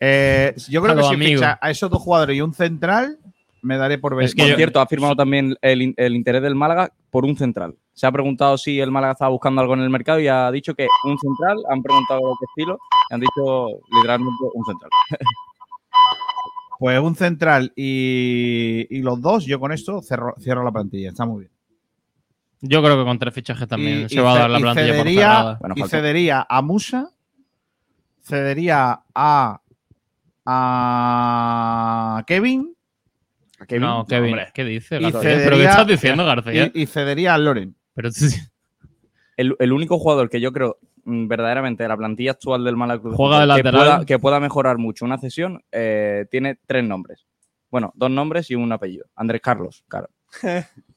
Eh, yo creo que si ficha a esos dos jugadores y un central, me daré por ver. por cierto, ha firmado también el, el interés del Málaga por un central. Se ha preguntado si el Málaga estaba buscando algo en el mercado y ha dicho que un central. Han preguntado qué estilo y han dicho literalmente un central. Pues un central y, y los dos, yo con esto cerro, cierro la plantilla. Está muy bien. Yo creo que con tres fichajes también Y- se y va a dar la y plantilla por cedería- y cedería a Musa, cedería a a Kevin. ¿A Kevin? No, Kevin. ¿qué dice? Y García? cedería- ¿Pero qué estás diciendo, García? Y, y cedería a Loren. Pero El, el único jugador que yo creo mm, verdaderamente de la plantilla actual del Juega de que pueda, que pueda mejorar mucho una cesión eh, tiene tres nombres. Bueno, dos nombres y un apellido. Andrés Carlos, claro.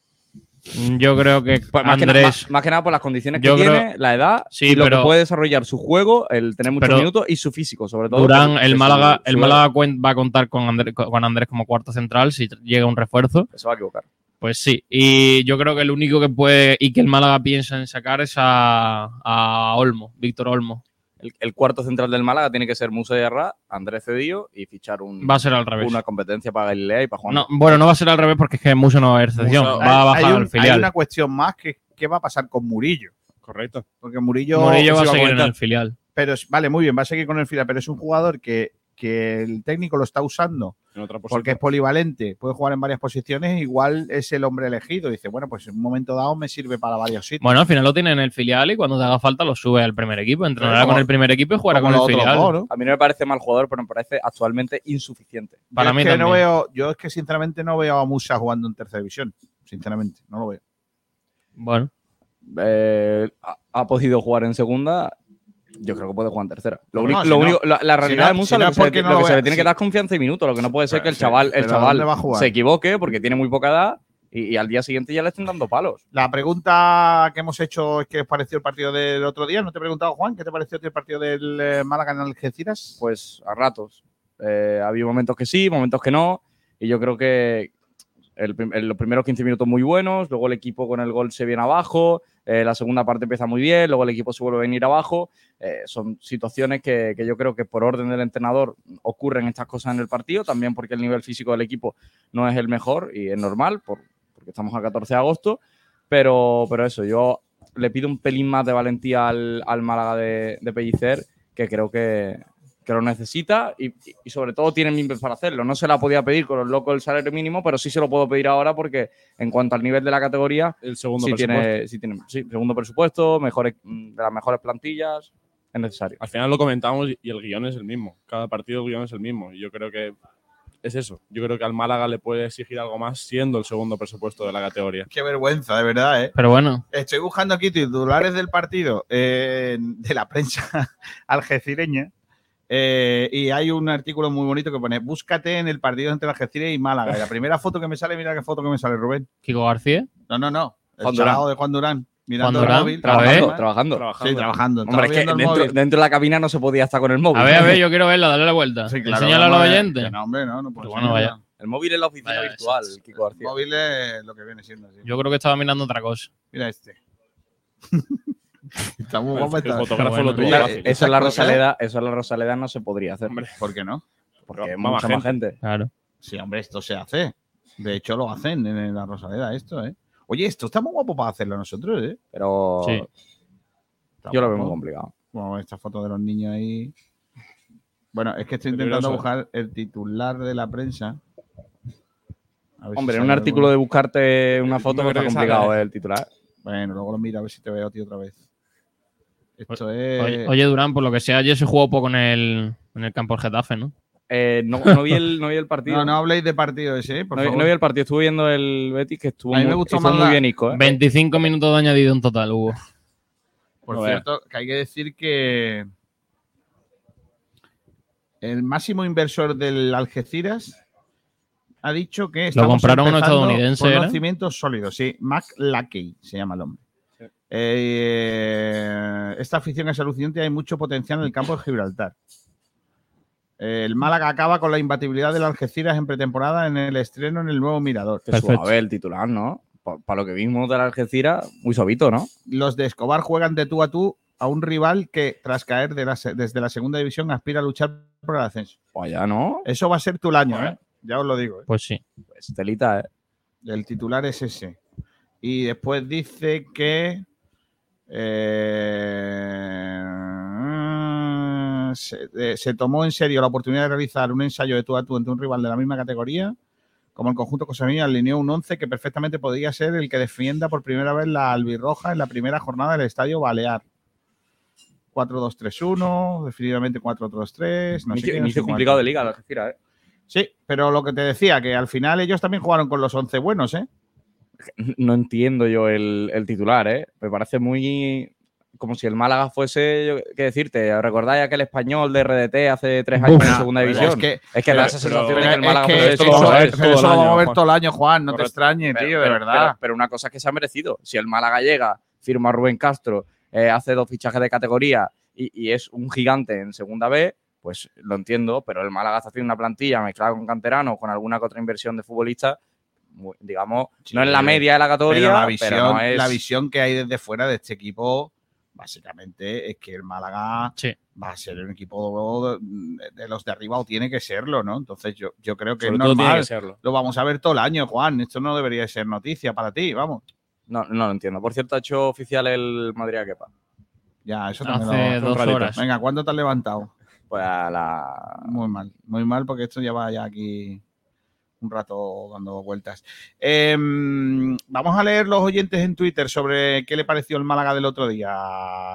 Yo creo que Pues más, que na- Andrés. más- más que nada por las condiciones que creo- tiene, la edad Sí, y lo pero- que puede desarrollar su juego, el tener muchos minutos y su físico, sobre todo. Durán, el Málaga, su- el Málaga va a contar con Andrés, con Andrés como cuarto central si llega un refuerzo. Se va a equivocar. Pues sí, y yo creo que el único que puede y que el Málaga piensa en sacar es a, a Olmo, Víctor Olmo. El, el cuarto central del Málaga tiene que ser Musa de Arra, Andrés Cedillo y fichar un, Va a ser al revés. una competencia para Galilea y para Juan. No, bueno, no va a ser al revés porque es que Muso no va a haber va a bajar hay, un- al hay filial. una cuestión más que qué va a pasar con Murillo. Correcto. Porque Murillo, Murillo va a seguir en comentar. el filial. Pero vale, muy bien, va a seguir con el filial, pero es un jugador que, que el técnico lo está usando En otra posición. porque es polivalente, puede jugar en varias posiciones, igual es el hombre elegido. Dice, bueno, pues en un momento dado me sirve para varios sitios. Bueno, al final lo tiene en el filial y cuando te haga falta lo sube al primer equipo. Entrenará Como- con el primer equipo y jugará con el filial. dos, ¿no? A mí no me parece mal jugador, pero me parece actualmente insuficiente. Para yo mí es que no veo, yo es que sinceramente no veo a Musa jugando en tercera división. Sinceramente, no lo veo. Bueno, Eh, ha, ha podido jugar en segunda. Yo creo que puede jugar en tercera. Lo No, si lo no- único- la, la si realidad no- de Musa si lo es que, se, lo que se le tiene que dar confianza y minutos. Lo que no puede ser Pero que el chaval, el chaval se equivoque porque tiene muy poca edad y, y al día siguiente ya le estén dando palos. La pregunta que hemos hecho es qué os pareció el partido del otro día. ¿No te he preguntado, Juan, qué te pareció el partido del eh, Málaga en Algeciras? Pues a ratos. Eh, había momentos que sí, momentos que no. Y yo creo que el en los primeros 15 minutos muy buenos, luego el equipo con el gol se viene abajo, eh, la segunda parte empieza muy bien, luego el equipo se vuelve a venir abajo. Eh, son situaciones que, que yo creo que por orden del entrenador ocurren estas cosas en el partido, también porque el nivel físico del equipo no es el mejor y es normal, por- porque estamos a 14 de agosto. Pero, pero eso, yo le pido un pelín más de valentía al, al Málaga de, de Pellicer, que creo que, que lo necesita y, y sobre todo tiene mimbres para hacerlo. No se la podía pedir con los locos del salario mínimo, pero sí se lo puedo pedir ahora porque en cuanto al nivel de la categoría, El segundo sí presupuesto. tiene, sí tiene sí, segundo presupuesto, mejores, mm, de las mejores plantillas, es necesario. Al final lo comentamos y el guion es el mismo. Cada partido el guion es el mismo. Y yo creo que es eso. Yo creo que al Málaga le puede exigir algo más siendo el segundo presupuesto de la categoría. Qué vergüenza, de verdad, ¿eh? pero bueno, Estoy buscando aquí titulares del partido eh, de la prensa algecireña. Eh, y hay un artículo muy bonito que pone: Búscate en el partido entre Algeciras y Málaga. Y la primera foto que me sale, mira qué foto que me sale, Rubén. Kiko García. No, no, no. El Juan Durán. de Juan Durán. Mirando Juan Durán, el móvil. ver. Trabajando, trabajando. Sí, trabajando. Hombre, es que el dentro, de la cabina no se podía estar con el móvil. A ver, a ver, yo quiero verla, dale la vuelta. Sí, claro, Enséñala a los oyentes. No, hombre, no, no puedo bueno, enseñarla. El móvil es la oficina Vaya, virtual, Kiko El García. móvil es lo que viene siendo así. Yo creo que estaba mirando otra cosa. Mira este. Está muy El- fotógrafo bueno, lo tuvo mira, fácil. Eso en la cosas- Rosaleda, eso en la Rosaleda no se podría hacer. Hombre, ¿Por qué no? porque hay más mucha más gente. Claro. Sí, hombre, esto se hace. De hecho, lo hacen en la Rosaleda, esto, ¿eh? Oye, esto está muy guapo para hacerlo nosotros, ¿eh? Pero Sí. Yo lo veo muy complicado. Como esta foto de los niños ahí. Bueno, es que estoy Peligroso. intentando buscar el titular de la prensa. Hombre, en un artículo de buscarte una foto No está complicado eh, el titular. Bueno, luego lo miro a ver si te veo a ti otra vez. Esto Oye, es. oye, Durán, por lo que sea, ayer se jugó poco en el, en el campo del Getafe, ¿no? Eh, no, no vi el, no vi el partido. No, no habléis de partido ese, ¿eh? Por No vi- favor. no vi el partido, estuve viendo el Betis que estuvo A mí me muy, gustó estuvo más muy la- bien Isco, ¿eh? 25 minutos de añadido en total hubo. Por No cierto, que hay que decir que el máximo inversor del Algeciras ha dicho que estamos compraron uno empezando estadounidense, con ¿era? unos cimientos sólidos. Sí, Mac Lackey se llama el hombre. Eh, esta afición es alucinante y hay mucho potencial en el campo de Gibraltar. Eh, El Málaga acaba con la imbatibilidad del Algeciras en pretemporada en el estreno en el nuevo Mirador. Perfecto. suave el titular, ¿no? Para lo que vimos de la Algeciras, muy suavito, ¿no? los de Escobar juegan de tú a tú a un rival que, tras caer de la se- desde la segunda división, aspira a luchar por el ascenso. Pues ya, ¿no? Eso va a ser tu año, ¿eh? Ya os lo digo. ¿eh? Pues sí. Pues telita, ¿eh? El titular es ese. Y después dice que. Eh, se, eh, se tomó en serio la oportunidad de realizar un ensayo de tú a tú entre un rival de la misma categoría. Como el conjunto Cosamía alineó un 11 que perfectamente podría ser el que defienda por primera vez la albirroja en la primera jornada del Estadio Balear. 4-2-3-1, definitivamente 4-2-3. No sé Inicio, complicado de liga, la Algeciras, ¿eh? Sí, pero lo que te decía, que al final ellos también jugaron con los 11 buenos, ¿eh? No entiendo yo el, el titular, ¿eh? Me parece muy. Como si el Málaga fuese, yo, qué decirte, ¿recordáis aquel español de RDT hace tres años Uf, en segunda división? es que- da pero- esa sensación de que el es Málaga que esto ser lo vamos a todo el año, vamos a ver Juan. todo el año, Juan, no te extrañes, Pero- tío, de pero- verdad. Pero, pero una cosa es que se ha merecido. Si el Málaga llega, firma a Rubén Castro, eh, hace dos fichajes de categoría y, y es un gigante en segunda B, pues lo entiendo, pero el Málaga está haciendo una plantilla mezclada con canteranos, con alguna que otra inversión de futbolistas, muy- digamos, no en la media de la categoría, Pero la pero, visión, no es... la visión que hay desde fuera de este equipo, básicamente, es que el Málaga va a ser un equipo de, los de arriba o tiene que serlo, ¿no? Entonces yo, yo creo que Sobre es normal. que serlo. Lo vamos a ver todo el año, Juan. Esto no debería ser noticia para ti, vamos. No, no lo entiendo. Por cierto, ha hecho oficial el Madrid a Kepa. Ya, eso Hace también lo- dos horas. Venga, ¿cuándo te has levantado? Pues a la... Muy mal, muy mal, porque esto lleva ya aquí un rato dando vueltas. Em, vamos a leer los oyentes en Twitter sobre qué le pareció el Málaga del otro día.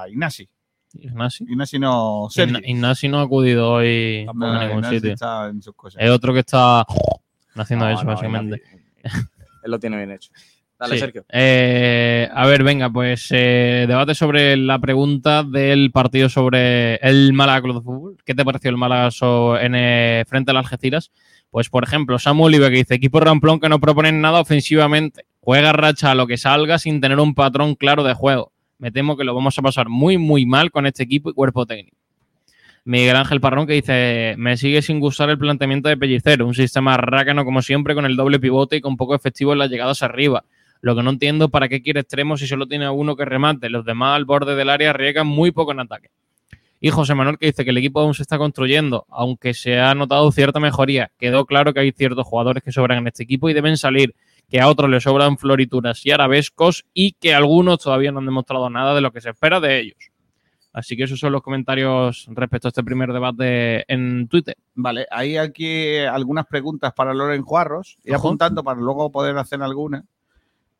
Ignasi. Ignasi. Ignasi no, Sergi. Igna- Ignasi no ha acudido hoy No, a ningún Ignasi sitio. está en sus cosas. Es otro que está haciendo No, eso, no, básicamente. Él lo tiene bien hecho. Dale, Sí. Sergio. Eh, a ver, venga, pues eh, debate sobre la pregunta del partido sobre el Málaga Club de Fútbol. ¿Qué te pareció el Málaga so- en, eh, frente al Algeciras? Pues, por ejemplo, Samuel Oliva que dice, equipo ramplón que no proponen nada ofensivamente. Juega racha a lo que salga sin tener un patrón claro de juego. Me temo que lo vamos a pasar muy, muy mal con este equipo y cuerpo técnico. Miguel Ángel Parrón que dice, me sigue sin gustar el planteamiento de Pellicero, un sistema rácano como siempre con el doble pivote y con poco efectivo en las llegadas arriba. Lo que no entiendo para qué quiere extremos si solo tiene uno que remate. Los demás al borde del área riegan muy poco en ataque. Y José Manuel que dice que el equipo aún se está construyendo, aunque se ha notado cierta mejoría. Quedó claro que hay ciertos jugadores que sobran en este equipo y deben salir, que a otros les sobran florituras y arabescos y que algunos todavía no han demostrado nada de lo que se espera de ellos. Así que esos son los comentarios respecto a este primer debate en Twitter. Vale, hay aquí algunas preguntas para Loren Juarros. Y Ojo. apuntando para luego poder hacer algunas.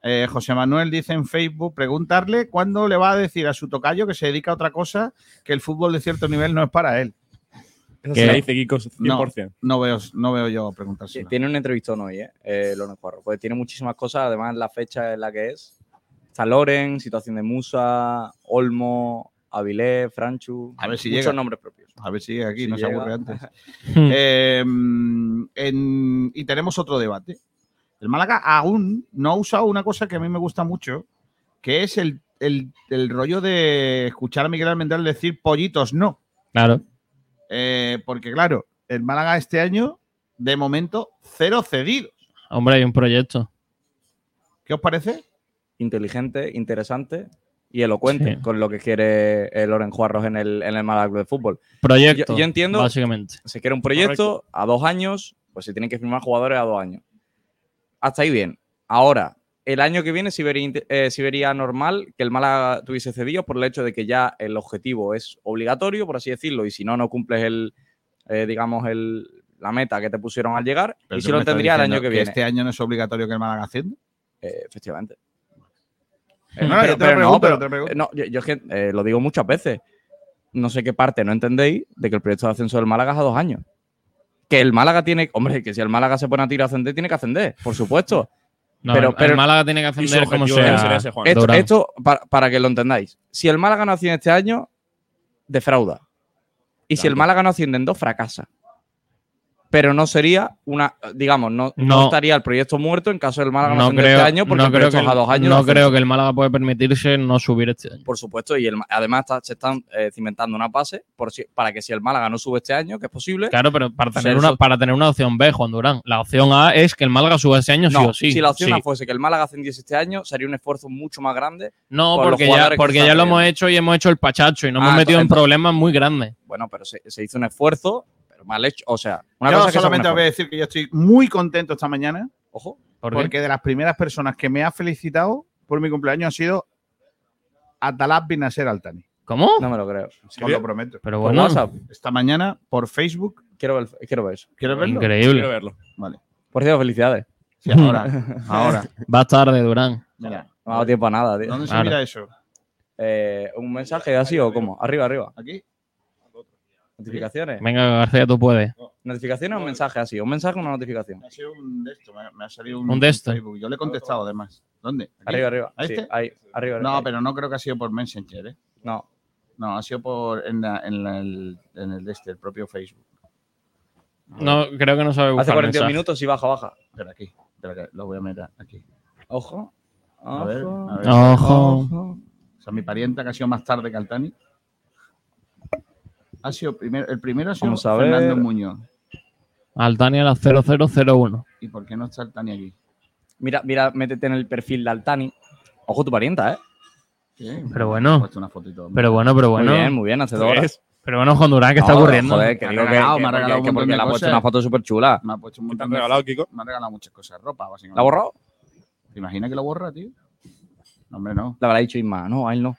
Eh, José Manuel dice en Facebook, preguntarle cuándo le va a decir a su tocayo que se dedica a otra cosa, que el fútbol de cierto nivel no es para él. Eso se dice Kiko 100%. No, no veo, no veo yo preguntárselo. Tiene un entrevistón hoy, ¿eh? eh Lorenz Juarro. Pues tiene muchísimas cosas, además la fecha en la que es. Está Loren, situación de Musa, Olmo, Avilés, Franchu. A ver si muchos llega. nombres propios. A ver si llega aquí, Si no se aburre antes. Eh, en- y tenemos otro debate. El Málaga aún no ha usado una cosa que a mí me gusta mucho, que es el, el- el rollo de escuchar a Miguel Almendral decir pollitos no. Claro. Eh, porque, claro, el Málaga este año, de momento, cero cedidos. Hombre, hay un proyecto. ¿Qué os parece? Inteligente, interesante y elocuente Sí. con lo que quiere eh, Loren Juarros en el, en el Málaga Club de Fútbol. Proyecto, Yo, yo entiendo. básicamente. Se quiere un proyecto a dos años, pues se tienen que firmar jugadores a dos años. Hasta ahí bien. Ahora, el año que viene sí vería, inte- eh, sí vería normal que el Málaga tuviese cedido por el hecho de que ya el objetivo es obligatorio, por así decirlo, y si no, no cumples el, eh, digamos, el, la meta que te pusieron al llegar, Pero y si lo tendría el año que viene. Este año no es obligatorio que el Málaga hacienda. Eh, efectivamente. No, Eh, no, yo te lo pregunto, pero- te lo pregunto. eh, no, yo, yo es que eh, lo digo muchas veces. No sé qué parte no entendéis de que el proyecto de ascenso del Málaga es a dos años. Que el Málaga tiene. Hombre, que si el Málaga se pone a tirar a ascender, tiene que ascender, por supuesto. No, pero, el- pero el Málaga tiene que ascender como sea. ese, Juan. esto, esto, para, para que lo entendáis. Si el Málaga no asciende este año, defrauda. Y si el. Málaga no asciende en dos, fracasa. Pero no sería una, digamos, no, no No. estaría el proyecto muerto en caso del Málaga no, creo, este año, porque no el creo que, es a dos años. no creo que el Málaga puede permitirse no subir este año. Por supuesto, y el- además está- se están eh, cimentando una base por si- para que si el Málaga no sube este año, que es posible. Claro, pero para tener, una, para tener una opción B, Juan Durán. La opción A es que el Málaga suba este año sí o sí. si la opción Sí. A fuese que el Málaga ascendiese este año, sería un esfuerzo mucho más grande. No, por porque ya, porque ya lo hemos hecho y hemos hecho el pachacho y nos Ah, hemos metido en problemas muy grandes. Bueno, pero se, se hizo un esfuerzo, mal hecho. O sea, una yo cosa que solamente os voy a decir que yo estoy muy contento esta mañana. Ojo. Porque de las primeras personas que me ha felicitado por mi cumpleaños ha sido Atalab bin Nasser Altani. ¿Cómo? No me lo creo. Os lo prometo. Pero Por bueno, WhatsApp. Esta mañana por Facebook. Quiero ver, quiero ver eso. ¿Quieres verlo? increíble. Quiero verlo. Vale. Por cierto, felicidades. Sí, ahora. ahora. Va tarde, Durán. Mira. No ha dado tiempo a nada, tío. ¿Dónde se Claro. mira eso? Eh, ¿Un mensaje así o cómo? Arriba, arriba. ¿Aquí? ¿Notificaciones? Venga, García, tú puedes. ¿Notificaciones o un mensaje así? ¿Un mensaje o una notificación? Ha sido un de esto, me, ha salido un, Un de esto. Facebook. Yo le he contestado además. ¿Dónde? ¿Aquí? Arriba, arriba. ¿A Sí, este? ahí, arriba, No, arriba. pero no creo que ha sido por Messenger, ¿eh? No. No, ha sido por en, la- en, la- el, en el de este, el propio Facebook. No, creo que no sabe buscar Hace 42 mensaje. minutos y baja, baja. Espera aquí, espera que lo voy a mirar aquí. Ojo. A ver, Ojo. a ver. Ojo. O sea, mi parienta que ha sido más tarde que Altani. Ha sido primero, el primero ha sido Vamos a Fernando ver. Muñoz. Altania la 0001. ¿Y por qué no está Altani aquí? Mira, mira, métete en el perfil de Altani. Ojo tu parienta, ¿eh? Sí, Pero bueno. he una fotito. Pero bueno, pero bueno. Muy bien, muy bien, hace dos horas. Pero bueno, Hondurán, ¿qué está No, ocurriendo? Joder, que Me ha digo que, regalado, que me ha regalado un que montón porque de le ha puesto cosas. una foto súper chula. Me ha puesto un ¿Qué te montón han de- regalado, Kiko? Me ha regalado muchas cosas, ropa, básicamente. ¿La ha borrado? ¿Te imaginas que lo borra, tío? No, hombre, no. Le habrá dicho Isma. No, a él no.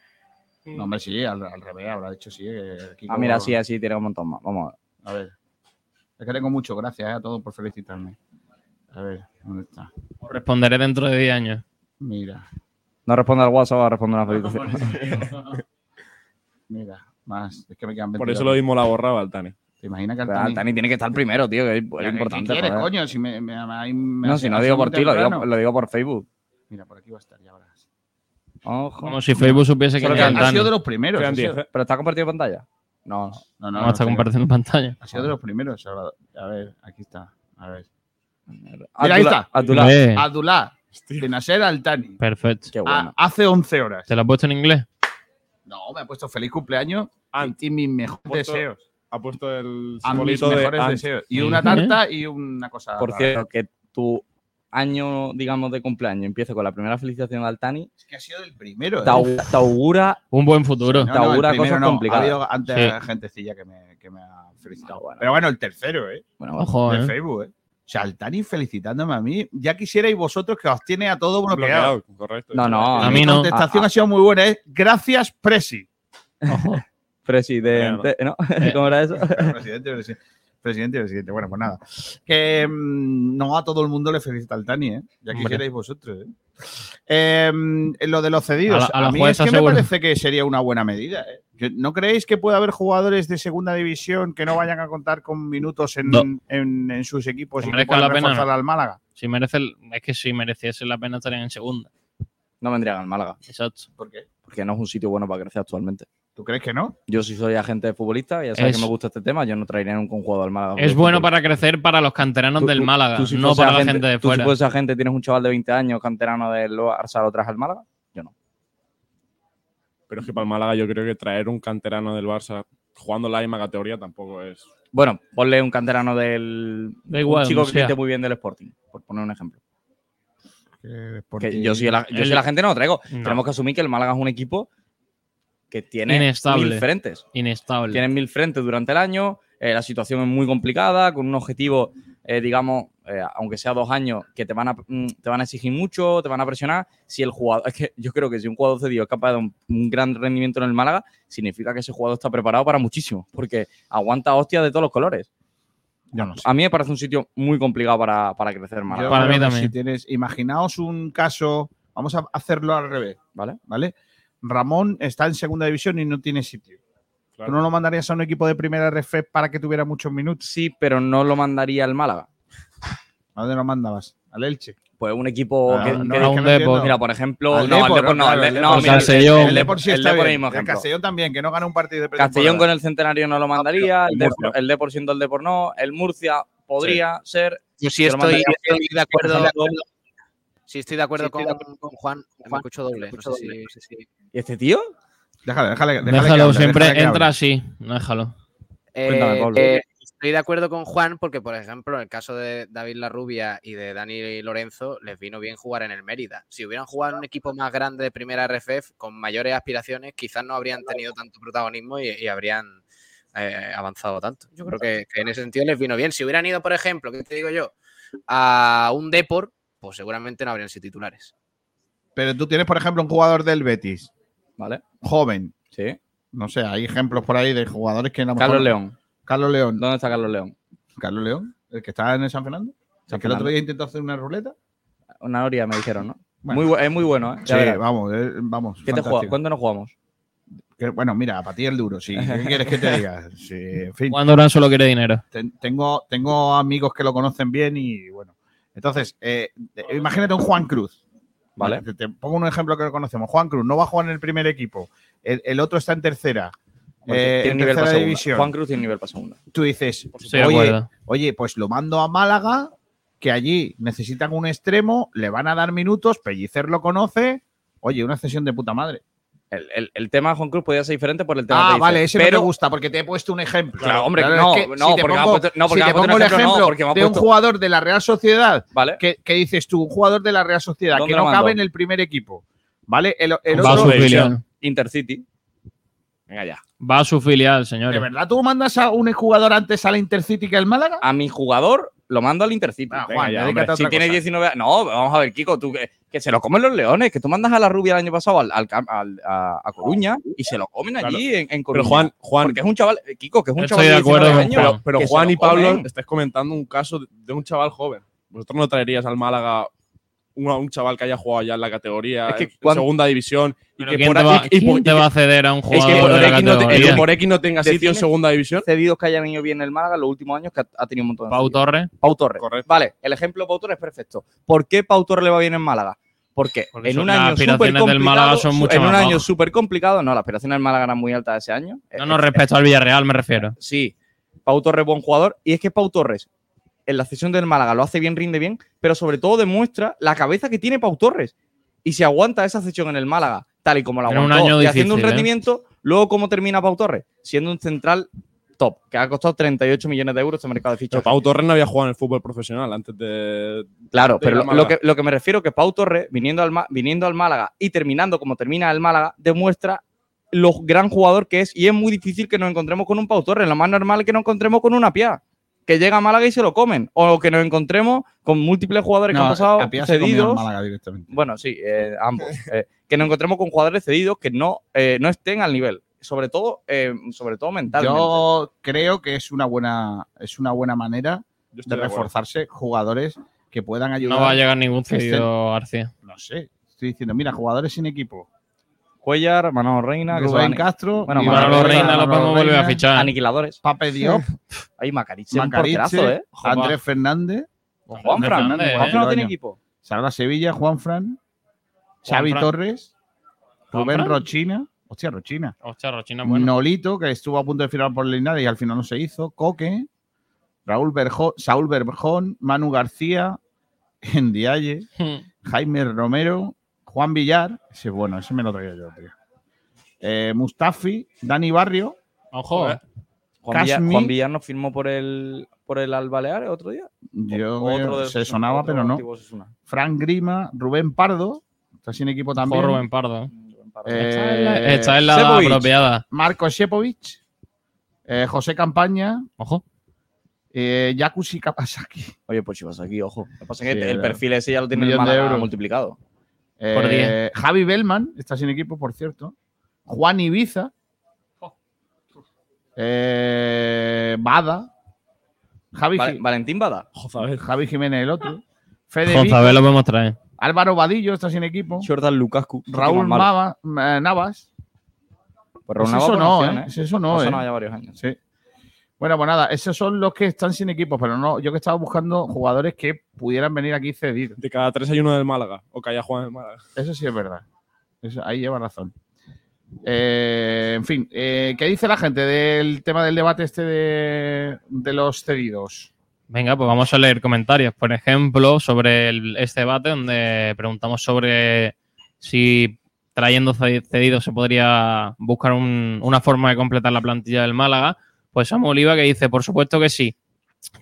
No, hombre, sí, al, al revés, habrá dicho sí. que Kiko- Ah, mira, sí, así tiene un montón más. Vamos a ver. A ver. Es que tengo mucho, gracias eh, a todos por felicitarme. A ver, ¿dónde está? Responderé dentro de 10 años. Mira, No responde al WhatsApp, va a responder una felicitación. mira, más. Es que me quedan Por 22. eso lo mismo la borraba Altani. ¿Te imaginas que Altani... Altani tiene que estar primero, tío, que es, es ¿Qué- importante. ¿Qué quieres, joder. coño? Si me, me- No, si no digo por ti, lo digo, lo digo por Facebook. Mira, por aquí va a estar, ya verás. Ojo. Como si Facebook supiese que es quedan- Ha sido de los primeros. Quedan ha sido- 10, ¿eh? ¿Pero está compartido pantalla? No. No, no, No, no, está compartiendo pantalla. Ha sido de los primeros. A ver, aquí está. A ver. Mira, ahí está. Eh, Abdullah, de Nasser Altani. perfecto. Qué hace 11 horas. ¿Te lo has puesto en inglés? No, me ha puesto feliz cumpleaños Ant. y mis mejores Puesto- deseos. Ha puesto el A mis simbolito de mejores deseos. Y una tarta y una cosa. Por rara. cierto, que tu año, digamos, de cumpleaños empiece con la primera felicitación de Altani, Es que ha sido el primero. te, ¿eh? te augura Un buen futuro. No, te augura cosas no. complicadas. Ha habido antes Sí. gentecilla que me, que me ha felicitado. Ah, bueno. Pero bueno, el tercero, ¿eh? Bueno. Ojo, De eh. Facebook, ¿eh? O sea, Altani felicitándome a mí. Ya quisierais vosotros que os tiene a todo bloqueado. Bloqueado, correcto. No, no, A mí no. contestación Ah, ha sido muy buena, ¿eh? Gracias, Presi. Ojo. Presidente, ¿no? ¿Cómo era eso? presidente, presidente. Presidente, presidente. Bueno, pues nada. Que mm, no a todo el mundo le felicita al Tani, ¿eh? Ya Hombre. quisierais vosotros, ¿eh? Eh, lo de los cedidos. A A, la- a la mí es que me parece que sería una buena medida. ¿eh? Que- ¿No creéis que puede haber jugadores de segunda división que no vayan a contar con minutos en, No. en- en sus equipos Que y que puedan la pena, al Málaga? Si merece el- es que si mereciese la pena estarían en segunda. No vendrían al Málaga, Exacto. ¿Por qué? porque no es un sitio bueno para crecer actualmente. ¿Tú crees que no? Yo si soy agente de futbolista, ya sabes Es- que me gusta este tema, yo no traería nunca un jugador al Málaga. Es bueno para crecer para los canteranos Tú- del tú- Málaga, tú si no para la gente de tú fuera. si fuese agente tienes un chaval de 20 años canterano del Barça, lo traes al Málaga, yo no. Pero es que para el Málaga yo creo que traer un canterano del Barça jugando la misma categoría tampoco es. Bueno, ponle un canterano del. Da igual, un chico que pinte muy bien del Sporting, por poner un ejemplo. Que Que yo soy, la, yo soy el- la gente, no lo traigo. No. Tenemos que asumir que el Málaga es un equipo que tiene Inestable. mil frentes. Inestable. Tienen mil frentes durante el año, eh, la situación es muy complicada, con un objetivo, eh, digamos, eh, aunque sea dos años, que te van, a, mm, te van a exigir mucho, te van a presionar. Si el jugador, es que yo creo que si un jugador cedido es capaz de un, un gran rendimiento en el Málaga, significa que ese jugador está preparado para muchísimo, porque aguanta hostias de todos los colores. Yo no sé. A mí me parece un sitio muy complicado para, para crecer Málaga. Yo Para mí también. Si tienes, imaginaos un caso, vamos a hacerlo al revés, ¿Vale? ¿vale? Ramón está en segunda división y no tiene sitio. Claro. ¿Tú no lo mandarías a un equipo de primera RF para que tuviera muchos minutos? Sí, pero no lo mandaría al Málaga. ¿A dónde lo mandabas? ¿Al Elche? Pues un equipo Ah, que, no, que- es que a un no Depor. entiendo. Mira, por ejemplo, Al no, al Depor, Depor no, Depor. no, Castellón. el, El Depor, Depor sí el está Depor bien. mismo El. Castellón también, que no gana un partido de Castellón con el centenario no lo mandaría, el el Depor, el Depor siendo el Depor no, el Murcia podría ser. Yo sí estoy, estoy de acuerdo. Sí, estoy de acuerdo Sí, con, estoy de con Juan. Me escucho doble. No sé si, ¿Y este tío? Déjale, déjale, Déjalo, hable, siempre déjale que entra así. Déjalo. Cuéntame, Eh, Pablo. eh, estoy de acuerdo con Juan porque, por ejemplo, en el caso de David Larrubia y de Dani Lorenzo, les vino bien jugar en el Mérida. Si hubieran jugado en un equipo más grande de primera RFF, con mayores aspiraciones, quizás no habrían tenido tanto protagonismo y, y habrían eh, avanzado tanto. Yo creo que, que en ese sentido les vino bien. Si hubieran ido, por ejemplo, ¿qué te digo yo? A un Depor, pues seguramente no habrían sido titulares. Pero tú tienes, por ejemplo, un jugador del Betis, ¿Vale? joven. Sí. No sé, hay ejemplos por ahí de jugadores que a lo mejor- Carlos León. Carlos León. ¿Dónde está Carlos León? Carlos León, el que está en el San Fernando. San el que el otro día intentó hacer una ruleta. Una hora me dijeron, ¿no? Bueno. Muy es muy bueno, ¿eh? Ya Sí, verás. vamos, eh, vamos. ¿Qué te juega? ¿Cuándo nos jugamos? Que, bueno, mira, para ti el duro, sí. ¿Qué quieres que te diga? Sí, en fin. Durán solo quiere dinero. Ten- tengo, tengo amigos que lo conocen bien y bueno. Entonces, eh, imagínate un Juan Cruz. Vale. Te, te pongo un ejemplo que lo conocemos. Juan Cruz no va a jugar en el primer equipo. El, el otro está en tercera. Bueno, eh, tiene en nivel para tercera segunda. división. Juan Cruz tiene nivel para segunda. Tú dices, Sí, oye, oye, pues lo mando a Málaga, que allí necesitan un extremo, le van a dar minutos, Pellicer lo conoce. Oye, una cesión de puta madre. El, el- el tema de Juan Cruz podría ser diferente por el tema Ah, que vale, ese pero no te gusta porque te he puesto un ejemplo. Claro, hombre, Claro, no, es que no, si porque me pongo- puesto- no, porque si me te un pongo el ejemplo, no, porque me de un puesto- jugador de la Real Sociedad, Vale. que, que dices tú, un jugador de la Real Sociedad ¿Dónde que no mando? cabe en el primer equipo, ¿vale? El, el Va a otro- su filial. Intercity. Venga ya. Va a su filial, ¿De señores. verdad tú mandas a un jugador antes al Intercity que al Málaga? A mi jugador lo mando al Intercity. Ah, Venga Juan, ya, Si tiene cosa. 19 años. No, vamos a ver, Kiko, tú que, que se lo comen los leones, que tú mandas a la rubia el año pasado al, al a, a Coruña y se lo comen allí en, en Coruña. Pero Juan, Juan, Porque es un chaval, eh, Kiko, que es un Estoy chaval de de acuerdo 19 con años, pero, Juan y Pablo estáis comentando un caso de, de un chaval joven. Vosotros no traerías al Málaga un, un chaval que haya jugado ya en la categoría, Es que en cuando- segunda división, y que ¿quién, por te va, y- quién te va a ceder a un es que jugador por de la no te- es que categoría? por X no tenga sitio en segunda división. cedidos que hayan ido bien en el Málaga en los últimos años que ha, ha tenido un montón de Pau. Torres. Pau Torres. Correcto. Vale, el ejemplo de Pau Torres es perfecto. ¿Por qué Pau Torres le va bien en Málaga? Porque, Porque en un año súper aspiraciones del Málaga complicado, son mucho en un más año súper complicado, no, las aspiraciones del Málaga eran muy altas ese año. No, Eh, no, eh, respecto al Villarreal me refiero. Sí, Pau Torres buen jugador. Y es que Pau Torres, en la cesión del Málaga, lo hace bien, rinde bien, pero sobre todo demuestra la cabeza que tiene Pau Torres. Y si aguanta esa cesión en el Málaga, tal y como la En un aguantó, año y haciendo un difícil, ¿eh? rendimiento, luego cómo termina Pau Torres, siendo un central top, que ha costado 38 millones de euros este mercado de Pero fichajes. Pau Torres no había jugado en el fútbol profesional antes de. Claro, de pero lo, que, lo que me refiero que Pau Torres, viniendo al, viniendo al Málaga y terminando como termina el Málaga, demuestra lo gran jugador que es. Y es muy difícil que nos encontremos con un Pau Torres. Lo más normal es que nos encontremos con una Pia, que llega a Málaga y se lo comen. O que nos encontremos con múltiples jugadores que han pasado Apia cedidos. Málaga directamente. Bueno, sí, eh, ambos. Eh, que nos encontremos con jugadores cedidos que no, eh, no estén al nivel. Sobre todo, eh, sobre todo mentalmente. Yo creo que es una buena, es una buena manera de reforzarse jugadores que puedan ayudar. No va a llegar ningún cedido, García. No sé. Estoy diciendo, mira, jugadores sin equipo. Cuellar, Manolo Reina, que Rubén son Castro. Bueno, Manolo Manolo Reina lo podemos volver a fichar. aniquiladores. Pape Diop, Ahí Macariche, un Macariche, porterazo, ¿eh? Andrés Fernández. Juan Fran, Juan. Fran no tiene equipo. Salva Sevilla, Juan Fran. Xavi. Torres. ¿Juan Rubén Fran? Rochina. Hostia, Rochina. Hostia, Rochina, bueno. Nolito, que estuvo a punto de firmar por Linares y al final no se hizo. Coque. Raúl Berjón, Saúl Berjón, Manu García, Endiaye, Jaime Romero, Juan Villar. Ese es bueno, ese me lo traía yo, tío. Eh, Mustafi, Dani Barrio. Ojo. eh. Juan, Villar. Juan Villar nos firmó por el, por el Al Baleares otro día. Yo Otro de- se sonaba, otro pero no. Frank Grima, Rubén Pardo. Está sin equipo también. Ojo, Rubén Pardo. Eh, Está en la, apropiada. Marco Shepovic. eh, José Campaña. Ojo. Eh, Yakushi Kapasaki. Oye, pues si vas aquí, ojo. Lo que pasa es que Sí, el eh, perfil ese ya lo tiene el millón de euros. multiplicado. Eh. Javi Bellman, está sin equipo, por cierto. Juan Ibiza. Eh, Bada. Javi, Valentín Bada. Javi Jiménez, el otro. Fede lo podemos traer. Álvaro Vadillo está sin equipo. Jordan Lukasku. Raúl. Mava- eh, Navas. Pues Raúl Navas eso no, ¿eh? Eso no, Ha ¿eh? sonado ya varios años. Sí. Bueno, pues nada, esos son los que están sin equipo, pero no, yo que estaba buscando jugadores que pudieran venir aquí cedidos. De cada tres hay uno del Málaga. O que haya jugado en el Málaga. Eso sí es verdad. Eso- ahí lleva razón. Eh, en fin, eh, ¿qué dice la gente del tema del debate este de, de los cedidos? Venga, pues vamos a leer comentarios. Por ejemplo, sobre el- este debate donde preguntamos sobre si trayendo ce- cedidos se podría buscar un- una forma de completar la plantilla del Málaga. Pues Samuel Oliva que dice, por supuesto que sí.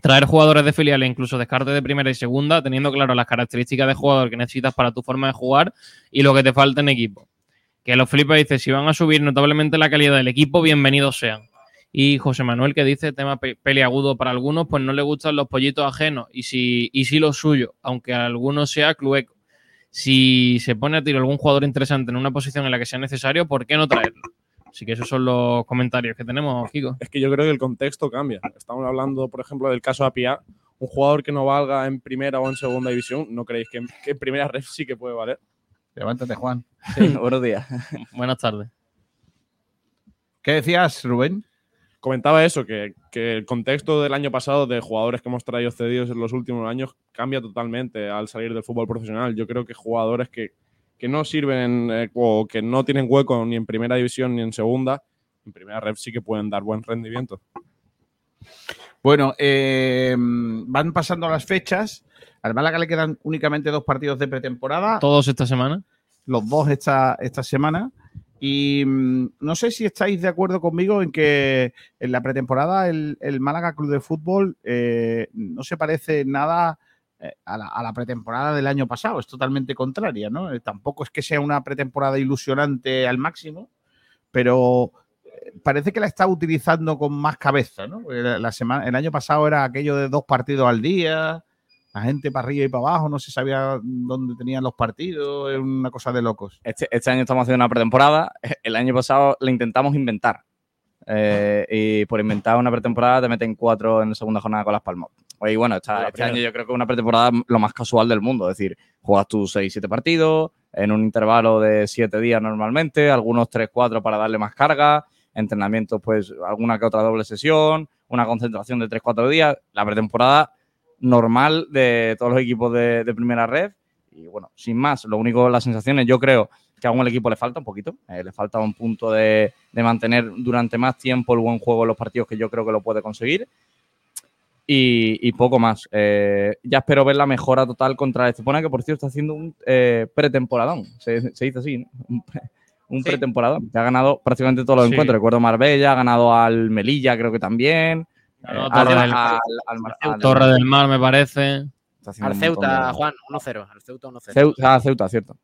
Traer jugadores de filiales, incluso descarte de primera y segunda, teniendo claro las características de jugador que necesitas para tu forma de jugar y lo que te falta en equipo. Que los flipas dice, si van a subir notablemente la calidad del equipo, bienvenidos sean. Y José Manuel que dice, tema pe- peliagudo para algunos, pues no le gustan los pollitos ajenos y si, y si lo suyo, aunque a algunos sea clueco. Si se pone a tiro algún jugador interesante en una posición en la que sea necesario, ¿por qué no traerlo? Así que esos son los comentarios que tenemos, Kiko. Es que yo creo que el contexto cambia. Estamos hablando, por ejemplo, del caso Apia. Un jugador que no valga en primera o en segunda división, ¿no creéis que en, que en primera red sí que puede valer? Levántate, Juan. Sí, buenos días. Buenas tardes. ¿Qué decías, Rubén? Comentaba eso, que, que el contexto del año pasado de jugadores que hemos traído cedidos en los últimos años cambia totalmente al salir del fútbol profesional. Yo creo que jugadores que, que no sirven eh, o que no tienen hueco ni en primera división ni en segunda, en primera red sí que pueden dar buen rendimiento. Bueno, eh, van pasando las fechas. Al Málaga le quedan únicamente dos partidos de pretemporada. ¿Todos esta semana? Los dos esta, esta semana. Y mm, no sé si estáis de acuerdo conmigo en que en la pretemporada el, el Málaga Club de Fútbol eh, no se parece nada a, la, a la pretemporada del año pasado. Es totalmente contraria, ¿no? Eh, tampoco es que sea una pretemporada ilusionante al máximo, pero eh, parece que la está utilizando con más cabeza, ¿no? La semana, el año pasado era aquello de dos partidos al día, la gente para arriba y para abajo, no se sabía dónde tenían los partidos, es una cosa de locos. Este, este año estamos haciendo una pretemporada. El año pasado la intentamos inventar. Eh, y por inventar una pretemporada te meten cuatro en la segunda jornada con las palmas. Y bueno, esta- este año yo creo que es una pretemporada lo más casual del mundo. Es decir, juegas tus 6-7 partidos en un intervalo de 7 días normalmente, algunos 3-4 para darle más carga, entrenamientos, pues alguna que otra doble sesión, una concentración de 3-4 días. La pretemporada normal de todos los equipos de, de primera red. Y bueno, sin más, lo único, las sensaciones, yo creo que aún el equipo le falta un poquito, eh, le falta un punto de, de mantener durante más tiempo el buen juego en los partidos que yo creo que lo puede conseguir. Y, y poco más. Eh, ya espero ver la mejora total contra el Estepona, que por cierto está haciendo un eh, pretemporadón. Se, se dice así, ¿no? Un, pre- un Sí. pretemporadón. Que ha ganado prácticamente todos los Sí. encuentros. Recuerdo Marbella, ha ganado al Melilla, creo que también. Eh, Torre al- del- al- al al- Torre del Mar, me parece. Al Ceuta, Juan, 1-0. Al Ceuta 1-0. Ceuta, ah, Ceuta, cierto.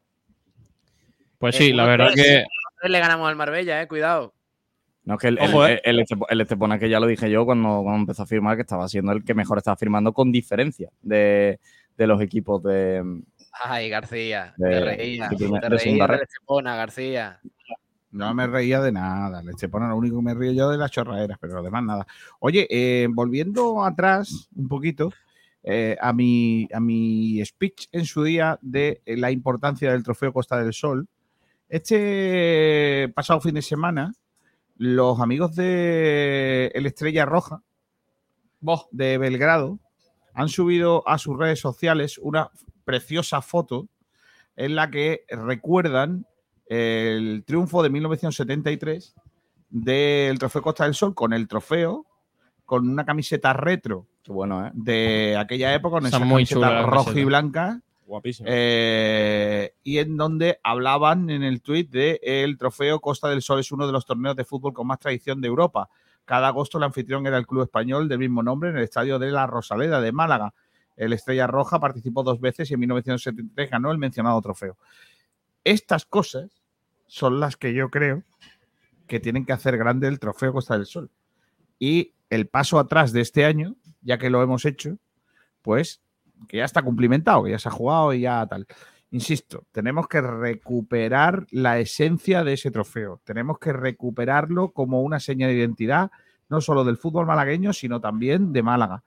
Pues Eh, sí, la verdad 1-3. que 1-3 le ganamos al Marbella, eh, cuidado. No, es que el, Ojo, eh. el, Estepo- el Estepona, que ya lo dije yo cuando, cuando empezó a firmar, que estaba siendo el que mejor estaba firmando con diferencia de, de los equipos de. Ay, García, De- te reía. de te reía Estepona, García. No me reía de nada. El Estepona, lo único que me río yo de las chorraderas, pero lo demás nada. Oye, eh, volviendo atrás un poquito eh, a, mi, a mi speech en su día de la importancia del trofeo Costa del Sol, este pasado fin de semana, los amigos de El Estrella Roja de Belgrado han subido a sus redes sociales una preciosa foto en la que recuerdan el triunfo de 1973 del Trofeo Costa del Sol con el trofeo, con una camiseta retro Qué bueno, ¿eh? de aquella época, con Está esa muy camiseta roja y blanca, Guapísimo. eh, y en donde hablaban en el tuit de el trofeo Costa del Sol es uno de los torneos de fútbol con más tradición de Europa. Cada agosto el anfitrión era el club español del mismo nombre en el estadio de la Rosaleda de Málaga. El Estrella Roja participó dos veces y en 1973 ganó el mencionado trofeo. Estas cosas son las que yo creo que tienen que hacer grande el trofeo Costa del Sol. Y el paso atrás de este año, ya que lo hemos hecho, pues que ya está cumplimentado, que ya se ha jugado y ya tal. Insisto, tenemos que recuperar la esencia de ese trofeo. Tenemos que recuperarlo como una seña de identidad, no solo del fútbol malagueño, sino también de Málaga.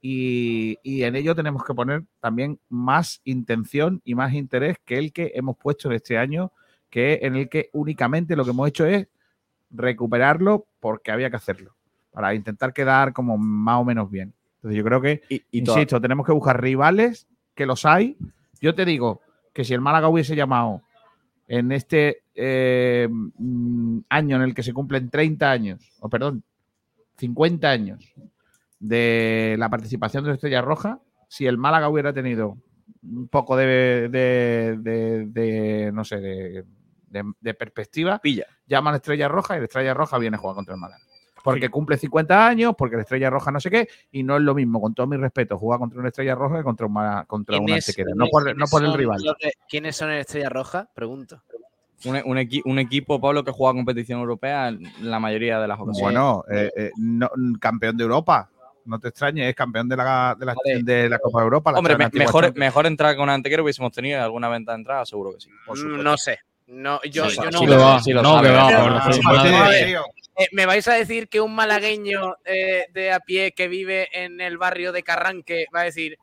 Y, y en ello tenemos que poner también más intención y más interés que el que hemos puesto en este año, que en el que únicamente lo que hemos hecho es recuperarlo porque había que hacerlo, para intentar quedar como más o menos bien. Entonces yo creo que Y, y toda- Insisto, tenemos que buscar rivales, que los hay. Yo te digo que si el Málaga hubiese llamado en este eh, mm, año en el que se cumplen 30 años, o perdón, 50 años de la participación de la Estrella Roja, si el Málaga hubiera tenido un poco de, de- de- de, no sé, de, perspectiva, Pilla. llama a la Estrella Roja y la Estrella Roja viene a jugar contra el Málaga. Porque cumple 50 años, porque la Estrella Roja no sé qué, y no es lo mismo, con todo mi respeto, jugar contra una Estrella Roja que contra, una, contra una ¿Quiénes- Antequera. No por, no quiénes por el rival. ¿Quiénes son el Estrella Roja? Pregunto. Un, un equi- un equipo, Pablo, que juega competición europea en la mayoría de las ocasiones. Bueno, eh, eh, no- campeón de Europa. No te extrañes, es campeón de la, de la, de la Copa de Europa. la Hombre, me- mejor, mejor entrar con Antequera hubiésemos tenido alguna venta de entrada, seguro que sí. Por Mm. No sé. No, yo, Sí, yo sí, no. sí lo va, sí lo no, sabe, que va, Eh, ¿Me vais a decir que un malagueño eh, de a pie que vive en el barrio de Carranque va a decir,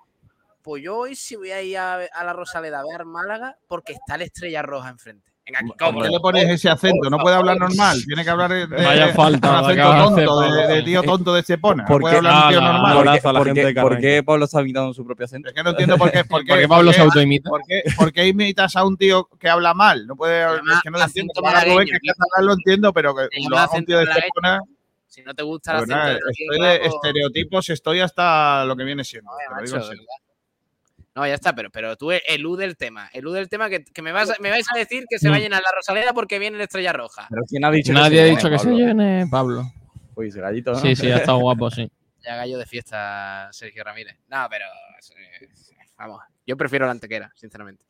pues yo hoy sí voy a ir a, a la Rosaleda a ver Málaga porque está la Estrella Roja enfrente? Venga, ¿Por qué le pones ese acento? No puede hablar normal. Tiene que hablar de, de- Vaya falta un la que acento tonto, hacer, de, tío tonto de Estepona. No ¿Por puede qué? hablar un tío normal. ¿Por qué, por por Pablo está imitando su propio acento? Es que no entiendo por qué. Por qué, ¿Por qué Pablo se autoimita? ¿Por qué, por qué imitas a un tío que habla mal? No puede, es que no lo entiendo. malagueño, que catalán, lo entiendo, pero que lo haga un tío de Estepona. Si no te gusta la estoy de estereotipos, estoy hasta lo que viene siendo. No, ya está, pero, pero tú elude el tema. Elude el tema que, que me, vas a- me vais a decir que se va a llenar la Rosaleda porque viene la estrella roja. Pero ¿quién ha dicho Nadie que ha se dicho que se Pablo? llene, Pablo. Uy, ese gallito, ¿no? Sí, sí, ha estado guapo, sí. Ya gallo de fiesta, Sergio Ramírez. No, pero. Vamos, yo prefiero la antequera, sinceramente.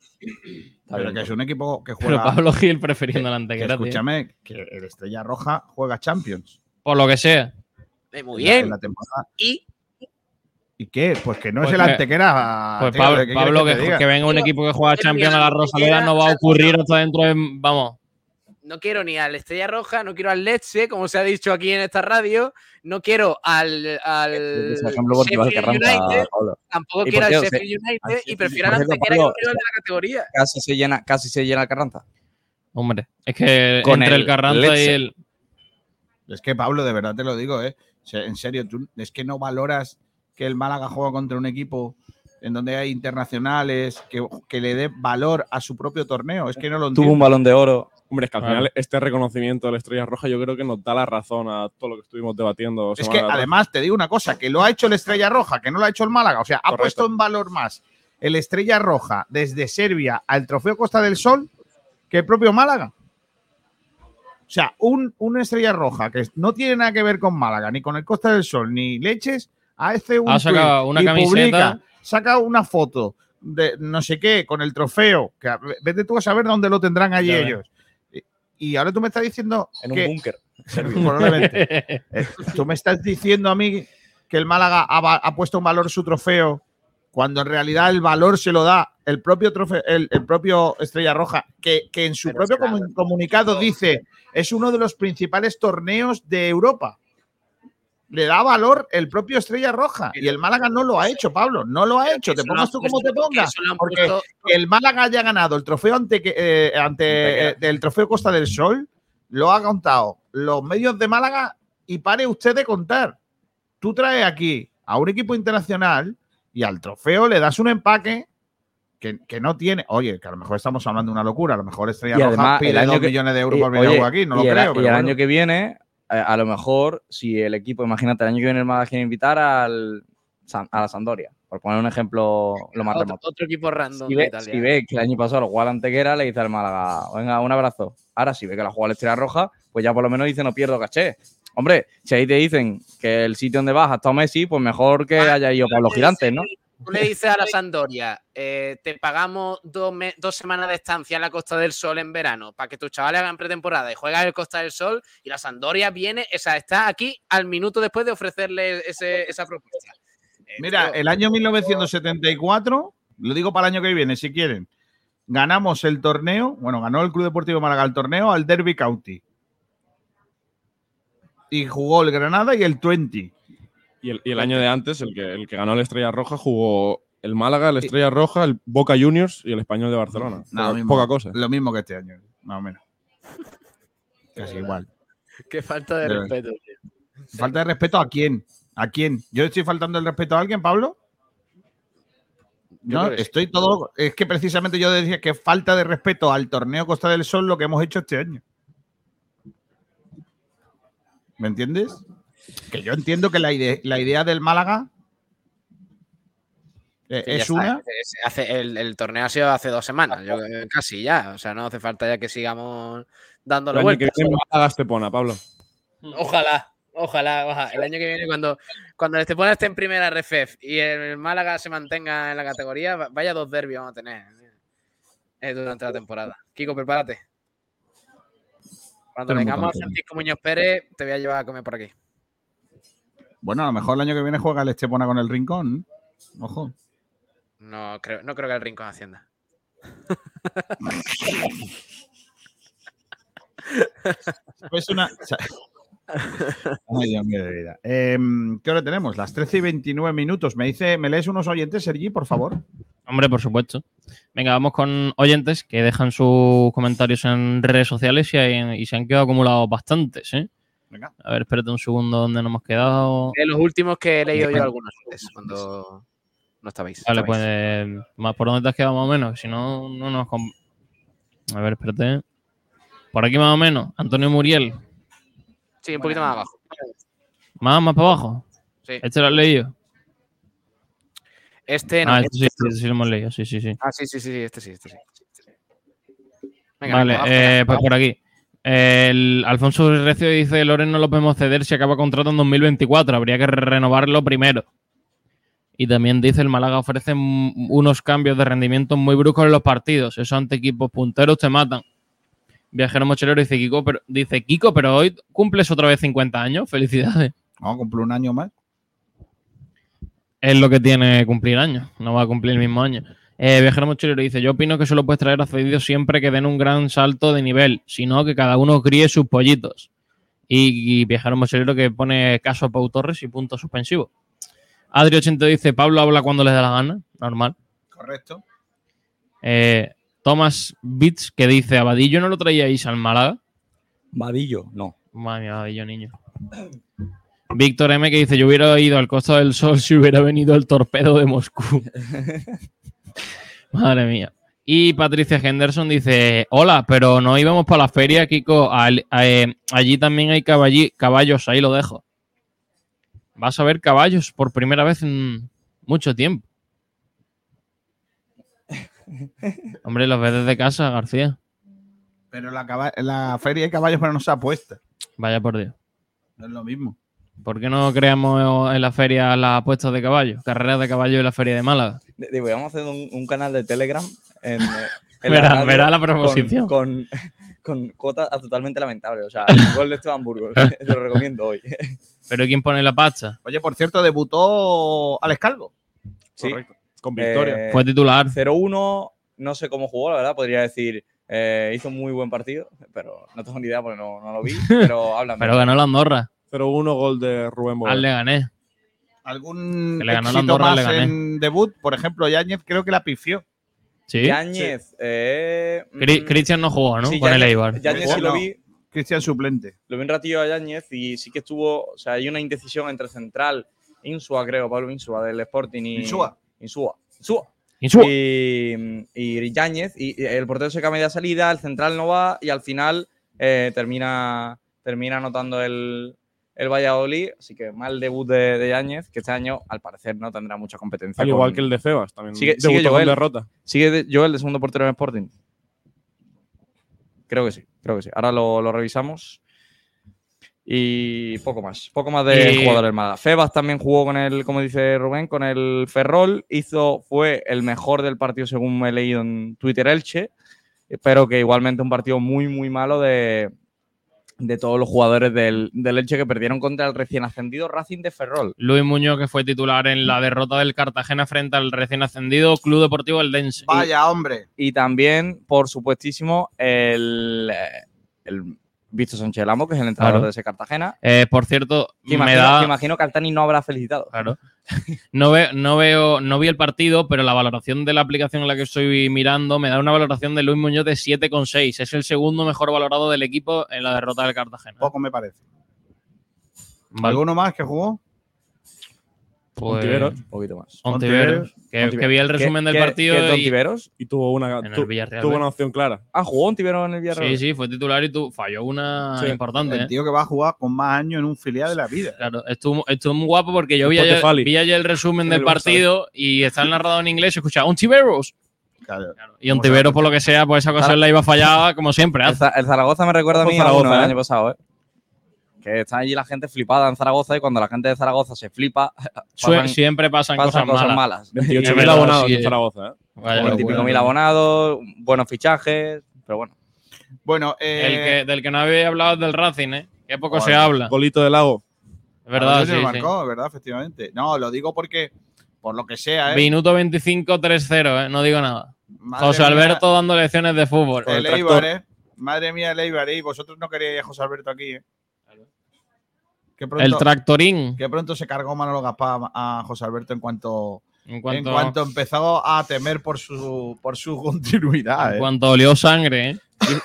Pero que es un equipo que Pero juega. Pablo Gil prefiriendo la que antequera, tío. escúchame, que el Estrella Roja juega Champions. Por lo que sea. Eh, muy en la- en bien. la temporada. Y ¿Y qué? Pues que no Pues es el que- Antequera. Pues tío, Pablo, ¿qué quieres Pablo que venga un equipo que juega Champions a quiero la Rosaleda no va a ocurrir hasta dentro de. Vamos. no quiero ni al Estrella Roja, no quiero al Leche, como se ha dicho aquí en esta radio. No quiero al. al Sheffield Carranza, United, tampoco quiero al Sheffield se- United y prefiero al Antequera que el rival de la categoría. Casi se llena, casi se llena el Carranza. Hombre, es que Con entre el, el Carranza y el. Es que Pablo, de verdad te lo digo, ¿eh? En serio, tú es que no valoras que el Málaga juega contra un equipo en donde hay internacionales, que, que le dé valor a su propio torneo. Es que no lo Tuvo un balón de oro. Hombre, es que al Claro. final este reconocimiento de la Estrella Roja yo creo que nos da la razón a todo lo que estuvimos debatiendo. Es que atrás. además te digo una cosa, que lo ha hecho el Estrella Roja, que no lo ha hecho el Málaga. O sea, ha Correcto. puesto en valor más el Estrella Roja desde Serbia al Trofeo Costa del Sol que el propio Málaga. O sea, un, una Estrella Roja que no tiene nada que ver con Málaga, ni con el Costa del Sol, ni leches, hace un Ha sacado una y camiseta. publica, saca una foto de no sé qué con el trofeo, que vete tú a saber dónde lo tendrán allí Ya ellos. Y, y ahora tú me estás diciendo En un búnker. Probablemente. Eh, Tú me estás diciendo a mí que el Málaga ha, puesto un valor su trofeo cuando en realidad el valor se lo da el propio trofeo, el, el propio Estrella Roja, que, que en su Pero propio comunicado dice es uno de los principales torneos de Europa. Le da valor el propio Estrella Roja y el Málaga no lo ha hecho, Pablo, no lo ha hecho. Te pongas tú como te pongas, porque el Málaga haya ganado el trofeo ante, eh, ante eh, del trofeo Costa del Sol, lo ha contado los medios de Málaga y pare usted de contar. Tú traes aquí a un equipo internacional y al trofeo le das un empaque que, que no tiene. Oye, que a lo mejor estamos hablando de una locura, a lo mejor Estrella Y Roja además, pide el millones de euros y, por jugar aquí, no lo y el, creo. y pero el bueno. año que viene, eh, a lo mejor, si el equipo, imagínate, el año que viene el Málaga quiere invitar al, a la Sandoria, por poner un ejemplo lo más otro, remoto. otro equipo random Si de ve, Italia. si ve que el año pasado lo jugó Antequera, le dice al Málaga, venga, un abrazo. Ahora, si ve que la juega la Estrella Roja, pues ya por lo menos dice, no pierdo caché. Hombre, si ahí te dicen que el sitio donde vas ha estado Messi, pues mejor que Ah, haya ido Pablo Gigantes, ¿no? Tú le dices a la Sandoria, eh, te pagamos dos, semanas de estancia en la Costa del Sol en verano para que tus chavales hagan pretemporada y juegas el Costa del Sol y la Sandoria viene, o sea, está aquí al minuto después de ofrecerle ese- esa propuesta. Eh, Mira, el año 1974, lo digo para el año que viene, si quieren, ganamos el torneo, bueno, ganó el Club Deportivo Málaga el torneo al Derby County. Y jugó el Granada y el 20. Y el, y el año de antes, el que, el que ganó la Estrella Roja, jugó el Málaga, la Estrella Roja, el Boca Juniors y el Español de Barcelona. No, mismo, poca cosa. Lo mismo que este año, más o menos. Casi igual. Qué falta de de- respeto. tío. ¿Falta de respeto a quién? ¿A quién? ¿Yo estoy faltando el respeto a alguien, Pablo? No, que estoy todo. Es que precisamente yo decía que falta de respeto al torneo Costa del Sol lo que hemos hecho este año. ¿Me entiendes? Que yo entiendo que la, ide- la idea del Málaga eh, Que es está, una. es- hace, el, el torneo ha sido hace dos semanas, yo, casi ya. O sea, no hace falta ya que sigamos El dándole que vueltas. viene Málaga Estepona, Pablo. Ojalá, ojalá, ojalá. El año que viene, cuando, cuando el Estepona esté en primera RFF y el Málaga se mantenga en la categoría, va- vaya dos derbis vamos a tener eh, durante la temporada. Kiko, prepárate. Cuando vengamos a. Francisco Muñoz Pérez, te voy a llevar a comer por aquí. Bueno, a lo mejor el año que viene juega el Estepona con el Rincón. Ojo. No creo, no creo que el Rincón Hacienda. Pues una. Ay, Dios mío de vida. Em, ¿Qué hora tenemos? Las 13 y 29 minutos. Me dice, ¿me lees unos oyentes, Sergi, por favor? Hombre, por supuesto. Venga, vamos con oyentes que dejan sus comentarios en redes sociales y, hay- y se han quedado acumulados bastantes, ¿eh? Venga. A ver, espérate un segundo, ¿dónde nos hemos quedado? De los últimos que he leído yo algunos antes, cuando no estabais. Vale, estabais. pues eh, más por dónde te has quedado más o menos, si no, no nos... A ver, espérate. Por aquí más o menos, Antonio Muriel. Sí, un poquito más abajo. Más, más para abajo. Sí. ¿Este lo has leído? Este no. ah, este sí, este- este sí lo hemos leído, sí, sí, sí. Ah, sí, sí, sí, sí, este sí, este sí. Venga, vale, eh, pues por aquí. El Alfonso Recio dice: Loren no lo podemos ceder si acaba contrato en 2024. Habría que renovarlo primero. Y también dice: el Málaga ofrece unos cambios de rendimiento muy bruscos en los partidos. Eso ante equipos punteros te matan. Viajero Mochilero dice Kiko, pero, dice Kiko, pero hoy cumples otra vez 50 años. Felicidades. Vamos a cumplir un año más. Es lo que tiene cumplir años. No va a cumplir el mismo año. Eh, Viajero Mochilero dice: Yo opino que solo puedes traer a cedidos siempre que den un gran salto de nivel, sino que cada uno críe sus pollitos. Y, y Viajero Mochilero que pone caso a Pau Torres y punto suspensivo. Adri80 dice: Pablo habla cuando les da la gana. Normal. Correcto. Eh, Thomas Bits que dice: ¿Abadillo no lo traíais al Málaga? Vadillo, no. Madre mía, Abadillo, niño. Víctor M que dice: Yo hubiera ido al Costa del Sol si hubiera venido el torpedo de Moscú. Madre mía. Y Patricia Henderson dice: Hola, pero no íbamos para la feria, Kiko. Al- eh, allí también hay caballi- caballos, ahí lo dejo. Vas a ver caballos por primera vez en mucho tiempo. Hombre, los ves desde casa, García. Pero la, la feria de caballos pero no se apuesta. Vaya por Dios. No es lo mismo. ¿Por qué no creamos en la feria las apuestas de caballos? Carreras de caballo en la feria de Málaga. De- Vamos a hacer un, un canal de Telegram. En, en Verá- la con- proposición. Con, con, cuotas totalmente lamentables. O sea, el gol de Esteban Burgos. Te lo recomiendo hoy. ¿Pero quién pone la pasta? Oye, por cierto, debutó Alex Calvo. Sí. Con victoria. Eh, Fue titular. 0-1, no sé cómo jugó, la verdad. Podría decir, eh, hizo un muy buen partido, pero no tengo ni idea porque no, no lo vi. Pero háblame. Pero ganó la Andorra. 0-1 gol de Rubén Bové. Al Leganés. ¿Algún Que le ganó la éxito Andorra, más le gané. en debut? Por ejemplo, Yáñez creo que la pifió. Sí. Yáñez, eh, Cri- mm, Cristian no jugó, ¿no? sí, Con el Eibar. Yáñez sí lo vi. Cristian suplente. Lo vi un ratillo a Yáñez y sí que estuvo, o sea, hay una indecisión entre Central, Insua, creo, Pablo Insua del Sporting y Insúa. Insúa. Insúa. Insúa. Y, y Yáñez, y, y el portero se cambia de salida, el Central no va y al final eh, termina, termina anotando el, el Valladolid, así que mal debut de, de Yáñez, que este año al parecer no tendrá mucha competencia. Al con- igual que el de Febas también. Sigue, sigue Joel. derrota. Sigue de- Joel de segundo portero en Sporting. Creo que sí, creo que sí. Ahora lo, lo revisamos. Y poco más. Poco más de Y- jugadores Málaga. Febas también jugó con el, como dice Rubén, con el Ferrol. Hizo, fue el mejor del partido según me he leído en Twitter Elche. Pero que igualmente un partido muy, muy malo de, de todos los jugadores del, del Elche que perdieron contra el recién ascendido Racing de Ferrol. Luis Muñoz, que fue titular en la derrota del Cartagena frente al recién ascendido Club Deportivo El Dense. Vaya, hombre. Y también, por supuestísimo, el, eh, el Víctor Sánchez Lamo, que es el entrenador Claro. de ese Cartagena. Eh, por cierto, Que imagino, me da. que imagino que Altani no habrá felicitado. Claro. No, ve- no veo, no vi el partido, pero la valoración de la aplicación en la que estoy mirando me da una valoración de Luis Muñoz de 7,6. Es el segundo mejor valorado del equipo en la derrota del Cartagena. Poco me parece. Vale. ¿Alguno más que jugó? Pues- Ontiveros. Un poquito más. Ontiveros, que, Ontiveros. que vi el resumen ¿Qué- del partido qué es y, Ontiveros? Y tuvo una, En el tu- Villarreal, tuvo ¿eh? una opción clara. Ah, jugó Ontiveros en el Villarreal. Sí, sí, fue titular y tú falló una Sí. importante. El ¿eh? tío que va a jugar con más años en un filial de la vida. Claro, estuvo, estuvo muy guapo porque yo vi ayer, vi ayer el resumen En del el partido y está narrado en inglés y escuchaba Ontiveros. Claro. Y Ontiveros, por lo que sea, pues esa ocasión la iba fallada como siempre. Za- el Zaragoza me recuerda a mí a uno el ¿eh? año pasado, ¿eh? Que está allí la gente flipada en Zaragoza y cuando la gente de Zaragoza se flipa, pasan, siempre pasan, pasan cosas, malas. malas. 28.000 verdad, abonados sí, en eh. Zaragoza. ¿eh? Vaya Veintipico locura. mil abonados, buenos fichajes, pero bueno. Bueno, eh, El que, del que no había hablado es del Racing, ¿eh? Que poco se habla. Golito de lago. Es verdad, sí, ¿verdad? Efectivamente. No, lo digo porque, por lo que sea, ¿eh? Minuto 25, 3-0, ¿eh? No digo nada. Madre José mía, Alberto dando lecciones de fútbol. El. Eibar, ¿eh? Madre mía, el Eibar, ¿eh? Y vosotros no queríais a José Alberto aquí, ¿eh? Que pronto, El tractorín. que pronto se cargó Manolo Gaspar a José Alberto en cuanto En cuanto, en cuanto empezó a temer por su, por su continuidad. en ¿eh? cuanto olió sangre, ¿eh?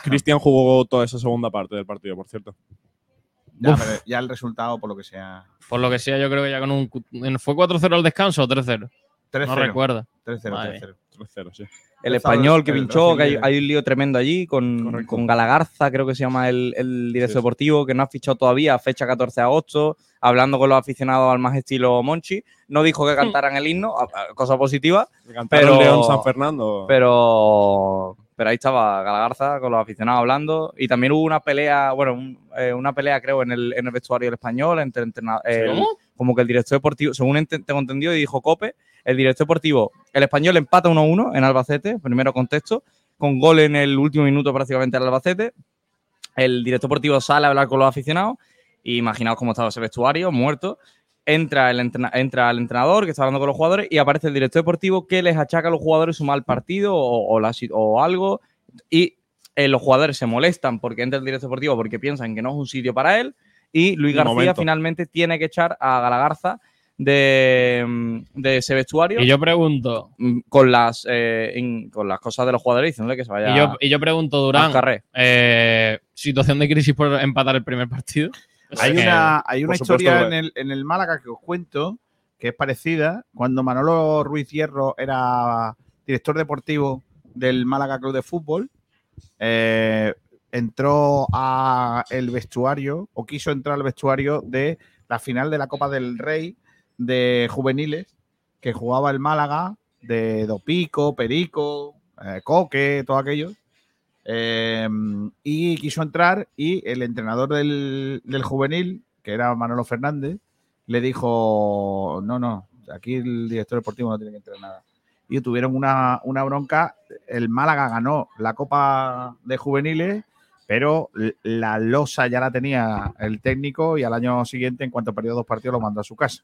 Cristian jugó toda esa segunda parte del partido, por cierto. Ya, pero ya el resultado, por lo que sea. Por lo que sea, yo creo que ya con un. ¿Fue 4-0 al descanso o 3-0? 3-0. No recuerda. 3-0, Madre. 3-0. 3-0, sí. El español que pinchó, que hay, hay un lío tremendo allí con, con Galagarza, creo que se llama el, el director Sí, sí. deportivo, que no ha fichado todavía, fecha 14 de agosto, hablando con los aficionados al más estilo Monchi. No dijo que cantaran el himno, cosa positiva, Cantaron pero, León San Fernando. pero, pero ahí estaba Galagarza con los aficionados hablando. Y también hubo una pelea, bueno, un- eh, una pelea creo en el, en el vestuario del español, entre entrena- el- ¿Cómo? Como que el director deportivo, según tengo entendido, y dijo Cope, el director deportivo, el español empata 1-1 en Albacete, primero contexto, con gol en el último minuto prácticamente del Albacete. El director deportivo sale a hablar con los aficionados y imaginaos cómo estaba ese vestuario, muerto. Entra el, entra el entrenador que está hablando con los jugadores y aparece el director deportivo que les achaca a los jugadores su mal partido o, o algo. Y eh, los jugadores se molestan porque entra el director deportivo porque piensan que no es un sitio para él. Y Luis García momento. finalmente tiene que echar a Galagarza de, mm, de ese vestuario Y yo pregunto. mm, con las, eh, in- con las cosas de los jugadores diciéndole que se vaya Y yo, y yo pregunto, Durán, eh, situación de crisis por empatar el primer partido. Hay Eh, una, hay una supuesto, historia en el, en el Málaga que os cuento que es parecida. Cuando Manolo Ruiz Hierro era director deportivo del Málaga Club de Fútbol, eh, entró a el vestuario o quiso entrar al vestuario de la final de la Copa del Rey de juveniles que jugaba el Málaga de Dopico, Perico, eh, Coque, todo aquello. Eh, y quiso entrar y el entrenador del, del juvenil, que era Manolo Fernández, le dijo, no, no, aquí el director deportivo no tiene que entrar nada. Y tuvieron una, una bronca. El Málaga ganó la Copa de Juveniles, pero la losa ya la tenía el técnico y al año siguiente, en cuanto perdió dos partidos, lo mandó a su casa.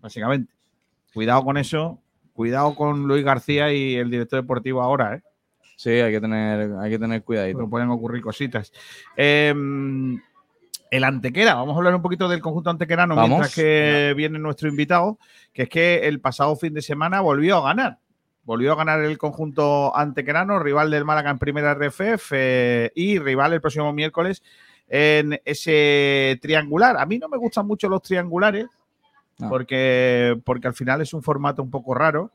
Básicamente. Cuidado con eso. Cuidado con Luis García y el director deportivo ahora, ¿eh? Sí, hay que tener, hay que tener cuidadito. porque pueden ocurrir cositas. Eh, el Antequera, vamos a hablar un poquito del conjunto antequerano Vamos. mientras que viene nuestro invitado, que es que el pasado fin de semana volvió a ganar. Volvió a ganar el conjunto antequerano, rival del Málaga en primera RFF eh, y rival el próximo miércoles en ese triangular. A mí no me gustan mucho los triangulares No. porque, porque al final es un formato un poco raro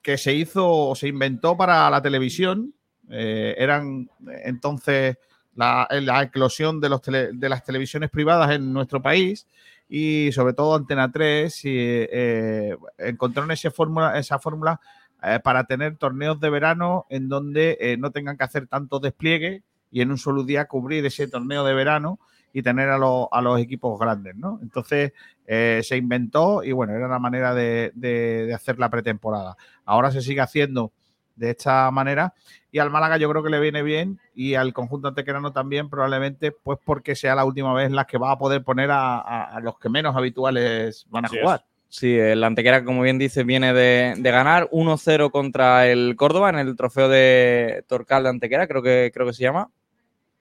que se hizo o se inventó para la televisión. Eh, eran entonces la, la eclosión de, los tele- de las televisiones privadas en nuestro país y sobre todo Antena 3 y, eh, encontraron ese fórmula, esa fórmula eh, para tener torneos de verano en donde eh, no tengan que hacer tanto despliegue y en un solo día cubrir ese torneo de verano y tener a, los- a los equipos grandes, ¿no? Entonces eh, se inventó y bueno, era la manera de, de- de hacer la pretemporada. Ahora se sigue haciendo de esta manera y al Málaga yo creo que le viene bien y al conjunto antequerano también probablemente pues porque sea la última vez en la que va a poder poner a, a- a los que menos habituales van a Así es. Sí, el Antequera, como bien dices, viene de, de ganar 1-0 contra el Córdoba en el trofeo de Torcal de Antequera, creo que, creo que se llama.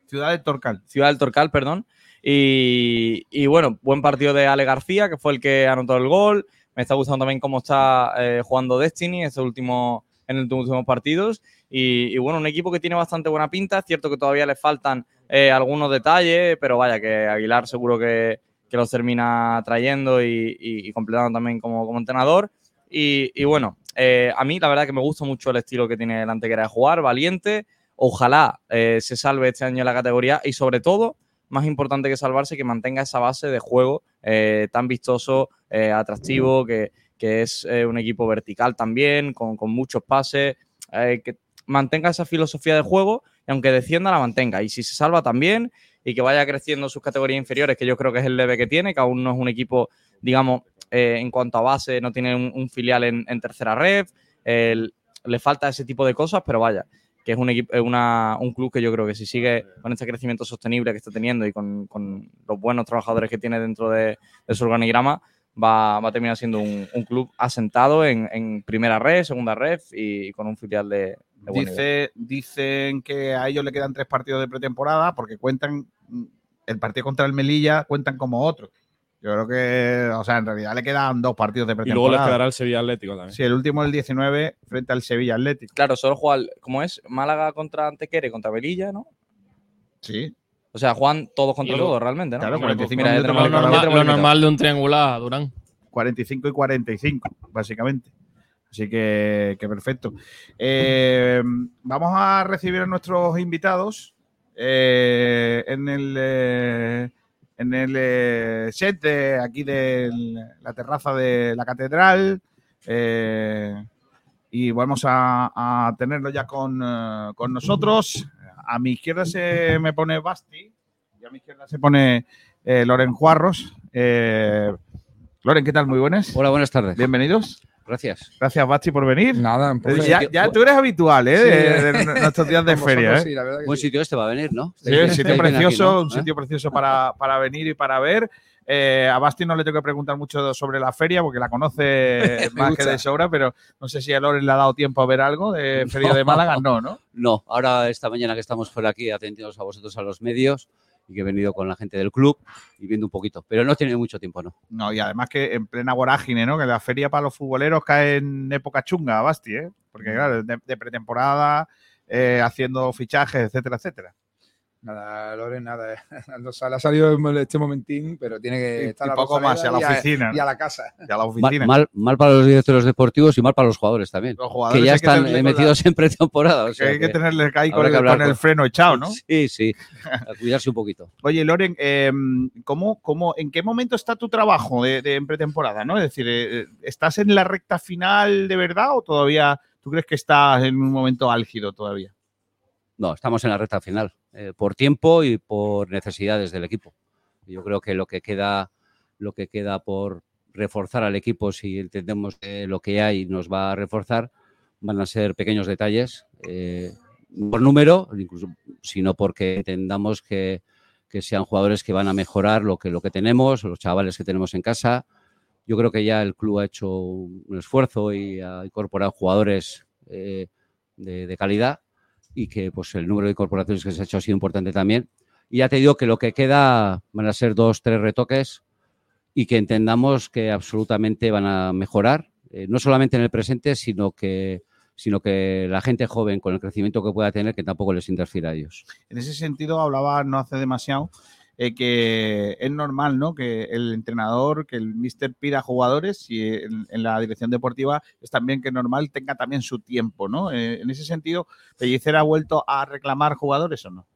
Ciudad de Torcal. Ciudad del Torcal, perdón. Y, y bueno, buen partido de Ale García, que fue el que anotó el gol. Me está gustando también cómo está eh, jugando Destiny estos últimos, en los últimos partidos. Y, y bueno, un equipo que tiene bastante buena pinta. Es cierto que todavía le faltan eh, algunos detalles, pero vaya, que Aguilar seguro que, que los termina trayendo y, completando también como, entrenador. Y, bueno, eh, a mí la verdad que me gusta mucho el estilo que tiene el Antequera de jugar, valiente. Ojalá eh, se salve este año la categoría y sobre todo, más importante que salvarse, que mantenga esa base de juego eh, tan vistoso, atractivo, que, que es un equipo vertical también, con, muchos pases, que mantenga esa filosofía de juego y aunque descienda la mantenga. Y si se salva también y que vaya creciendo sus categorías inferiores, que yo creo que es el debe que tiene, que aún no es un equipo, digamos, eh, en cuanto a base, no tiene un, filial en, tercera red, le falta ese tipo de cosas, pero vaya, que es un, equipo, es una- un club que yo creo que si sigue con este crecimiento sostenible que está teniendo y con, con los buenos trabajadores que tiene dentro de, de su organigrama, va, va a terminar siendo un, un club asentado en, en primera red, segunda red y, y con un filial de, de buen nivel. Dice, dicen que a ellos le quedan tres partidos de pretemporada porque cuentan el partido contra el Melilla cuentan como otro. Yo creo que, o sea, en realidad le quedan dos partidos de Y pretemporada. luego les quedará el Sevilla Atlético también. Sí, el último el 19 frente al Sevilla Atlético. Claro, solo juega, ¿cómo es? Málaga contra Antequere, contra Velilla, ¿no? Sí. O sea, juegan todos contra todos realmente, ¿no? Claro, Mira, 45 mira, ya minutos tenemos Lo normal, lo normal de un triangular, Durán. 45 y 45, básicamente. Así que, que perfecto. Eh, vamos a recibir a nuestros invitados eh, en el, eh, en el eh, set de aquí de la terraza de la catedral. eh, y vamos a, a tenerlo ya con, con nosotros. A mi izquierda se me pone Basti y a mi izquierda se pone eh, Loren Juarros. Eh, Loren, ¿qué tal? Muy buenas. Hola, buenas tardes. Bienvenidos. Gracias. Gracias, Basti, por venir. Nada, Eh, ya, ya tú eres habitual, ¿eh? De, de nuestros días de feria, ¿eh? Buen sitio este va a venir, ¿no? Sí, un sitio aquí, precioso, ¿no? un ¿Eh? sitio precioso para, para venir y para ver. Eh, a Basti no le tengo que preguntar mucho sobre la feria porque la conoce más que de sobra, pero no sé si a Loren le ha dado tiempo a ver algo de Feria de Málaga. No, ¿no? No, ahora esta mañana que estamos por aquí atendidos a vosotros a los medios y que he venido con la gente del club y viendo un poquito, pero no tiene mucho tiempo, ¿no? No, y además que en plena vorágine, ¿no? Que la feria para los futboleros cae en época chunga, Basti, ¿eh? Porque claro, de, de pretemporada, eh, haciendo fichajes, etcétera, etcétera. Nada, Loren, nada. eh. O sea, le ha salido este momentín, pero tiene que estar y a poco más, y a la oficina, Y a la casa. Y a la Mal, oficina. mal, mal para los directores deportivos y mal para los jugadores también. Los jugadores que ya que están eh, metidos en pretemporada. o Que hay que que tenerle ahí con el, que hablar con el con- freno echado, ¿no? Sí, sí. A cuidarse un poquito. Oye, Loren, eh, ¿cómo, cómo, ¿en qué momento está tu trabajo de, de en pretemporada? ¿no? Es decir, eh, ¿estás en la recta final de verdad o todavía tú crees que estás en un momento álgido todavía? No, estamos en la recta final, eh, por tiempo y por necesidades del equipo. Yo creo que lo que queda, lo que queda por reforzar al equipo, si entendemos que lo que hay nos va a reforzar, van a ser pequeños detalles, eh, por número, incluso, sino porque entendamos que, que sean jugadores que van a mejorar lo que, lo que tenemos, los chavales que tenemos en casa. Yo creo que ya el club ha hecho un esfuerzo y ha incorporado jugadores eh, de calidad y que pues el número de incorporaciones que se ha hecho ha sido importante también. Y ya te digo que lo que queda van a ser dos, tres retoques y que entendamos que absolutamente van a mejorar, eh, no solamente en el presente, sino que, sino que la gente joven con el crecimiento que pueda tener, que tampoco les interfiera a ellos. En ese sentido, hablaba no hace demasiado eh, que es normal, ¿no? Que el entrenador, que el míster pida jugadores y en, la dirección deportiva es también que normal tenga también su tiempo, ¿no? Eh, en ese sentido, ¿Pellicer ha vuelto a reclamar jugadores o no?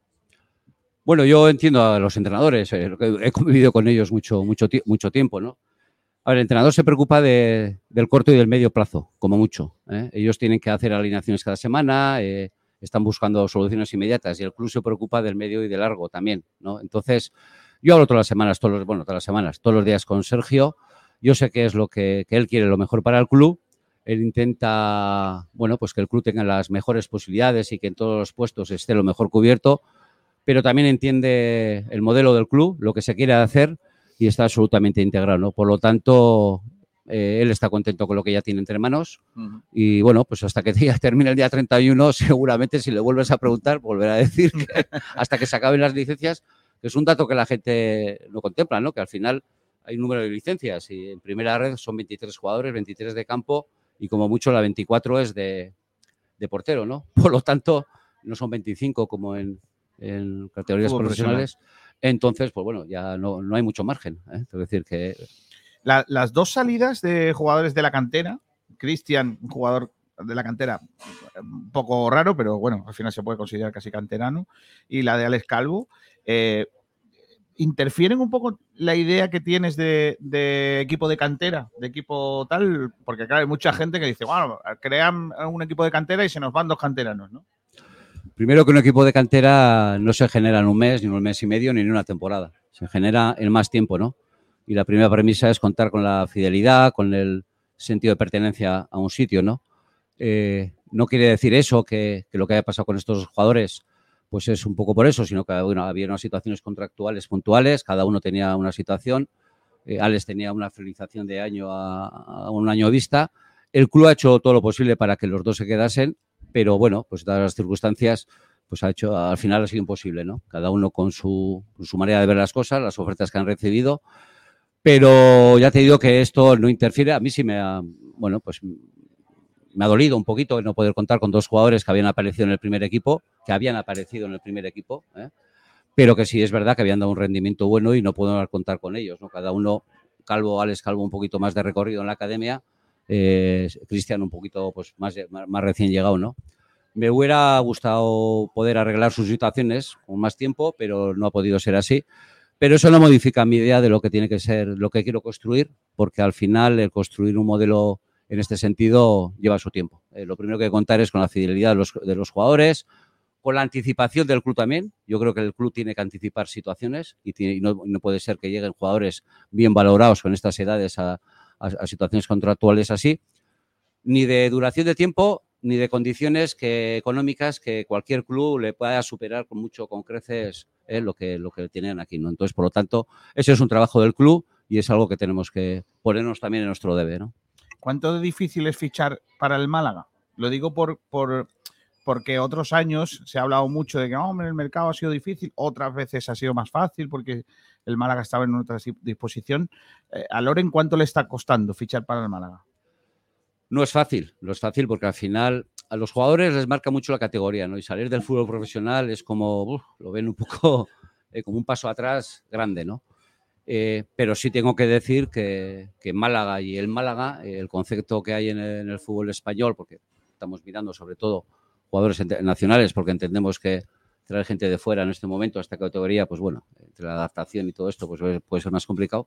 Bueno, yo entiendo a los entrenadores, eh, he convivido con ellos mucho, mucho, mucho tiempo, ¿no? A ver, el entrenador se preocupa de- del corto y del medio plazo, como mucho. Ellos tienen que hacer alineaciones cada semana, están buscando soluciones inmediatas y el club se preocupa del medio y del largo también, ¿no? Entonces, yo hablo todas las semanas, todos los, bueno, todas las semanas, todos los días con Sergio. Yo sé que es lo que, que él quiere, lo mejor para el club. Él intenta, bueno, pues que el club tenga las mejores posibilidades y que en todos los puestos esté lo mejor cubierto pero también entiende el modelo del club, lo que se quiere hacer y está absolutamente integrado. ¿no? Por lo tanto, eh, él está contento con lo que ya tiene entre manos y bueno, pues hasta que ya termine el día 31, seguramente si le vuelves a preguntar, volverá a decir que hasta que se acaben las licencias, que es un dato que la gente no contempla, ¿no? que al final hay un número de licencias y en primera red son 23 jugadores, 23 de campo y como mucho la 24 es de, de portero, ¿no? Por lo tanto, no son 25 como en, en categorías profesionales. Entonces, pues bueno, ya no, no hay mucho margen. ¿eh? Es decir, que La- las dos salidas de jugadores de la cantera, Cristian, un jugador de la cantera un poco raro, pero bueno, al final se puede considerar casi canterano, y la de Alex Calvo, eh, ¿interfieren un poco la idea que tienes de, de equipo de cantera, de equipo tal? Porque claro, hay mucha gente que dice, bueno, crean un equipo de cantera y se nos van dos canteranos, ¿no? primero que un equipo de cantera no se genera en un mes, ni en un mes y medio, ni en una temporada. Se genera en más tiempo, ¿no? Y la primera premisa es contar con la fidelidad, con el sentido de pertenencia a un sitio, ¿no? Eh, no quiere decir eso que, que lo que haya pasado con estos jugadores pues es un poco por eso, sino que bueno, había unas situaciones contractuales puntuales, cada uno tenía una situación, eh, Alex tenía una finalización de año a, a un año vista, el club ha hecho todo lo posible para que los dos se quedasen, pero bueno, pues dadas las circunstancias, pues ha hecho, al final ha sido imposible, ¿no? Cada uno con su, con su manera de ver las cosas, las ofertas que han recibido, Pero ya te digo que esto no interfiere. A mí sí me ha, bueno, pues me ha dolido un poquito no poder contar con dos jugadores que habían aparecido en el primer equipo, que habían aparecido en el primer equipo, ¿eh? pero que sí es verdad que habían dado un rendimiento bueno y no puedo contar con ellos. ¿no? Cada uno, Calvo, Alex Calvo, un poquito más de recorrido en la academia, eh, Cristian un poquito pues, más, más recién llegado, ¿no? Me hubiera gustado poder arreglar sus situaciones con más tiempo, pero no ha podido ser así. Pero eso no modifica mi idea de lo que tiene que ser, lo que quiero construir, porque al final el construir un modelo en este sentido lleva su tiempo. Eh, lo primero que contar es con la fidelidad de los, jugadores, con la anticipación del club también. Yo creo que el club tiene que anticipar situaciones y, no, puede ser que lleguen jugadores bien valorados con estas edades a, a situaciones contractuales así, ni de duración de tiempo ni de condiciones que, económicas que cualquier club le pueda superar con mucho, con creces eh, lo, que, lo que tienen aquí. ¿no? Entonces, por lo tanto, ese es un trabajo del club y es algo que tenemos que ponernos también en nuestro debe. ¿no? ¿Cuánto difícil es fichar para el Málaga? Lo digo por, por, porque otros años se ha hablado mucho de que, hombre, el mercado ha sido difícil, otras veces ha sido más fácil porque el Málaga estaba en otra disposición. Eh, ¿A Loren cuánto le está costando fichar para el Málaga? No es fácil, no es fácil porque al final a los jugadores les marca mucho la categoría, ¿no? Y salir del fútbol profesional es como, lo ven un poco eh, como un paso atrás grande, ¿no? Eh, pero sí tengo que decir que, que Málaga y el Málaga, eh, el concepto que hay en el, en el, fútbol español, porque estamos mirando sobre todo jugadores nacionales, porque entendemos que traer gente de fuera en este momento a esta categoría, pues bueno, entre la adaptación y todo esto, pues puede ser más complicado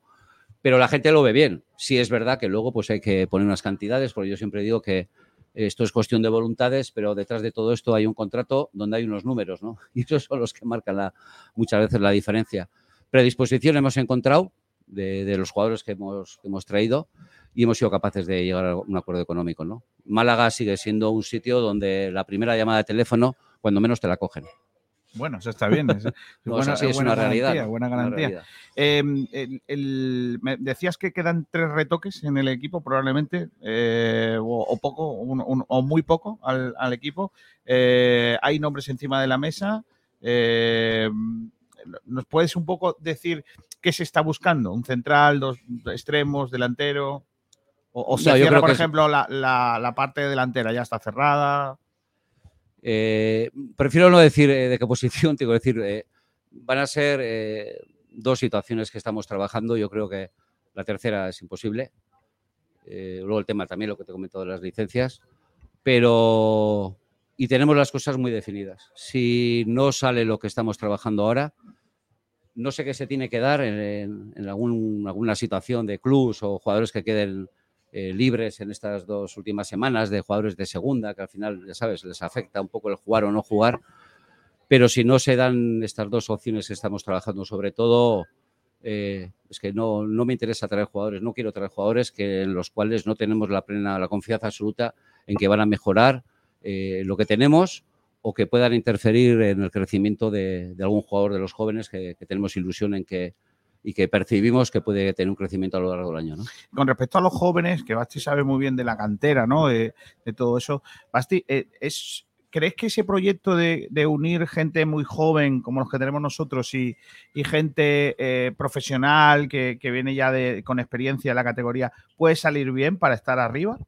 pero la gente lo ve bien. Sí es verdad que luego pues hay que poner unas cantidades, porque yo siempre digo que esto es cuestión de voluntades, pero detrás de todo esto hay un contrato donde hay unos números, ¿no? Y esos son los que marcan muchas veces la diferencia. Predisposición hemos encontrado de, de los jugadores que hemos, que hemos traído y hemos sido capaces de llegar a un acuerdo económico, ¿no? Málaga sigue siendo un sitio donde la primera llamada de teléfono, cuando menos te la cogen. Bueno, eso está bien. Es, no, buena, es, es buena una garantía, realidad. ¿no? Buena garantía. realidad. Eh, el, el- me decías que quedan tres retoques en el equipo, probablemente, eh, o, o poco, un- un- o muy poco al, al equipo. Eh, hay nombres encima de la mesa. Eh, ¿Nos puedes un poco decir qué se está buscando? ¿Un central, dos extremos, delantero? O, o se No, cierra, por es- ejemplo, la, la- la parte delantera ya está cerrada. Eh, prefiero no decir eh, de qué posición, tengo que decir, eh, van a ser dos situaciones que estamos trabajando. Yo creo que la tercera es imposible. Luego el tema también, lo que te he comentado de las licencias. Pero. Y tenemos las cosas muy definidas. Si no sale lo que estamos trabajando ahora, no sé qué se tiene que dar en, alguna situación de clubs o jugadores que queden eh, libres en estas dos últimas semanas de jugadores de segunda, que al final, ya sabes, les afecta un poco el jugar o no jugar. Pero si no se dan estas dos opciones que estamos trabajando, sobre todo, eh, es que no, no me interesa traer jugadores, no quiero traer jugadores que, en los cuales no tenemos la plena, la confianza absoluta en que van a mejorar eh, lo que tenemos o que puedan interferir en el crecimiento de, algún jugador de los jóvenes que tenemos ilusión en que y que percibimos que puede tener un crecimiento a lo largo del año. ¿no? con respecto a los jóvenes, que Basti sabe muy bien de la cantera, ¿no? De, de todo eso. Basti, eh, es, ¿crees que ese proyecto de, de unir gente muy joven, como los que tenemos nosotros, y, y gente eh, profesional que, que viene ya de, con experiencia en la categoría, puede salir bien para estar arriba?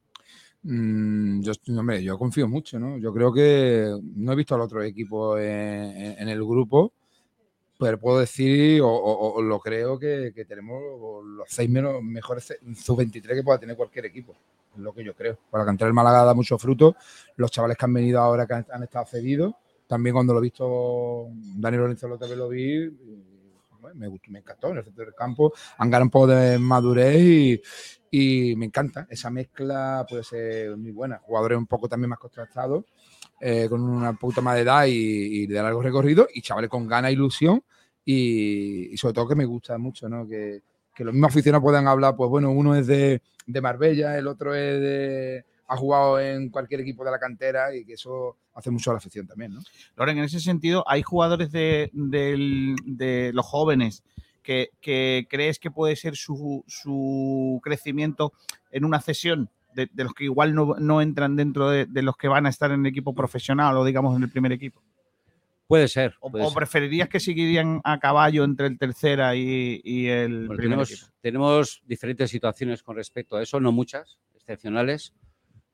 Mm, yo, hombre, yo confío mucho, ¿no? Yo creo que no he visto al otro equipo en, en- en el grupo, pero puedo decir, o, lo creo, que, tenemos los seis menos, mejores sub-23 que pueda tener cualquier equipo. Es lo que yo creo. Para la cantera del Málaga da mucho fruto. Los chavales que han venido ahora, que han, estado cedidos, también cuando lo he visto, Dani Lorenzo lo también lo vi, me, gustó, me encantó en el centro del campo, han ganado un poco de madurez y, y me encanta. Esa mezcla puede ser muy buena. Jugadores un poco también más contrastados, eh, con una puta más de edad y, de largo recorrido, y chavales con ganas e ilusión, y, sobre todo que me gusta mucho, ¿no? Que, que los mismos aficionados puedan hablar, pues bueno, uno es de, de Marbella, el otro es de ha jugado en cualquier equipo de la cantera y que eso hace mucho a la afición también, ¿no? Loren, en ese sentido, ¿hay jugadores de, de los jóvenes que, que crees que puede ser su, su crecimiento en una cesión? De, de los que igual no, no entran dentro de, de los que van a estar en el equipo profesional o digamos en el primer equipo. Puede ser. ¿O, puede o ser. preferirías que seguirían a caballo entre el tercera y, y el Bueno, primer tenemos, equipo? tenemos diferentes situaciones con respecto a eso, no muchas, excepcionales,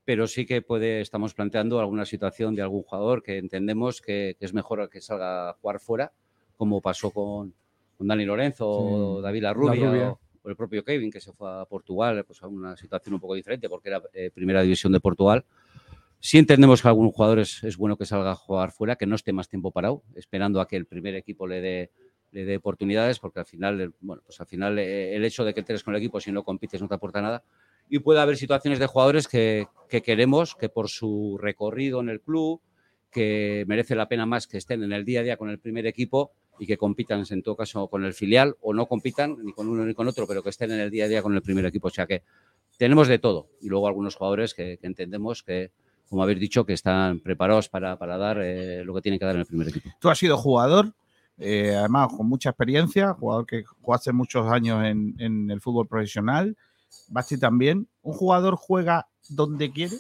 pero sí que puede, estamos planteando alguna situación de algún jugador que entendemos que, que es mejor que salga a jugar fuera, como pasó con, con Dani Lorenzo o David La Larrubia Rubia. El propio Kevin, que se fue a Portugal, pues a una situación un poco diferente porque era eh, primera división de Portugal. Sí entendemos que algún jugador es, es bueno que salga a jugar fuera, que no esté más tiempo parado, esperando a que el primer equipo le dé le dé oportunidades, porque al final, bueno, pues al final eh, el hecho de que entres con el equipo si no compites no te aporta nada. Y puede haber situaciones de jugadores que, que queremos que por su recorrido en el club, que merece la pena más que estén en el día a día con el primer equipo y que compitan en todo caso con el filial o no compitan ni con uno ni con otro, pero que estén en el día a día con el primer equipo. O sea que tenemos de todo. Y luego algunos jugadores que, entendemos que, como habéis dicho, que están preparados para, para dar eh, lo que tienen que dar en el primer equipo. Tú has sido jugador, eh, además con mucha experiencia, jugador que jugaste muchos años en, en el fútbol profesional. Basti también. ¿Un jugador juega donde quiere?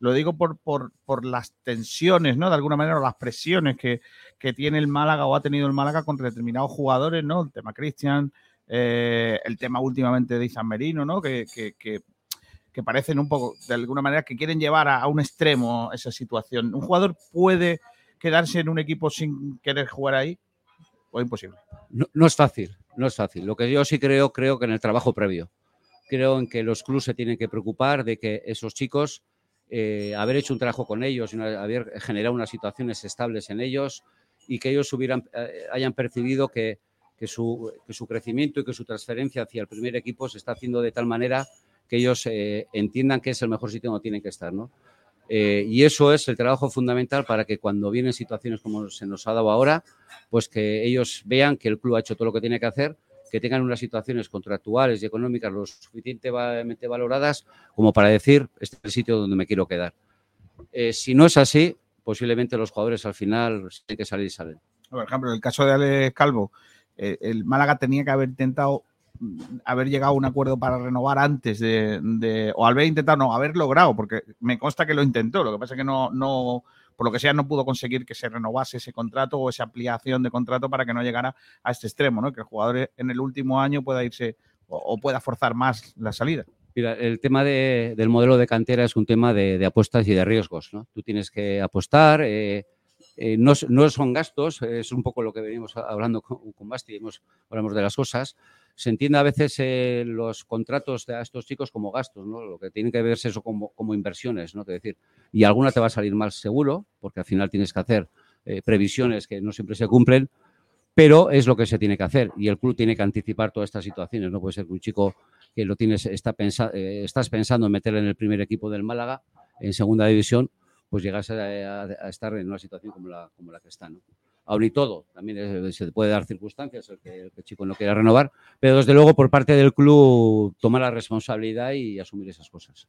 Lo digo por, por, por las tensiones, ¿no? De alguna manera, o las presiones que, que tiene el Málaga o ha tenido el Málaga con determinados jugadores, ¿no? El tema Cristian, eh, el tema últimamente de Izan Merino, ¿no? Que, que, que, parecen un poco, de alguna manera, que quieren llevar a, a un extremo esa situación. ¿Un jugador puede quedarse en un equipo sin querer jugar ahí? ¿O imposible? No, no es fácil, no es fácil. Lo que yo sí creo, creo que en el trabajo previo. Creo en que los clubes se tienen que preocupar de que esos chicos, eh, haber hecho un trabajo con ellos, una- haber generado unas situaciones estables en ellos y que ellos hubieran, eh, hayan percibido que, que su, que su crecimiento y que su transferencia hacia el primer equipo se está haciendo de tal manera que ellos eh, entiendan que es el mejor sitio donde tienen que estar. ¿no? Eh, y eso es el trabajo fundamental para que cuando vienen situaciones como se nos ha dado ahora, pues que ellos vean que el club ha hecho todo lo que tiene que hacer, que tengan unas situaciones contractuales y económicas lo suficientemente valoradas como para decir, este es el sitio donde me quiero quedar. Eh, si no es así, posiblemente los jugadores al final tienen que salir y salen. Por ejemplo, en el caso de Alex Calvo, eh, el Málaga tenía que haber intentado mm, haber llegado a un acuerdo para renovar antes de, de- o haber intentado, no, haber logrado, porque me consta que lo intentó, lo que pasa es que no, no, por lo que sea, no pudo conseguir que se renovase ese contrato o esa ampliación de contrato para que no llegara a este extremo, ¿no? Que el jugador en el último año pueda irse o, pueda forzar más la salida. Mira, el tema de- del modelo de cantera es un tema de, apuestas y de riesgos. ¿no? Tú tienes que apostar, eh, eh, no, son gastos, es un poco lo que venimos hablando con, Basti, hablamos de las cosas. Se entiende a veces eh, los contratos de a estos chicos como gastos, ¿no? lo que tiene que verse eso como, como inversiones, ¿no? Es decir, y alguna te va a salir mal seguro, porque al final tienes que hacer eh, previsiones que no siempre se cumplen, pero es lo que se tiene que hacer y el club tiene que anticipar todas estas situaciones. No puede ser que un chico que lo tienes, está pensa- eh, estás pensando en meterle en el primer equipo del Málaga, en segunda división, pues llegas a, a- a estar en una situación como la, como la que está. ¿no? Aún y todo, también eh, se puede dar circunstancias, el que, el que chico no quiera renovar, pero desde luego por parte del club tomar la responsabilidad y asumir esas cosas.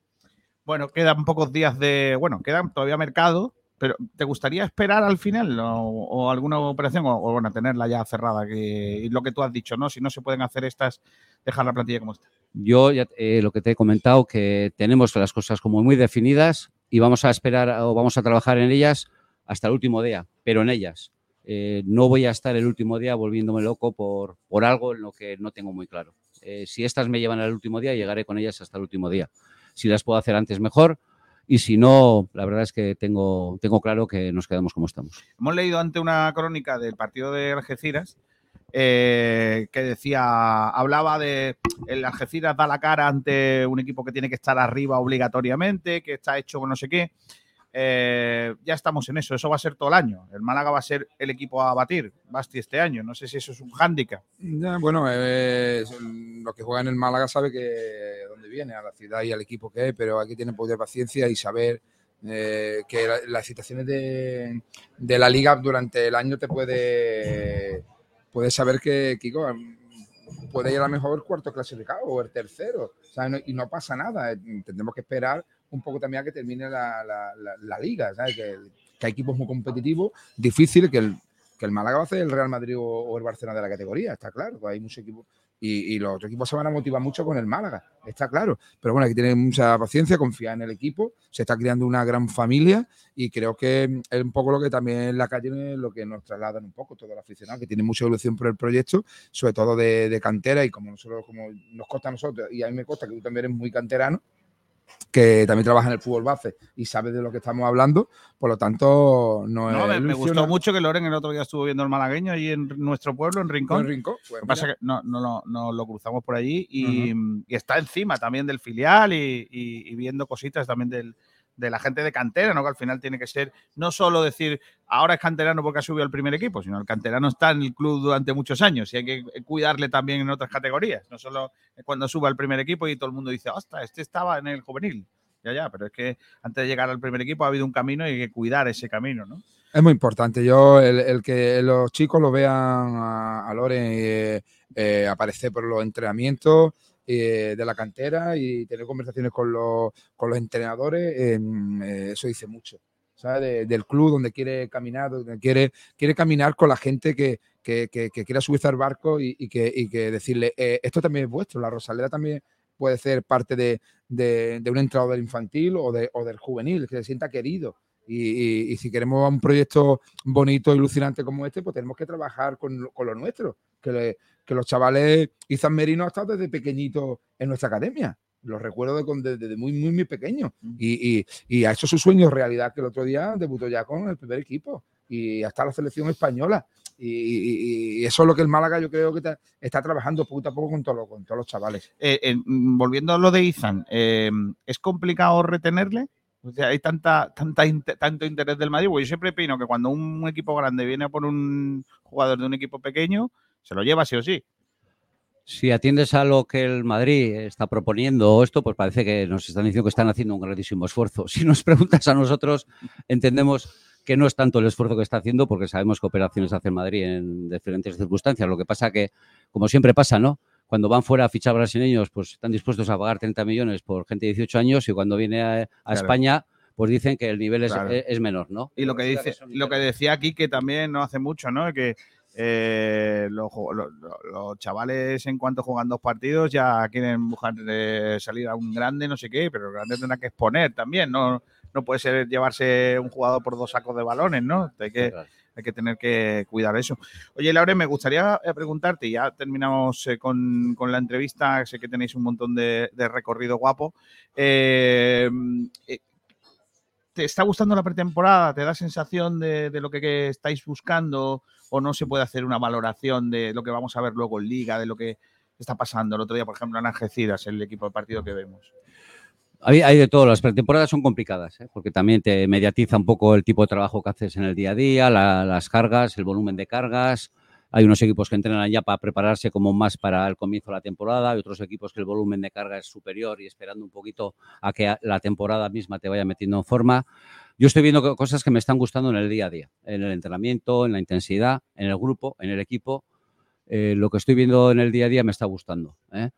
Bueno, quedan pocos días de. Bueno, quedan todavía mercado, pero ¿te gustaría esperar al final o, o alguna operación o, o, bueno, tenerla ya cerrada? Que, y lo que tú has dicho, ¿no? Si no se pueden hacer estas, dejar la plantilla como está. Yo ya eh, lo que te he comentado, que tenemos las cosas como muy definidas y vamos a esperar o vamos a trabajar en ellas hasta el último día, pero en ellas. Eh, no voy a estar el último día volviéndome loco por, por algo en lo que no tengo muy claro. Eh, si estas me llevan al último día, llegaré con ellas hasta el último día. Si las puedo hacer antes, mejor. Y si no, la verdad es que tengo, tengo claro que nos quedamos como estamos. Hemos leído ante una crónica del partido de Algeciras eh, que decía, hablaba de el Algeciras da la cara ante un equipo que tiene que estar arriba obligatoriamente, que está hecho con no sé qué. Eh, ya estamos en eso, eso va a ser todo el año. El Málaga va a ser el equipo a batir, Basti, este año. No sé si eso es un hándicap. Ya, bueno, eh, lo que juega en el Málaga sabe que dónde viene, a la ciudad y al equipo que es, pero aquí tiene poder paciencia y saber eh, que la- las situaciones de, de la liga durante el año te puede, puedes saber que, Kiko, puede ir a lo mejor cuarto clasificado o el tercero, ¿sabes? No- y no pasa nada. Tendremos que esperar un poco también a que termine la, la- la- liga, ¿sabes? Que, que hay equipos muy competitivos, difíciles, que el, que el Málaga va a hacer el Real Madrid o, el Barcelona de la categoría, está claro. Hay muchos equipos y, y los otros equipos se van a motivar mucho con el Málaga, está claro. Pero bueno, hay que mucha paciencia, confiar en el equipo. Se está creando una gran familia y creo que es un poco lo que también la calle es lo que nos trasladan un poco todo el aficionado, que tiene mucha evolución por el proyecto, sobre todo de, de cantera y como nosotros, como nos consta a nosotros, y a mí me consta que tú también eres muy canterano, que también trabaja en el fútbol base y sabe de lo que estamos hablando, por lo tanto no, No, es me, me gustó mucho que Loren el otro día estuvo viendo el malagueño ahí en nuestro pueblo, en Rincón. En Rincón, pues Lo que pasa que no, no, lo- no lo cruzamos por allí y, y está encima también del filial y, y- y viendo cositas también del, de la gente de cantera, ¿no? Que al final tiene que ser no solo decir ahora es canterano porque ha subido al primer equipo, sino el canterano está en el club durante muchos años y hay que cuidarle también en otras categorías, no solo cuando suba al primer equipo y todo el mundo dice, ostras, este estaba en el juvenil. Ya, ya, pero es que antes de llegar al primer equipo ha habido un camino y hay que cuidar ese camino, ¿no? Es muy importante. Yo, el, el que los chicos lo vean a, a Loren eh, eh, aparecer por los entrenamientos eh, de la cantera y tener conversaciones con los, con los entrenadores, eh, eh, eso dice mucho. ¿sabes? De- del club donde quiere caminar, donde quiere, quiere caminar con la gente que, que, que- quiera subirse al barco y, y que, y que decirle, eh, esto también es vuestro, la Rosaleda también puede ser parte de, de- un entrenador infantil o, de, o del juvenil, que se sienta querido. Y, y- y si queremos un proyecto bonito y alucinante como este, pues tenemos que trabajar con, con lo nuestro. Que, le- que los chavales, Izan Merino ha estado desde pequeñito en nuestra academia. Los recuerdo de con- de- desde muy, muy, muy pequeño. Y, y, y ha hecho su sueño realidad, que el otro día debutó ya con el primer equipo y hasta la selección española. Y, y- y eso es lo que el Málaga yo creo que está, está trabajando poco a poco con, todo lo- con todos los chavales. Eh, eh, mm, volviendo a lo de Izan, eh, ¿es complicado retenerle? O sea, hay tanta, tanta tanto interés del Madrid. Porque yo siempre opino que cuando un equipo grande viene a por un jugador de un equipo pequeño, se lo lleva sí o sí. Si atiendes a lo que el Madrid está proponiendo o esto, pues parece que nos están diciendo que están haciendo un grandísimo esfuerzo. Si nos preguntas a nosotros, entendemos que no es tanto el esfuerzo que está haciendo, porque sabemos que operaciones hace el Madrid en diferentes circunstancias. Lo que pasa que, como siempre pasa, ¿no? Cuando van fuera a fichar brasileños, pues están dispuestos a pagar 30 millones por gente de 18 años y cuando viene a, a Claro. España, pues dicen que el nivel es, Claro. es- es menor, ¿no? Y lo que dice, lo que decía aquí que también no hace mucho, ¿no? Que eh, los, chavales en cuanto juegan dos partidos ya quieren buscar eh, salir a un grande, no sé qué, pero el grande tendrá que exponer también, no, no puede ser llevarse un jugador por dos sacos de balones, ¿no? Hay que, hay que tener que cuidar eso. Oye, Laure, me gustaría eh, preguntarte, y ya terminamos con, con la entrevista, sé que tenéis un montón de, de recorrido guapo. eh, ¿Te está gustando la pretemporada? ¿Te da sensación de, lo que, estáis buscando? ¿O no se puede hacer una valoración de lo que vamos a ver luego en Liga, de lo que está pasando? El otro día, por ejemplo, en Algeciras, el equipo de partido que vemos. Hay, hay de todo, las pretemporadas son complicadas, ¿eh? porque también te mediatiza un poco el tipo de trabajo que haces en el día a día, la- las cargas, el volumen de cargas. Hay unos equipos que entrenan ya para prepararse como más para el comienzo de la temporada, hay otros equipos que el volumen de carga es superior y esperando un poquito a que la temporada misma te vaya metiendo en forma. Yo estoy viendo co- cosas que me están gustando en el día a día, en el entrenamiento, en la intensidad, en el grupo, en el equipo. Eh, lo que estoy viendo en el día a día me está gustando. ¿eh?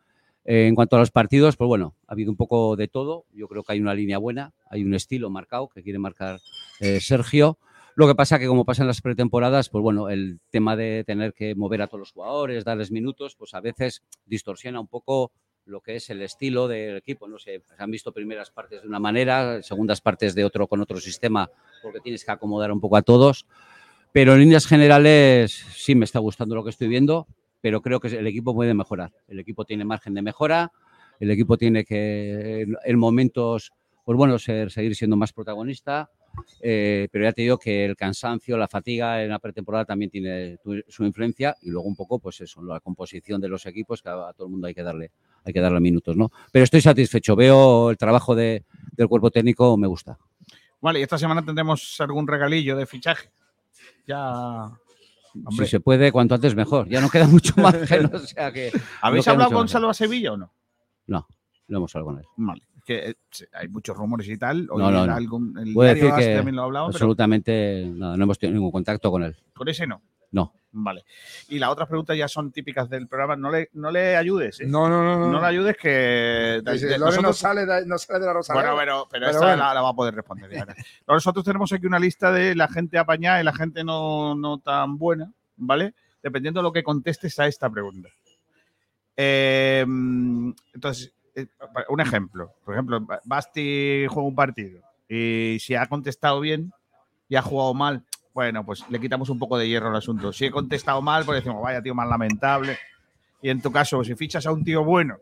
Eh, en cuanto a los partidos, pues bueno, ha habido un poco de todo. Yo creo que hay una línea buena, hay un estilo marcado que quiere marcar eh, Sergio. Lo que pasa que como pasa en las pretemporadas, pues bueno, el tema de tener que mover a todos los jugadores, darles minutos, pues a veces distorsiona un poco lo que es el estilo del equipo. No sé, se han visto primeras partes de una manera, segundas partes de otro con otro sistema, porque tienes que acomodar un poco a todos. Pero en líneas generales sí me está gustando lo que estoy viendo, pero creo que el equipo puede mejorar. El equipo tiene margen de mejora, el equipo tiene que en- en momentos, pues bueno, ser, seguir siendo más protagonista, eh, pero ya te digo que el cansancio, la fatiga en la pretemporada también tiene su influencia y luego un poco, pues eso, la composición de los equipos, que a, todo el mundo hay que darle, hay que darle minutos, ¿no? Pero estoy satisfecho, veo el trabajo de- del cuerpo técnico, me gusta. Vale, y esta semana tendremos algún regalillo de fichaje. Ya. Hombre. Si se puede, cuanto antes mejor. Ya no queda mucho margen, o sea que... ¿Habéis no hablado con. Salva Sevilla o no? No, no hemos hablado con él. Vale. Que eh, hay muchos rumores y tal. Hoy No, no, no. algún- el Voy a diario decir que también lo hablaba, pero absolutamente no hemos tenido ningún contacto con él. con ese no. No. Vale. Y las otras preguntas ya son típicas del programa. No le, no le ayudes. ¿eh? No, no, no, no. No le ayudes que. De- no sale, de, no sale de la Rosaleda. Bueno, pero, pero, Pero esta bueno. la, la va a poder responder. ya. Nosotros tenemos aquí una lista de la gente apañada y la gente no, no tan buena, ¿vale? Dependiendo de lo que contestes a esta pregunta. Eh, entonces, un ejemplo. Por ejemplo, Basti juega un partido y si ha contestado bien y ha jugado mal, bueno, pues le quitamos un poco de hierro al asunto. Si he contestado mal, pues decimos, vaya tío más lamentable. Y en tu caso, si fichas a un tío bueno,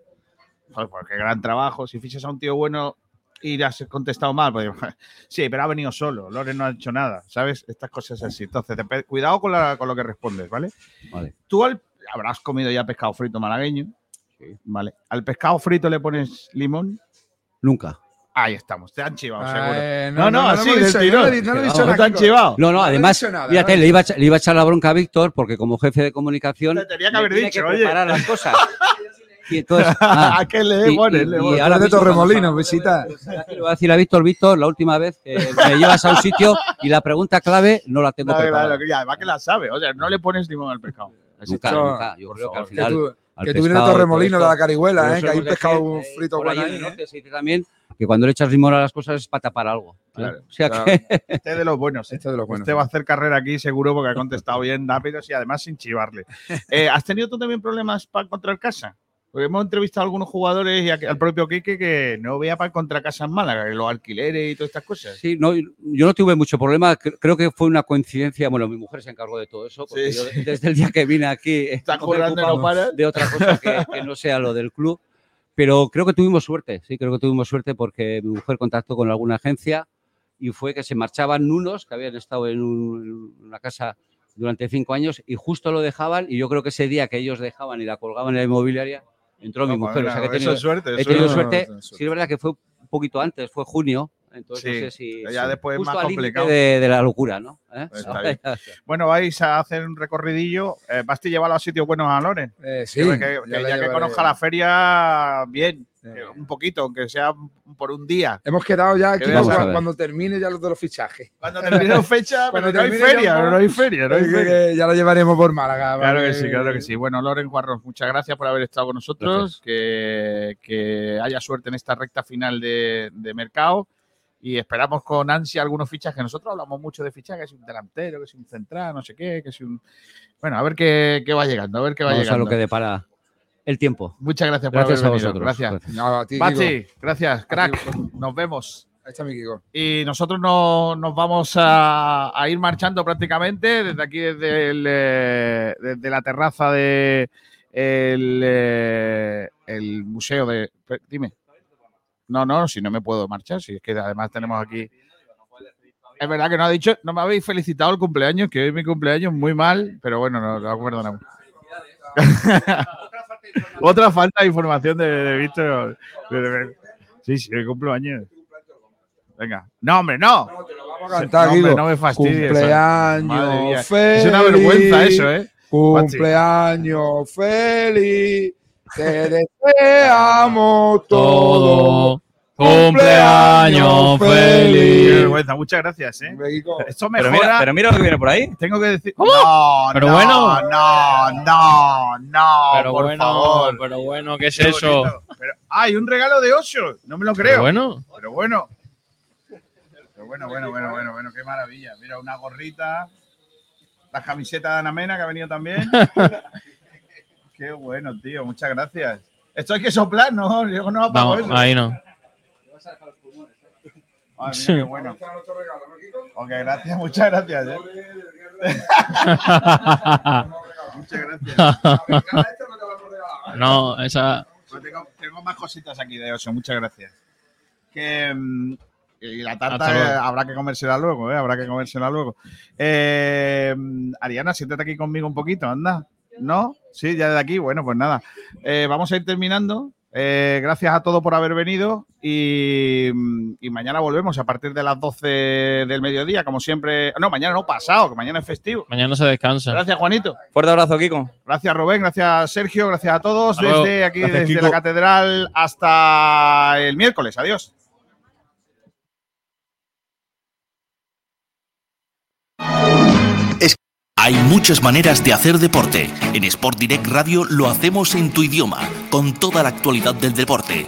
pues qué gran trabajo. Si fichas a un tío bueno y le has contestado mal, pues sí, pero ha venido solo. Loren no ha hecho nada, ¿sabes? Estas cosas así. Entonces, cuidado con, la- con lo que respondes, ¿vale? Vale. Tú al- habrás comido ya pescado frito malagueño. Vale. ¿Al pescado frito le pones limón? Nunca. Ahí estamos, te han chivado, Ah, seguro. eh, no, no, no, no así, del dicho- tirón. no he di- no he dicho nada, te han chivado. No, no, además, dicho nada, fíjate, le iba, a echar, le iba a echar la bronca a Víctor porque como jefe de comunicación Te tenía que haber tiene dicho, que oye. preparar las cosas. Y entonces, ah, ¿A qué le y- pones? y- Le y pones. ahora de Torremolinos, visita. Le voy a decir a Víctor, Víctor, la última vez que me llevas a un sitio y la pregunta clave no la tengo No, preparada. claro, que- además que la sabe. O sea, no le pones limón al pescado. Yo creo que al final. Que y Torremolino la Carihuela, ¿eh? que hay un es pescado eh, frito por bueno ahí el ¿eh? norte se dice también que cuando le echas limón a las cosas es para tapar algo. ¿eh? Claro, O sea claro. que Este es de los buenos. Este de los buenos. Este va a hacer carrera aquí seguro porque ha contestado bien rápido y además sin chivarle. Eh, ¿Has tenido tú también problemas para encontrar casa? Porque hemos entrevistado a algunos jugadores y al propio Quique que no veía para encontrar casa en Málaga, los alquileres y todas estas cosas. Sí, no, yo no tuve mucho problema. cre- Creo que fue una coincidencia. Bueno, mi mujer se encargó de todo eso. Porque Sí, yo sí. desde el día que vine aquí Está no de otra cosa que, que no sea lo del club. Pero creo que tuvimos suerte. Sí, creo que tuvimos suerte porque mi mujer contactó con alguna agencia y fue que se marchaban unos que habían estado en, un- en una casa durante cinco años y justo lo dejaban. Y yo creo que ese día que ellos dejaban y la colgaban en la inmobiliaria, entró mi No, mujer. pues o sea, que he tenido, eso es suerte, he tenido suerte. Sí, es verdad que fue un poquito antes, fue junio. Entonces Sí, no sé si. ya sí, después es justo más al límite complicado. De, de la locura, ¿no? ¿Eh? Está bien. Bueno, vais a hacer un recorridillo. Eh, Basti, llévalo a sitios buenos a Loren. Eh, sí, Que- que- ya que ya que conozca la feria bien, un poquito, aunque sea por un día. Hemos quedado ya aquí a cuando, termine ya los de los fichajes. Cuando termine fecha, pero Cuando no hay termine ya feria, poco, no hay feria, no hay dice feria. que ya lo llevaremos por Málaga. Claro vale. que sí, claro que sí. Bueno, Loren Juarros, muchas gracias por haber estado con nosotros. Que, que haya suerte en esta recta final de, de mercado. Y esperamos con ansia algunos fichajes. Nosotros hablamos mucho de fichajes, que es un delantero, que es un central, no sé qué, que es un. Bueno, a ver qué, qué va llegando, a ver qué va Vamos a llegando. lo que depara el tiempo. Muchas gracias por Gracias a venido. vosotros. Gracias. No, a ti, gracias, crack. Nos vemos. Ahí está mi Kiko. Y nosotros no- nos vamos a, a ir marchando prácticamente desde aquí, desde, el, eh, desde la terraza de el, eh, el museo de. Dime. No, no, si no me puedo marchar, si es que además tenemos aquí. Es verdad que no ha dicho, no me habéis felicitado el cumpleaños, que hoy es mi cumpleaños muy mal, pero bueno, no, lo perdonamos. Otra falta de información de, de Víctor. Sí, sí, el cumpleaños. Venga. No, hombre, no. Vamos a cantar, no, hombre, no me fastidies. Cumpleaños Madre mía. feliz. Es una vergüenza eso, ¿eh? Cumpleaños feliz. Te deseamos todo. Cumpleaños Qué feliz. vergüenza, muchas gracias, ¿eh? Esto mejora. Pero mira, pero mira lo que viene por ahí. Tengo que decir. No, Pero no, bueno. No, no, no. Pero por bueno, favor. pero bueno, ¿qué es Qué eso? bonito. Pero, ¡Ay, un regalo de Osho! No me lo creo. Pero bueno. Pero bueno. Pero bueno, bueno, bueno, bueno, bueno, qué maravilla. Mira, una gorrita. La camiseta de Ana Mena que ha venido también. qué bueno, tío. Muchas gracias. Esto hay que soplar, ¿no? Yo no apago No, eso. ahí no. Ay, mira, qué bueno. Ok, gracias, muchas gracias. ¿eh? muchas gracias. No, esa. Pues tengo, tengo más cositas aquí de Oso, muchas gracias. Que, mm, y la tarta eh, habrá que comérsela luego, ¿eh? Habrá que comérsela luego. Eh, mm, Ariana, siéntate aquí conmigo un poquito, anda. ¿No? Sí, ya de aquí. Bueno, pues nada. Eh, vamos a ir terminando. Eh, gracias a todos por haber venido y, y mañana volvemos a partir de las 12 del mediodía, como siempre. No, mañana no, pasado, que mañana es festivo. Mañana se descansa. Gracias, Juanito. Fuerte abrazo, Kiko. Gracias, Rubén. Gracias, Sergio. Gracias a todos. Hasta luego. Desde aquí, Gracias, desde Kiko. la catedral hasta el miércoles. Adiós. Hay muchas maneras de hacer deporte. En Sport Direct Radio lo hacemos en tu idioma, con toda la actualidad del deporte,